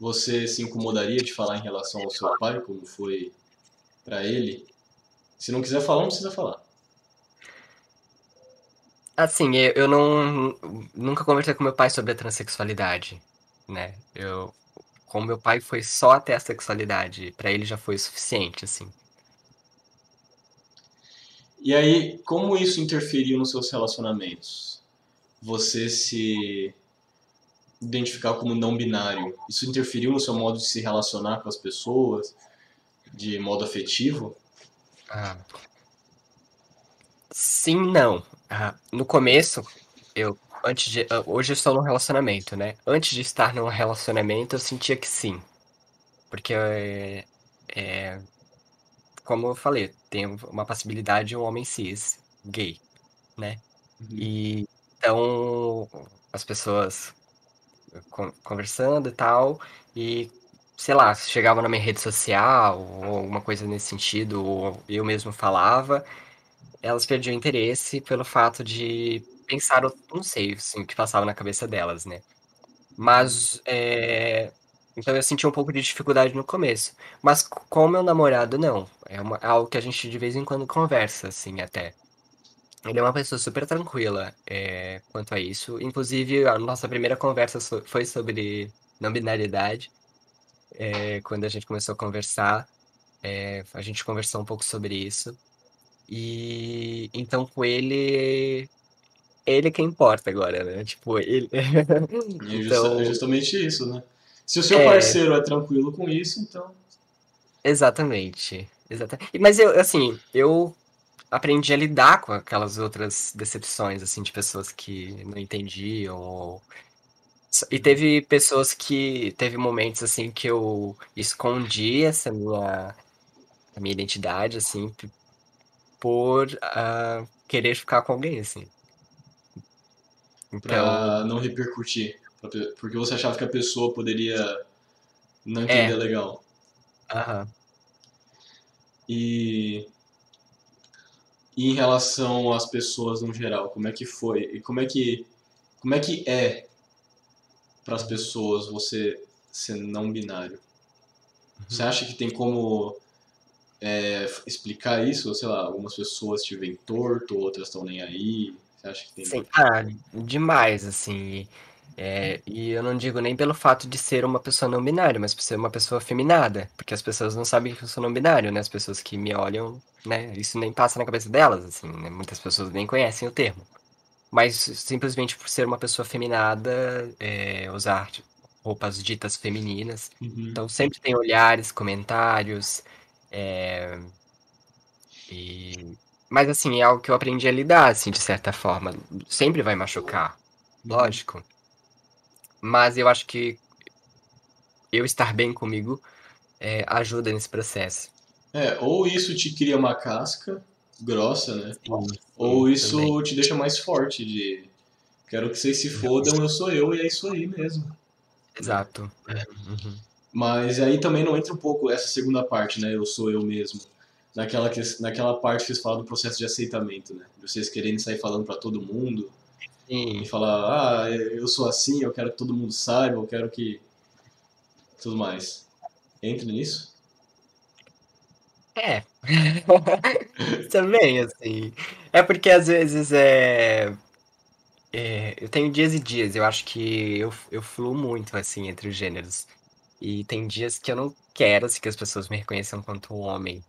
você se incomodaria de falar em relação ao seu pai, como foi para ele? Se não quiser falar, não precisa falar. Assim, eu, não nunca conversei com meu pai sobre a transexualidade, né? Eu com meu pai foi só até a sexualidade, para ele já foi o suficiente, assim. E aí, como isso interferiu nos seus relacionamentos? Você se identificar como não binário, isso interferiu no seu modo de se relacionar com as pessoas, de modo afetivo? Ah. Sim, não. Ah, no começo, eu antes de, ah, hoje eu estou num relacionamento, né? Antes de estar num relacionamento, eu sentia que sim, porque é, é, como eu falei, tem uma possibilidade de um homem cis, gay, né? Uhum. E então as pessoas conversando e tal, e sei lá, chegava na minha rede social ou alguma coisa nesse sentido, ou eu mesmo falava, elas perdiam interesse pelo fato de pensar, não sei, assim, o que passava na cabeça delas, né? Mas, é... então eu senti um pouco de dificuldade no começo. Mas com meu namorado, não. É uma, é algo que a gente de vez em quando conversa, assim, até. Ele é uma pessoa super tranquila é, quanto a isso. Inclusive, a nossa primeira conversa foi sobre não binariedade. É, quando a gente começou a conversar, é, a gente conversou um pouco sobre isso. E então com ele ele que importa agora, né? Tipo, ele. então... É justamente isso, né? Se o seu é... parceiro é tranquilo com isso, então. Exatamente. Exatamente. Mas eu, assim, eu aprendi a lidar com aquelas outras decepções, assim, de pessoas que não entendiam. Ou... E teve pessoas que. Teve momentos, assim, que eu escondi essa minha, a minha identidade, assim, por uh, querer ficar com alguém, assim. Então... Pra não repercutir. Porque você achava que a pessoa poderia não entender é. legal. Aham. E... e em relação às pessoas no geral, como é que foi? E como é que, como é, que é para as pessoas você ser não binário? Você acha que tem como é, explicar isso? Sei lá, algumas pessoas te veem torto, outras estão nem aí. Você acha que tem? Sim, ah, demais, assim. É, e eu não digo nem pelo fato de ser uma pessoa não binária, mas por ser uma pessoa feminada. Porque as pessoas não sabem que eu sou não binário, né? As pessoas que me olham, né? Isso nem passa na cabeça delas, assim, né? Muitas pessoas nem conhecem o termo. Mas simplesmente por ser uma pessoa feminada, é, usar roupas ditas femininas. Uhum. Então sempre tem olhares, comentários. É, e mas assim, é algo que eu aprendi a lidar, assim, de certa forma. Sempre vai machucar, lógico. Mas eu acho que eu estar bem comigo é, ajuda nesse processo. É, ou isso te cria uma casca grossa, né? Sim, ou isso também. te deixa mais forte de quero que vocês se fodam, eu sou eu e é isso aí mesmo. Exato. É. Uhum. Mas aí também não entra um pouco essa segunda parte, né? Eu sou eu mesmo naquela, que, naquela parte que vocês falam do processo de aceitamento, né? Vocês querendo sair falando para todo mundo Sim. e falar, ah, eu sou assim, eu quero que todo mundo saiba, eu quero que. tudo mais. Entra nisso? É. Também, assim. É porque às vezes é. É, eu tenho dias e dias, eu acho que eu, eu fluo muito, assim, entre os gêneros. E tem dias que eu não quero assim, que as pessoas me reconheçam quanto homem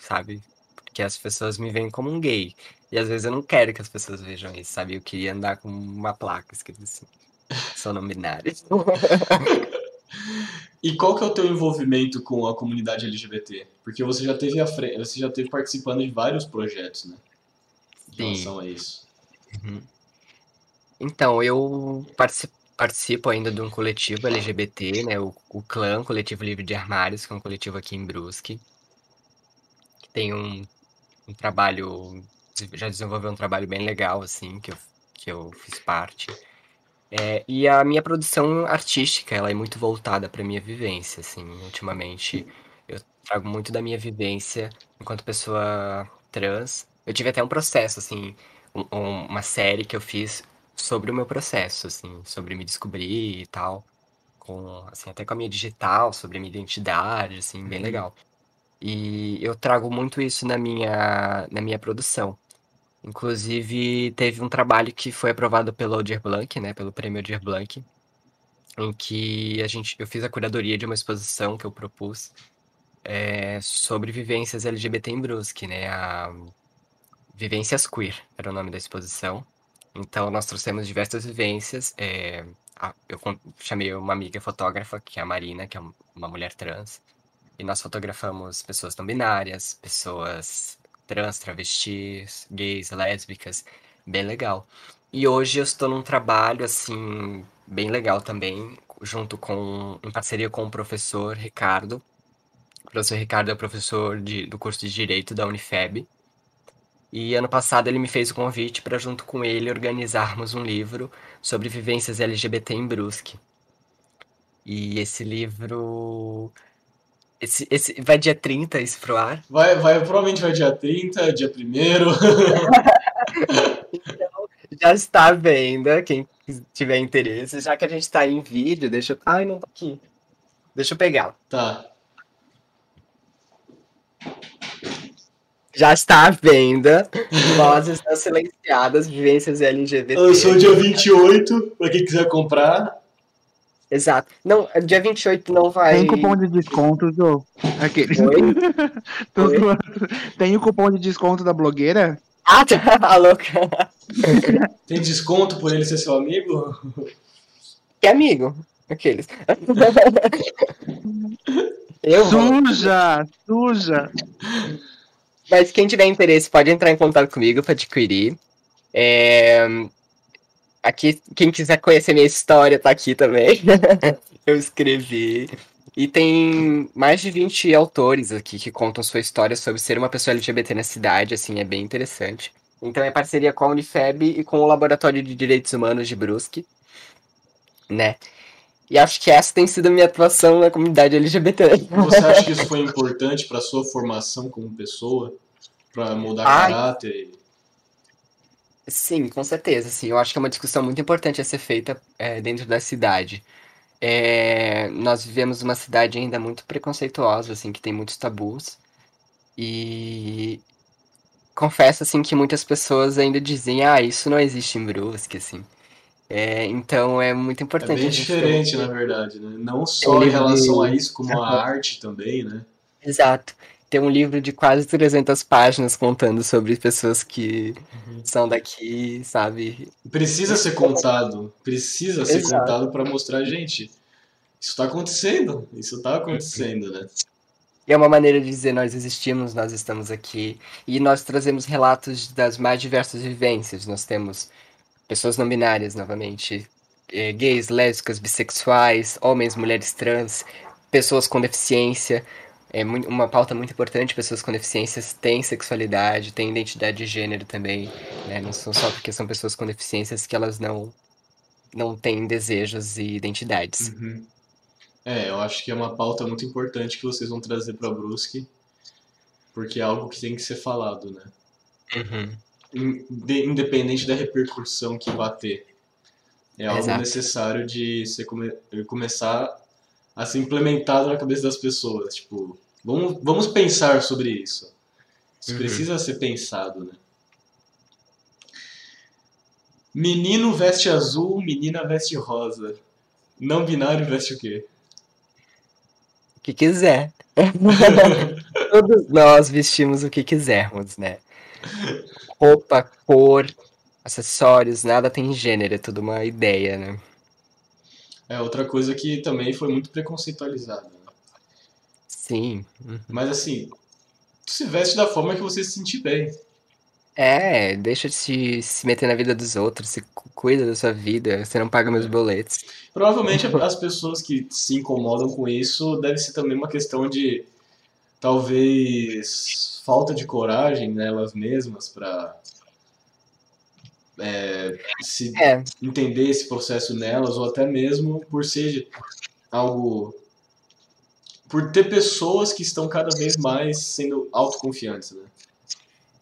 sabe? Porque as pessoas me veem como um gay. E às vezes eu não quero que as pessoas vejam isso, sabe? Eu queria andar com uma placa escrito assim. Sou não binário. e qual que é o teu envolvimento com a comunidade LGBT? Porque você já teve a frente, você já teve participando de vários projetos, né? Em Sim. relação a isso. Uhum. Então, eu participo, participo ainda de um coletivo LGBT, né? O, o Clã, Coletivo Livre de Armários, que é um coletivo aqui em Brusque tem um, um trabalho, já desenvolveu um trabalho bem legal, assim, que eu, que eu fiz parte. É, e a minha produção artística, ela é muito voltada para minha vivência, assim, ultimamente eu trago muito da minha vivência enquanto pessoa trans. Eu tive até um processo, assim, um- um- uma série que eu fiz sobre o meu processo, assim, sobre me descobrir e tal, com, assim, até com a minha digital, sobre a minha identidade, assim, bem Uhum. legal. E eu trago muito isso na minha, na minha produção. Inclusive, teve um trabalho que foi aprovado pelo Aldir Blanc, né, pelo Prêmio Aldir Blanc, em que a gente, eu fiz a curadoria de uma exposição que eu propus é, sobre vivências LGBT em Brusque, né, a Vivências Queer era o nome da exposição. Então, nós trouxemos diversas vivências. é, a- eu chamei uma amiga fotógrafa, que é a Marina, que é um- uma mulher trans, e nós fotografamos pessoas não binárias, pessoas trans, travestis, gays, lésbicas, bem legal. E hoje eu estou num trabalho, assim, bem legal também, junto com, em parceria com o professor Ricardo. O professor Ricardo é professor de- do curso de Direito da Unifeb. E ano passado ele me fez o convite para, junto com ele, organizarmos um livro sobre vivências LGBT em Brusque. E esse livro. Esse, esse, vai dia 30 isso pro ar? Vai, vai, provavelmente vai dia 30, dia 1 Já está à venda, quem tiver interesse. Já que a gente está em vídeo, deixa eu. Ai, não tá aqui. Deixa eu pegar. Tá. Já está à venda. Vozes não silenciadas, vivências LGBT. Lançou dia 28, pra quem quiser comprar. Exato. Não, dia 28 não vai. Tem cupom de desconto, Jô? Aquele. Oi? Oi? Tem o cupom de desconto da blogueira? Ah, tá a louca. Tem desconto por ele ser seu amigo? Que amigo. Aqueles. Eu vou. Suja! Suja! Mas quem tiver interesse pode entrar em contato comigo para adquirir. É, Aqui, quem quiser conhecer minha história tá aqui também. Eu escrevi. E tem mais de 20 autores aqui que contam sua história sobre ser uma pessoa LGBT na cidade, assim, é bem interessante. Então é parceria com a Unifeb e com o Laboratório de Direitos Humanos de Brusque, né? E acho que essa tem sido a minha atuação na comunidade LGBT. Você acha que isso foi importante pra sua formação como pessoa? Pra mudar Ai. caráter? Sim, com certeza, sim. Eu acho que é uma discussão muito importante a ser feita é, dentro da cidade. É, nós vivemos uma cidade ainda muito preconceituosa, assim, que tem muitos tabus. E confesso, assim, que muitas pessoas ainda dizem, ah, isso não existe em Brusque, assim. É, então é muito É importante bem a gente ter diferente, na verdade, né? Não só em relação a de- isso, como a arte também, né? Exato. Tem um livro de quase 300 páginas contando sobre pessoas que são daqui, sabe? Precisa ser contado, precisa ser Exato. contado pra mostrar, gente, isso tá acontecendo, isso tá acontecendo, né? É uma maneira de dizer nós existimos, nós estamos aqui. E nós trazemos relatos das mais diversas vivências. Nós temos pessoas não binárias, novamente, eh, gays, lésbicas, bissexuais, homens, mulheres trans, pessoas com deficiência. É uma pauta muito importante. Pessoas com deficiências têm sexualidade, têm identidade de gênero também. né? Não são só porque são pessoas com deficiências que elas não, não têm desejos e identidades. Uhum. É, eu acho que é uma pauta muito importante que vocês vão trazer pra Brusque, porque é algo que tem que ser falado, né? Uhum. In- de- Independente da repercussão que vai ter. É algo Exato. necessário de ser come- começar a ser implementado na cabeça das pessoas. Tipo, vamos, vamos pensar sobre isso. Isso Uhum. precisa ser pensado, né? Menino veste azul, menina veste rosa. Não binário veste o quê? O que quiser. Todos nós vestimos o que quisermos, né? Roupa, cor, acessórios, nada tem gênero, é tudo uma ideia, né? É outra coisa que também foi muito preconceitualizada. né? Sim. Uhum. Mas assim, tu se veste da forma que você se sentir bem. É, deixa de se, se meter na vida dos outros, se cu- cuida da sua vida, você não paga meus boletos. Provavelmente as pessoas que se incomodam com isso deve ser também uma questão de talvez falta de coragem nelas mesmas para é, se É, entender esse processo nelas, ou até mesmo por ser algo. por ter pessoas que estão cada vez mais sendo autoconfiantes, né?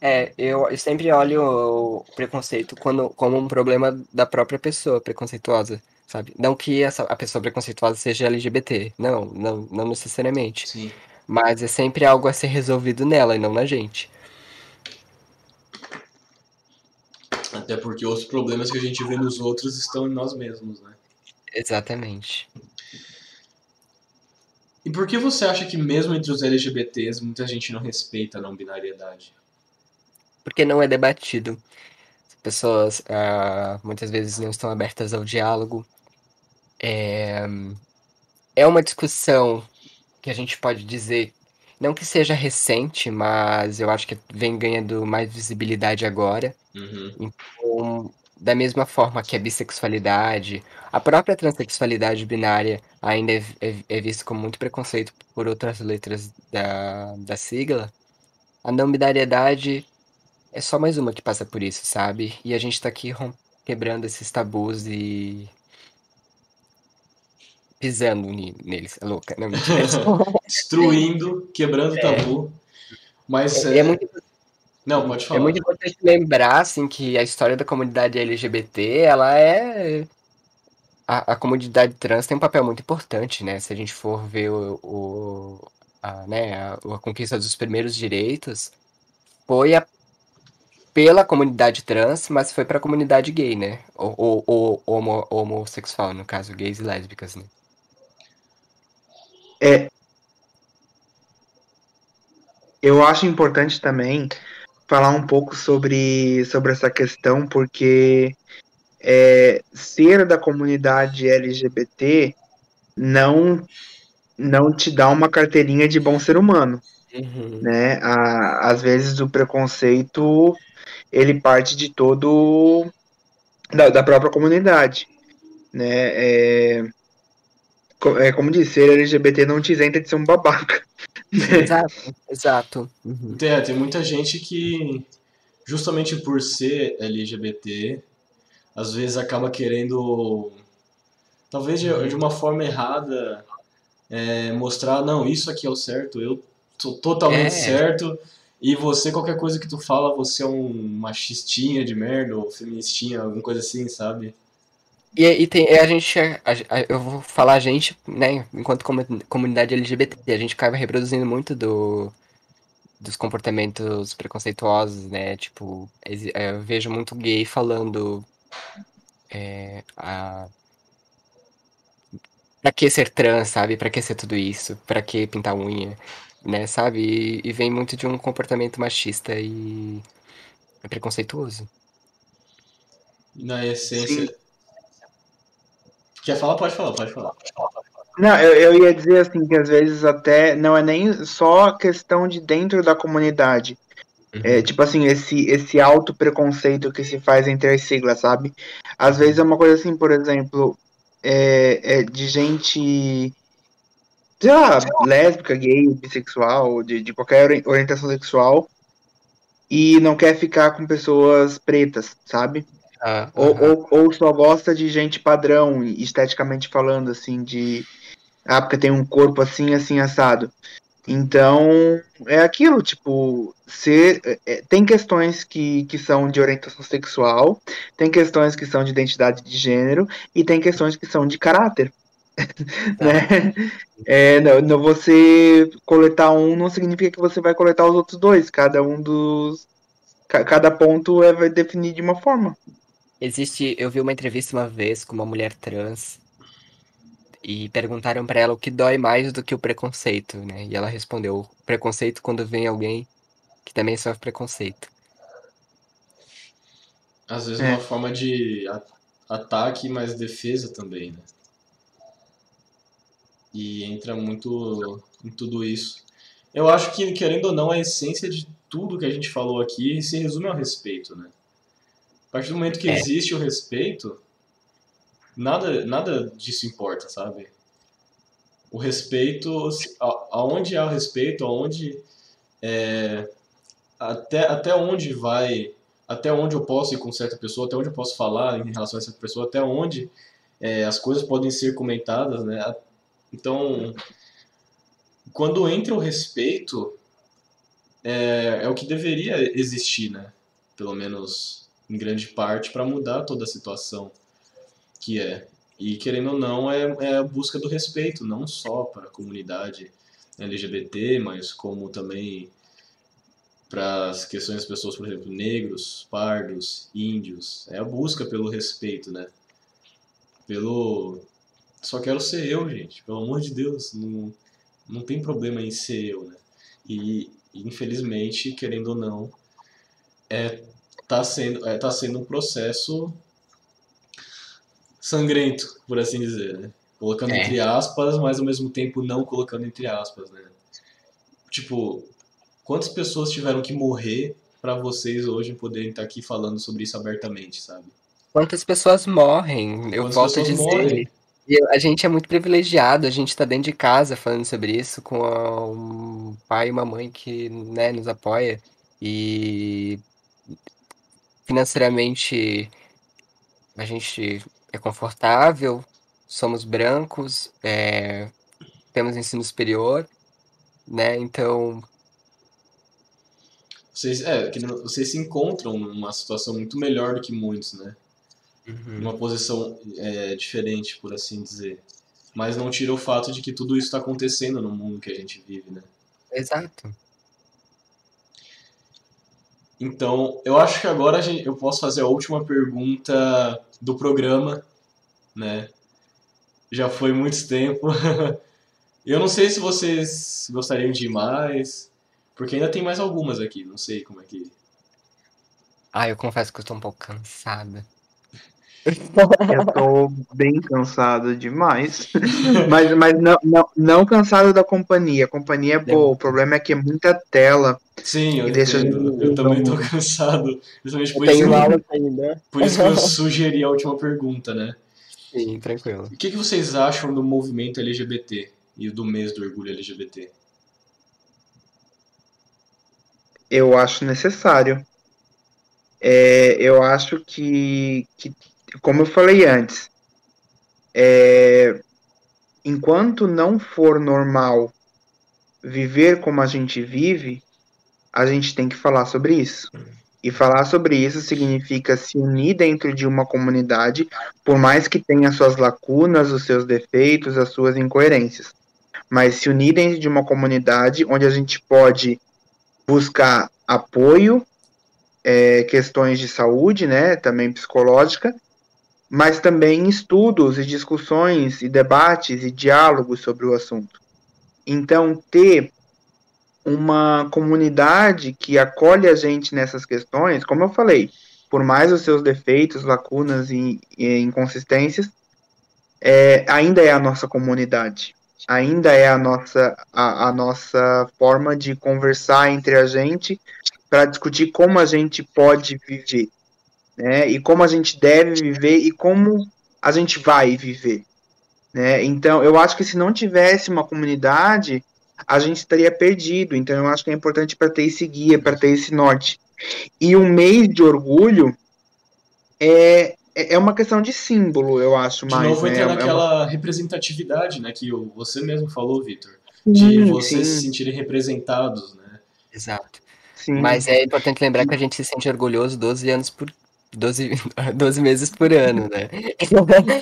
é, eu, eu sempre olho o preconceito quando, como um problema da própria pessoa preconceituosa, sabe? Não que essa, a pessoa preconceituosa seja LGBT, não, não, não necessariamente. Sim. Mas é sempre algo a ser resolvido nela e não na gente. Até porque os problemas que a gente vê nos outros estão em nós mesmos, né? Exatamente. E por que você acha que mesmo entre os LGBTs muita gente não respeita a não binariedade? Porque não é debatido. As pessoas ah, muitas vezes não estão abertas ao diálogo. É, é uma discussão que a gente pode dizer, não que seja recente, mas eu acho que vem ganhando mais visibilidade agora. Uhum. Então, da mesma forma que a bissexualidade, a própria transexualidade binária ainda é, é, é visto com muito preconceito por outras letras da, da sigla, a não binariedade é só mais uma que passa por isso, sabe? E a gente tá aqui quebrando esses tabus e pisando ne- neles, é louca, não mentira. Destruindo, quebrando o tabu. Mas. É, é muito Não, pode É falar. muito importante lembrar, assim, que a história da comunidade LGBT, ela é... A, a comunidade trans tem um papel muito importante, né? Se a gente for ver o, o- a, né, a, a conquista dos primeiros direitos, foi a- pela comunidade trans, mas foi para a comunidade gay, né? Ou, ou, ou homo- homossexual, no caso, gays e lésbicas, né? Eu acho importante também falar um pouco sobre, sobre essa questão, porque é, ser da comunidade LGBT não, não te dá uma carteirinha de bom ser humano, Uhum. né? A- às vezes o preconceito ele parte de todo da, da própria comunidade, né? É, é como disse, ser LGBT não te isenta de ser um babaca. Exato, exato. Uhum. Tem, é, tem muita gente que, justamente por ser LGBT, às vezes acaba querendo, talvez de, de uma forma errada, é, mostrar, não, isso aqui é o certo, eu tô totalmente É. certo, e você, qualquer coisa que tu fala, você é um machistinha de merda, ou feministinha, alguma coisa assim, sabe? E, e tem, a gente, a- a- eu vou falar a gente, né, enquanto comu- comunidade LGBT, a gente acaba reproduzindo muito do, dos comportamentos preconceituosos, né, tipo, é, eu vejo muito gay falando, é, a, pra que ser trans, sabe, pra que ser tudo isso, pra que pintar unha, né, sabe, e, e vem muito de um comportamento machista e preconceituoso. Na essência... Sim. Quer falar? Pode falar, pode falar. Não, eu, eu ia dizer assim que às vezes até não é nem só questão de dentro da comunidade. É tipo assim, esse, esse alto preconceito que se faz entre as siglas, sabe? Às vezes é uma coisa assim, por exemplo, é, é de gente, sei lá, lésbica, gay, bissexual, de, de qualquer ori- orientação sexual, e não quer ficar com pessoas pretas, sabe? Ah, Ou, aham. ou, ou só gosta de gente padrão, esteticamente falando, assim, de. Ah, porque tem um corpo assim, assim, assado. Então, é aquilo, tipo, ser, é, é, tem questões que, que são de orientação sexual, tem questões que são de identidade de gênero, e tem questões que são de caráter, né? É, não, não, você coletar um não significa que você vai coletar os outros dois, cada um dos. ca- Cada ponto é, vai definir de uma forma. Existe, eu vi uma entrevista uma vez com uma mulher trans e perguntaram pra ela o que dói mais do que o preconceito, né? E ela respondeu: preconceito quando vem alguém que também sofre preconceito. Às vezes É. uma forma de ataque, mas defesa também, né? E entra muito em tudo isso. Eu acho que, querendo ou não, a essência de tudo que a gente falou aqui se resume ao respeito, né? A partir do momento que É. existe o respeito, nada, nada disso importa, sabe? O respeito, aonde há o respeito, aonde é, até, até onde vai até onde eu posso ir com certa pessoa, até onde eu posso falar em relação a essa pessoa, até onde é, as coisas podem ser comentadas, né? Então, quando entra o respeito, é, é o que deveria existir, né? Pelo menos em grande parte, para mudar toda a situação que é. E querendo ou não, é, é a busca do respeito, não só para a comunidade LGBT, mas como também para as questões das pessoas, por exemplo, negros, pardos, índios. É a busca pelo respeito, né? Pelo. Só quero ser eu, gente. Pelo amor de Deus. Não, não tem problema em ser eu, né? E, infelizmente, querendo ou não, é, tá, sendo, é, tá sendo um processo sangrento, por assim dizer, né? Colocando é. entre aspas, mas ao mesmo tempo não colocando entre aspas, né? Tipo, quantas pessoas tiveram que morrer para vocês hoje poderem estar aqui falando sobre isso abertamente, sabe? Quantas pessoas morrem? Eu quantas volto a dizer. Morrem? a gente é muito privilegiado, a gente está dentro de casa falando sobre isso com um pai e uma mãe que né, nos apoia e financeiramente a gente é confortável, somos brancos, é, temos ensino superior, né? Então vocês, é, vocês se encontram numa situação muito melhor do que muitos, né? Uhum. Numa posição é, diferente, por assim dizer. Mas não tira o fato de que tudo isso está acontecendo no mundo que a gente vive, né? Exato. Então, eu acho que agora gente, eu posso fazer a última pergunta do programa, né? Já foi muito tempo. eu não sei se vocês gostariam de mais. Porque ainda tem mais algumas aqui, não sei como é que. Ah, eu confesso que eu tô um pouco cansada. Eu tô bem cansado demais. mas mas não, não, não cansado da companhia. A companhia é boa. O problema é que é muita tela. Sim, eu, deixa eu, eu também tô cansado. Justamente por isso, aula ainda. por isso que eu sugeri a última pergunta, né? Sim, tranquilo. O que, que vocês acham do movimento LGBT e do mês do orgulho LGBT? eu acho necessário. É, eu acho que, que, como eu falei antes, é, enquanto não for normal viver como a gente vive, a gente tem que falar sobre isso. E falar sobre isso significa se unir dentro de uma comunidade, por mais que tenha suas lacunas, os seus defeitos, as suas incoerências. Mas se unir dentro de uma comunidade onde a gente pode buscar apoio, é, questões de saúde, né, também psicológica, mas também estudos e discussões e debates e diálogos sobre o assunto. Então, ter uma comunidade que acolhe a gente nessas questões, como eu falei, por mais os seus defeitos, lacunas e, e inconsistências, é, ainda é a nossa comunidade ainda é a nossa, a, a nossa forma de conversar entre a gente para discutir como a gente pode viver, né? E como a gente deve viver e como a gente vai viver, né? Então, eu acho que se não tivesse uma comunidade, a gente estaria perdido. Então, eu acho que é importante para ter esse guia, para ter esse norte. E o mês de orgulho é é, é uma questão de símbolo, eu acho, de mais. De novo entra né? naquela é uma... representatividade, né, que você mesmo falou, Vitor, de vocês sim. se sentirem representados, né? Exato. Sim. Mas é importante lembrar que a gente se sente orgulhoso 12 anos por 12, 12 meses por ano, né?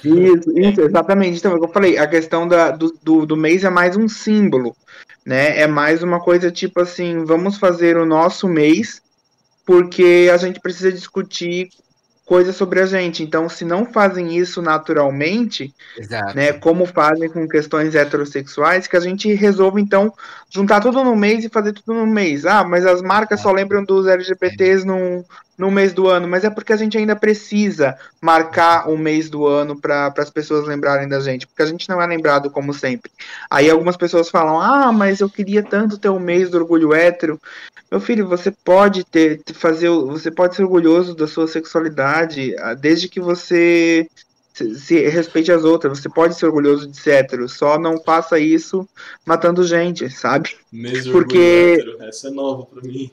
Isso, isso, exatamente. Então, eu falei, a questão da, do, do, do mês é mais um símbolo, né? É mais uma coisa tipo assim, vamos fazer o nosso mês porque a gente precisa discutir coisas sobre a gente. Então, se não fazem isso naturalmente, Exato. né, como fazem com questões heterossexuais, que a gente resolva então juntar tudo no mês e fazer tudo no mês. Ah, mas as marcas só lembram dos LGBTs no, no mês do ano, mas é porque a gente ainda precisa marcar o mês do ano para as pessoas lembrarem da gente, porque a gente não é lembrado como sempre. Aí algumas pessoas falam: "Ah, mas eu queria tanto ter o mês do orgulho hétero". Meu filho, você pode ter fazer, você pode ser orgulhoso da sua sexualidade, ah, desde que você se, se respeite as outras. Você pode ser orgulhoso de ser hétero, só não faça isso matando gente, sabe? Mesmo Porque... orgulho hétero, essa é nova para mim.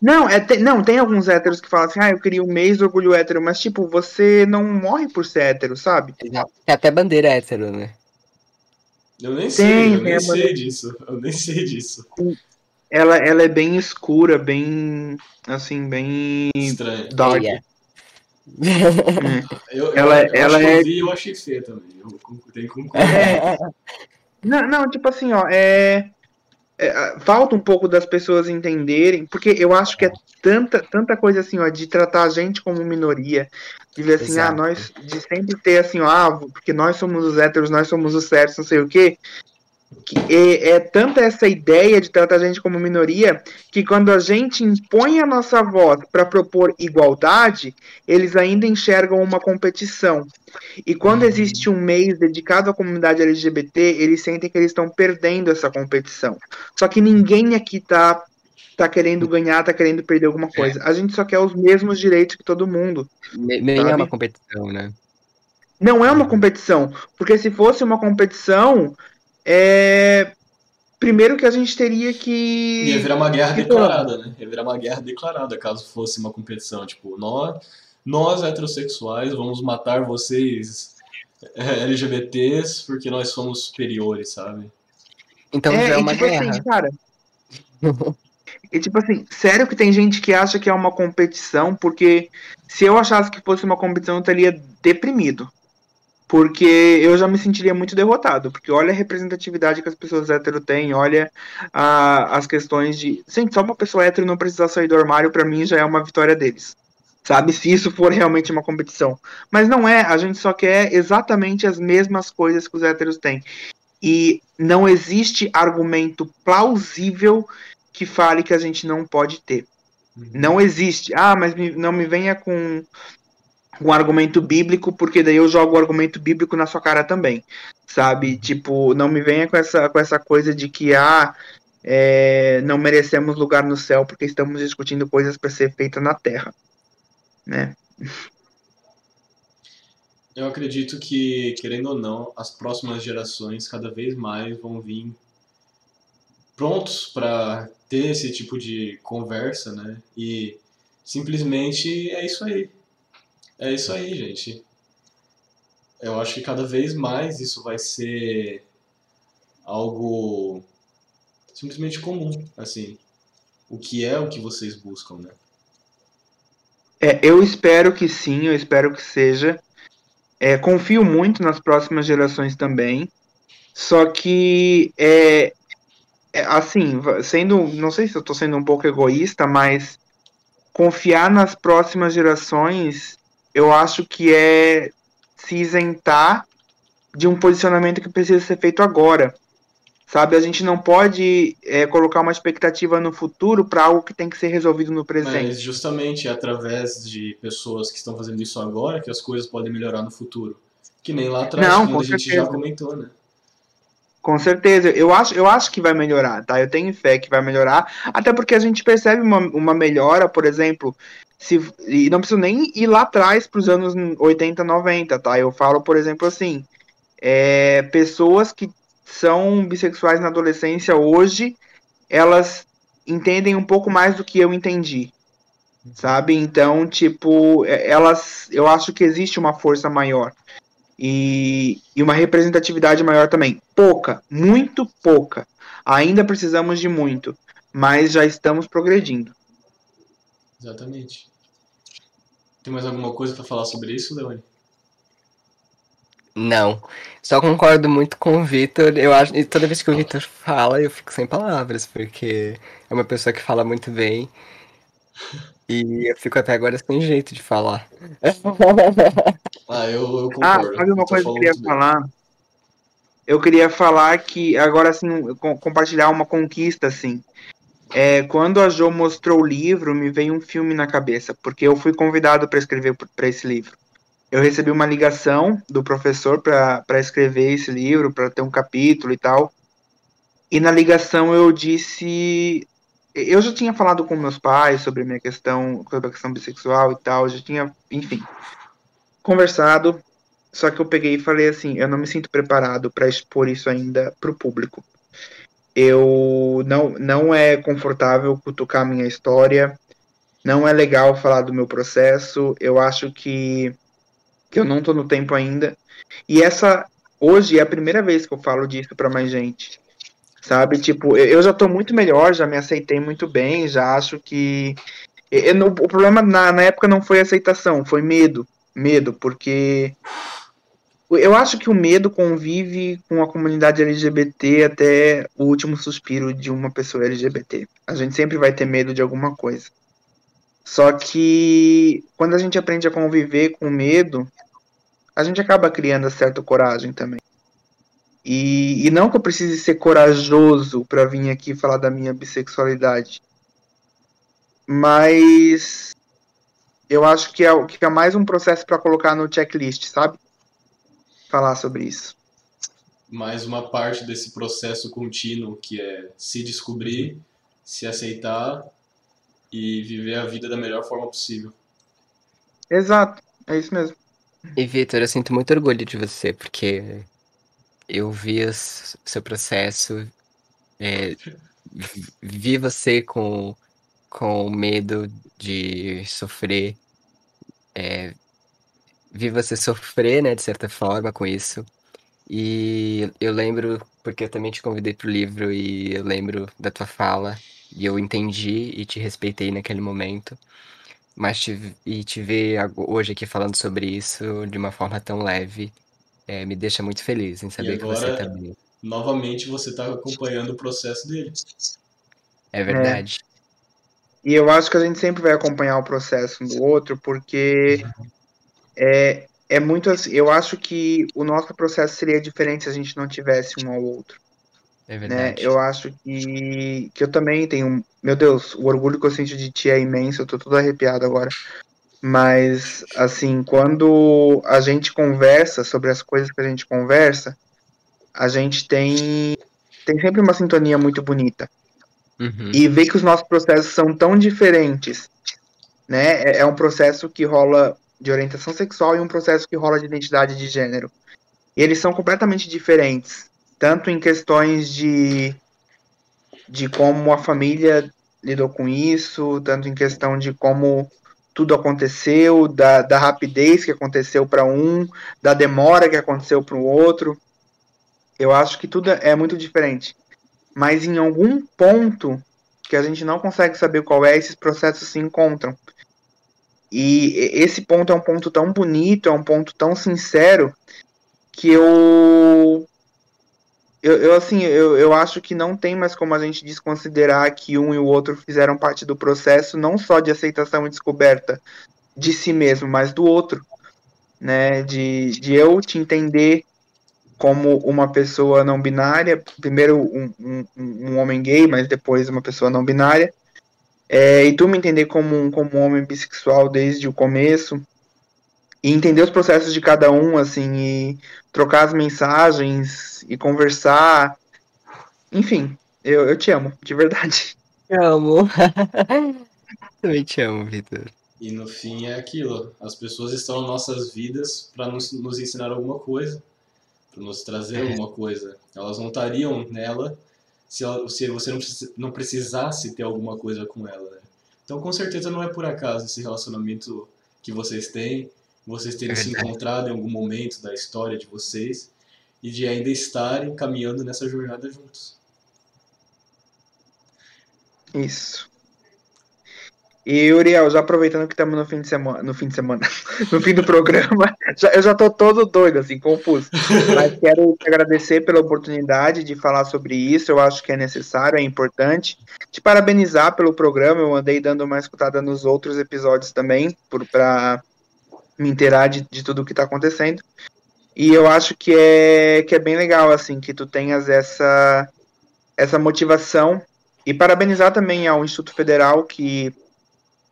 Não, é, tem, não, tem alguns héteros que falam assim, ah, eu queria um mês do orgulho hétero, mas tipo, você não morre por ser hétero, sabe? Tem até bandeira hétero, né? Eu nem sei, eu nem sei disso. Eu nem sei disso. Ela, ela é bem escura, bem. Assim, bem. Estranho. Dark. É. Eu, Ela- eu, ela acho que é- eu vi e eu achei feia também. Eu que concordar. É, Não, não, tipo assim, ó, é, é, falta um pouco das pessoas entenderem, porque eu acho que é tanta, tanta coisa assim, ó, de tratar a gente como minoria, de ver assim, ah, Exato. nós, de sempre ter assim, ó, ah, porque nós somos os héteros, nós somos os certos, não sei o quê, que é, é tanta essa ideia de tratar a gente como minoria, que quando a gente impõe a nossa voz para propor igualdade, eles ainda enxergam uma competição. E quando Uhum. existe um mês dedicado à comunidade LGBT, eles sentem que eles estão perdendo essa competição. Só que ninguém aqui tá, tá querendo ganhar, tá querendo perder alguma coisa. A gente só quer os mesmos direitos que todo mundo. Ne- Nem é uma competição, né? Não é uma competição, porque se fosse uma competição, é... primeiro que a gente teria que. Ia virar uma guerra que declarada, né? Ia virar uma guerra declarada caso fosse uma competição. Tipo, nós, nós heterossexuais vamos matar vocês é, LGBTs porque nós somos superiores, sabe? Então já é e uma tipo guerra. assim, cara. e tipo assim, sério que tem gente que acha que é uma competição, porque se eu achasse que fosse uma competição, eu estaria deprimido. Porque eu já me sentiria muito derrotado. Porque olha a representatividade que as pessoas hétero têm, olha a- as questões de. Gente, só uma pessoa hétero não precisar sair do armário, pra mim já é uma vitória deles. Sabe? Se isso for realmente uma competição. Mas não é, a gente só quer exatamente as mesmas coisas que os héteros têm. E não existe argumento plausível que fale que a gente não pode ter. Não existe. Ah, mas me- não me venha com um argumento bíblico, porque daí eu jogo o argumento bíblico na sua cara também. Sabe? Tipo, não me venha com essa, com essa coisa de que ah, é, não merecemos lugar no céu porque estamos discutindo coisas para ser feitas na terra. Né? Eu acredito que, querendo ou não, as próximas gerações cada vez mais vão vir prontos para ter esse tipo de conversa, né? E simplesmente é isso aí. É isso aí, gente. Eu acho que cada vez mais isso vai ser algo simplesmente comum, assim. O que é o que vocês buscam, né? É, eu espero que sim, eu espero que seja. É, confio muito nas próximas gerações também. Só que é, é, assim, sendo, não sei se eu tô sendo um pouco egoísta, mas confiar nas próximas gerações, eu acho que é se isentar de um posicionamento que precisa ser feito agora. Sabe, a gente não pode é, colocar uma expectativa no futuro para algo que tem que ser resolvido no presente. Mas justamente é através de pessoas que estão fazendo isso agora que as coisas podem melhorar no futuro. Que nem lá atrás, Não, quando a gente certeza. já comentou, né? Com certeza, eu acho, eu acho que vai melhorar, tá? Eu tenho fé que vai melhorar, até porque a gente percebe uma, uma melhora, por exemplo, se, e não preciso nem ir lá atrás para os anos 80, 90, tá? Eu falo, por exemplo, assim, é, pessoas que são bissexuais na adolescência hoje, elas entendem um pouco mais do que eu entendi, sabe? Então, tipo, é- elas, eu acho que existe uma força maior e, e uma representatividade maior também. Pouca, muito pouca. Ainda precisamos de muito, mas já estamos progredindo. Exatamente. Tem mais alguma coisa pra falar sobre isso, Leone? Não. Só concordo muito com o Vitor. Eu acho, e toda vez que o Vitor fala, eu fico sem palavras, porque é uma pessoa que fala muito bem. E eu fico até agora sem jeito de falar. Ah, eu, eu Ah, concordo. sabe uma Tô coisa que eu queria muito bem. falar? Eu queria falar que, agora assim, com- compartilhar uma conquista, assim. É, quando a Jo mostrou o livro, me veio um filme na cabeça, porque eu fui convidado para escrever para esse livro. Eu recebi uma ligação do professor para escrever esse livro, para ter um capítulo e tal. E na ligação eu disse. Eu já tinha falado com meus pais sobre a minha questão, sobre a questão bissexual e tal, já tinha, enfim, conversado. Só que eu peguei e falei assim: eu não me sinto preparado para expor isso ainda para o público. Eu não, não é confortável cutucar minha história. Não é legal falar do meu processo. Eu acho que, que eu não tô no tempo ainda. E essa hoje é a primeira vez que eu falo disso para mais gente. Sabe? Tipo, eu já tô muito melhor, já me aceitei muito bem, já acho que. Eu, o problema na, na época não foi aceitação, foi medo. Medo, porque eu acho que o medo convive com a comunidade LGBT até o último suspiro de uma pessoa LGBT. A gente sempre vai ter medo de alguma coisa. Só que quando a gente aprende a conviver com medo, a gente acaba criando certa coragem também. E, e não que eu precise ser corajoso para vir aqui falar da minha bissexualidade, mas eu acho que é, que é mais um processo para colocar no checklist, sabe? Falar sobre isso. Mais uma parte desse processo contínuo que é se descobrir, se aceitar e viver a vida da melhor forma possível. Exato, é isso mesmo. E Vitor, eu sinto muito orgulho de você, porque eu vi o seu processo, é, vi você com, com medo de sofrer, é, vi você sofrer, né, de certa forma com isso. E eu lembro, porque eu também te convidei pro livro e eu lembro da tua fala e eu entendi e te respeitei naquele momento. Mas te, e te ver hoje aqui falando sobre isso de uma forma tão leve é, me deixa muito feliz em saber agora, que você tá bem. Novamente você tá acompanhando o processo dele. É verdade. É. E eu acho que a gente sempre vai acompanhar o processo do outro, porque é, é muito assim. Eu acho que o nosso processo seria diferente se a gente não tivesse um ao outro. É né? verdade. Né? Eu acho que, que eu também tenho. Meu Deus, o orgulho que eu sinto de ti é imenso, eu tô todo arrepiado agora. Mas, assim, quando a gente conversa sobre as coisas que a gente conversa, a gente tem, tem sempre uma sintonia muito bonita. Uhum. E ver que os nossos processos são tão diferentes, né? É, é um processo que rola de orientação sexual e um processo que rola de identidade de gênero. E eles são completamente diferentes, tanto em questões de, de como a família lidou com isso, tanto em questão de como tudo aconteceu, da, da rapidez que aconteceu para um, da demora que aconteceu para o outro. Eu acho que tudo é muito diferente. Mas em algum ponto que a gente não consegue saber qual é, esses processos se encontram. E esse ponto é um ponto tão bonito, é um ponto tão sincero, que eu. Eu, eu assim, eu, eu acho que não tem mais como a gente desconsiderar que um e o outro fizeram parte do processo, não só de aceitação e descoberta de si mesmo, mas do outro. Né? De, de eu te entender como uma pessoa não binária, primeiro um, um, um homem gay, mas depois uma pessoa não binária, é, e tu me entender como um, como um homem bissexual desde o começo, e entender os processos de cada um, assim, e trocar as mensagens e conversar. Enfim, eu, eu te amo, de verdade. Te amo. Também te amo, Vitor. E no fim é aquilo: as pessoas estão nas nossas vidas para nos, nos ensinar alguma coisa, para nos trazer é. alguma coisa. Elas não estariam nela se, ela, se você não, não precisasse ter alguma coisa com ela. Né? Então, com certeza, não é por acaso esse relacionamento que vocês têm, vocês terem é se encontrado em algum momento da história de vocês e de ainda estarem caminhando nessa jornada juntos. Isso. E Uriel, já aproveitando que estamos no fim de semana, no fim de semana, no fim do programa, já, eu já tô todo doido, assim, confuso. Mas quero te agradecer pela oportunidade de falar sobre isso. Eu acho que é necessário, é importante. Te parabenizar pelo programa. Eu andei dando uma escutada nos outros episódios também, para me inteirar de, de tudo o que está acontecendo. E eu acho que é, que é bem legal, assim, que tu tenhas essa, essa motivação. E parabenizar também ao Instituto Federal, que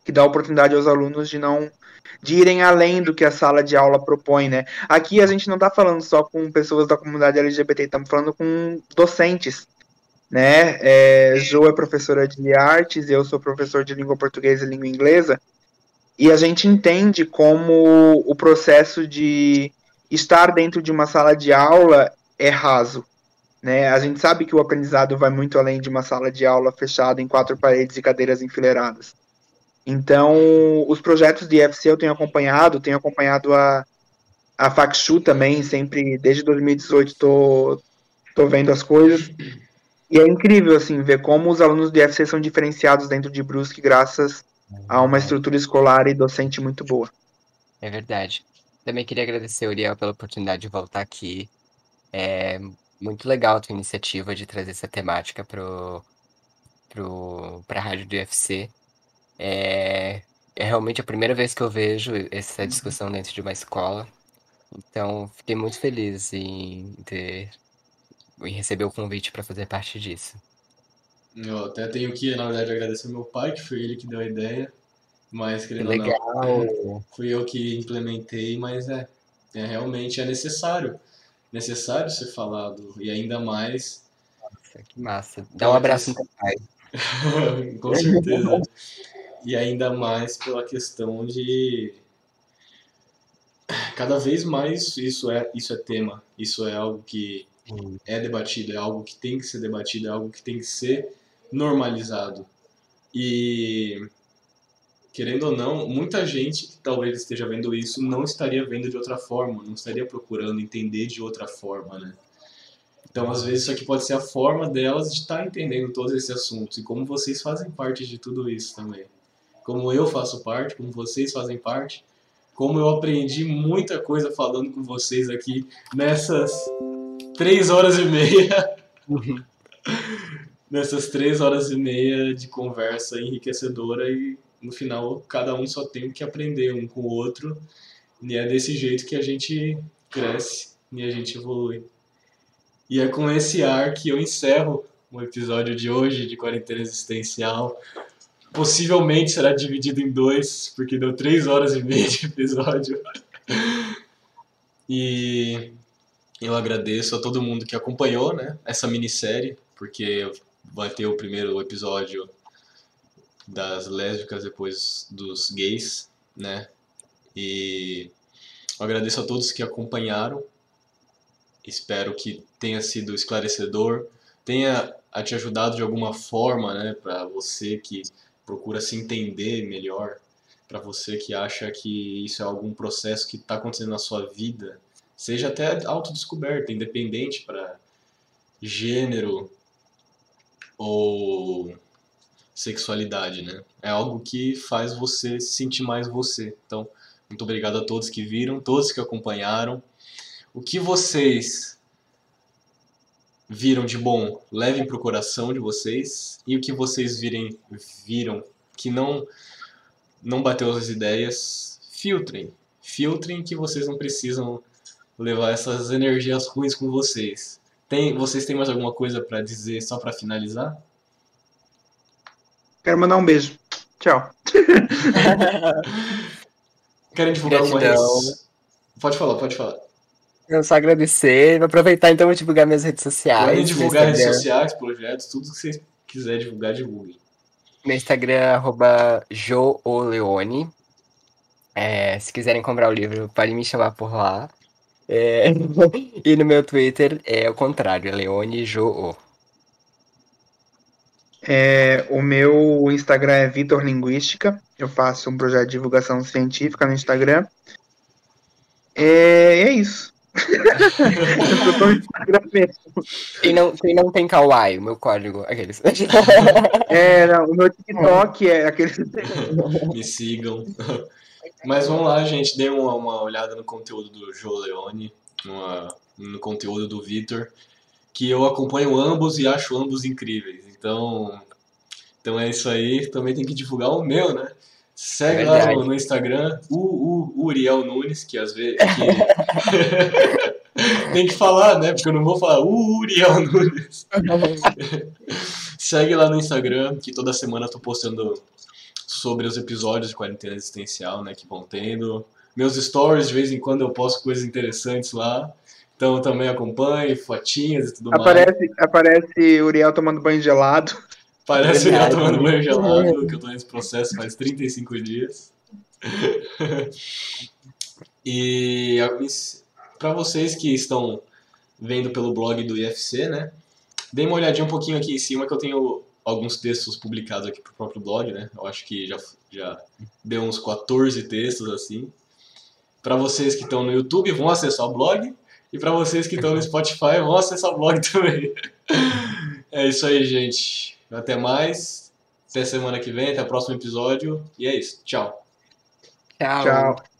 que dá oportunidade aos alunos de não de irem além do que a sala de aula propõe, né? Aqui a gente não está falando só com pessoas da comunidade LGBT, estamos falando com docentes, né? É, Jo é professora de artes, eu sou professor de língua portuguesa e língua inglesa, e a gente entende como o processo de estar dentro de uma sala de aula é raso, né? A gente sabe que o aprendizado vai muito além de uma sala de aula fechada em quatro paredes e cadeiras enfileiradas. Então, os projetos de UFC eu tenho acompanhado, tenho acompanhado a, a Faxu também, sempre, desde 2018, tô, tô vendo as coisas. E é incrível, assim, ver como os alunos de UFC são diferenciados dentro de Brusque graças a uma estrutura escolar e docente muito boa. É verdade. Também queria agradecer, Uriel, pela oportunidade de voltar aqui. É muito legal a tua iniciativa de trazer essa temática pro, pro, pra rádio do UFC. É, é realmente a primeira vez que eu vejo essa discussão dentro de uma escola. Então, fiquei muito feliz em ter em receber o convite para fazer parte disso. Eu até tenho que, na verdade, agradecer ao meu pai, que foi ele que deu a ideia. Mas, Que querendo ou não, legal! fui eu que implementei, mas é, é realmente é necessário. Necessário ser falado. E ainda mais Nossa, que massa. Dá um abraço no teu pai. Com certeza. E ainda mais pela questão de cada vez mais isso é isso é tema, isso é algo que é debatido, é algo que tem que ser debatido, é algo que tem que ser normalizado. E querendo ou não, muita gente que talvez esteja vendo isso não estaria vendo de outra forma, não estaria procurando entender de outra forma, né? Então, às vezes, isso aqui pode ser a forma delas de estar entendendo todos esses assuntos e como vocês fazem parte de tudo isso também. Como eu faço parte, como vocês fazem parte, como eu aprendi muita coisa falando com vocês aqui nessas três horas e meia. nessas três horas e meia de conversa enriquecedora e no final cada um só tem que aprender um com o outro e é desse jeito que a gente cresce e a gente evolui. E é com esse ar que eu encerro o episódio de hoje de Quarentena Existencial. Possivelmente será dividido em dois, porque deu três horas e meia de episódio. E eu agradeço a todo mundo que acompanhou né, essa minissérie, porque vai ter o primeiro episódio das lésbicas, depois dos gays, né? E eu agradeço a todos que acompanharam. Espero que tenha sido esclarecedor, tenha te ajudado de alguma forma, né, para você que procura se entender melhor, para você que acha que isso é algum processo que está acontecendo na sua vida, seja até autodescoberta, independente para gênero ou sexualidade, né? É algo que faz você se sentir mais você. Então, muito obrigado a todos que viram, todos que acompanharam. O que vocês viram de bom, levem para o coração de vocês. E o que vocês virem, viram que não não bateu as ideias, filtrem. Filtrem que vocês não precisam levar essas energias ruins com vocês. Tem, vocês têm mais alguma coisa para dizer só para finalizar? Quero mandar um beijo. Tchau. Querem divulgar alguma rede? Pode falar, pode falar. Eu só agradecer. Vou aproveitar então vou divulgar minhas redes sociais. Podem divulgar redes sociais, projetos, tudo que vocês quiserem divulgar, divulguem. Meu Instagram é arroba jooleone. É, se quiserem comprar o livro, podem me chamar por lá. É, e no meu Twitter é o contrário, é Leone Joo. É, o meu Instagram é Vitor Linguística. Eu faço um projeto de divulgação científica no Instagram. É, é isso. Eu tô no Instagram mesmo. Quem não, quem não tem Kawaii, o meu código. Aqueles. É, não, o meu TikTok é aquele. Me sigam. Mas vamos lá, gente. Dê uma, uma olhada no conteúdo do Joe Leone, numa- no conteúdo do Vitor, que eu acompanho ambos e acho ambos incríveis. Então, então é isso aí. Também tem que divulgar o meu, né? Segue lá no, no Instagram, o, o, o Uriel Nunes, que às vezes. que- tem que falar, né? Porque eu não vou falar o Uriel Nunes. Segue lá no Instagram, que toda semana eu tô postando sobre os episódios de Quarentena Existencial, né, que vão tendo. Meus stories, de vez em quando eu posto coisas interessantes lá. Então também acompanhe, fotinhas e tudo mais. Aparece, aparece Uriel tomando banho gelado. Parece que eu tomando banho gelado, que eu tô nesse processo faz 35 dias. e para vocês que estão vendo pelo blog do IFC, né? Dê uma olhadinha um pouquinho aqui em cima que eu tenho alguns textos publicados aqui pro próprio blog, né? Eu acho que já, já deu uns 14 textos assim. Para vocês que estão no YouTube, vão acessar o blog. E para vocês que estão no Spotify, vão acessar o blog também. é isso aí, gente. Até mais. Até semana que vem, até o próximo episódio. E é isso. Tchau. Tchau. Tchau.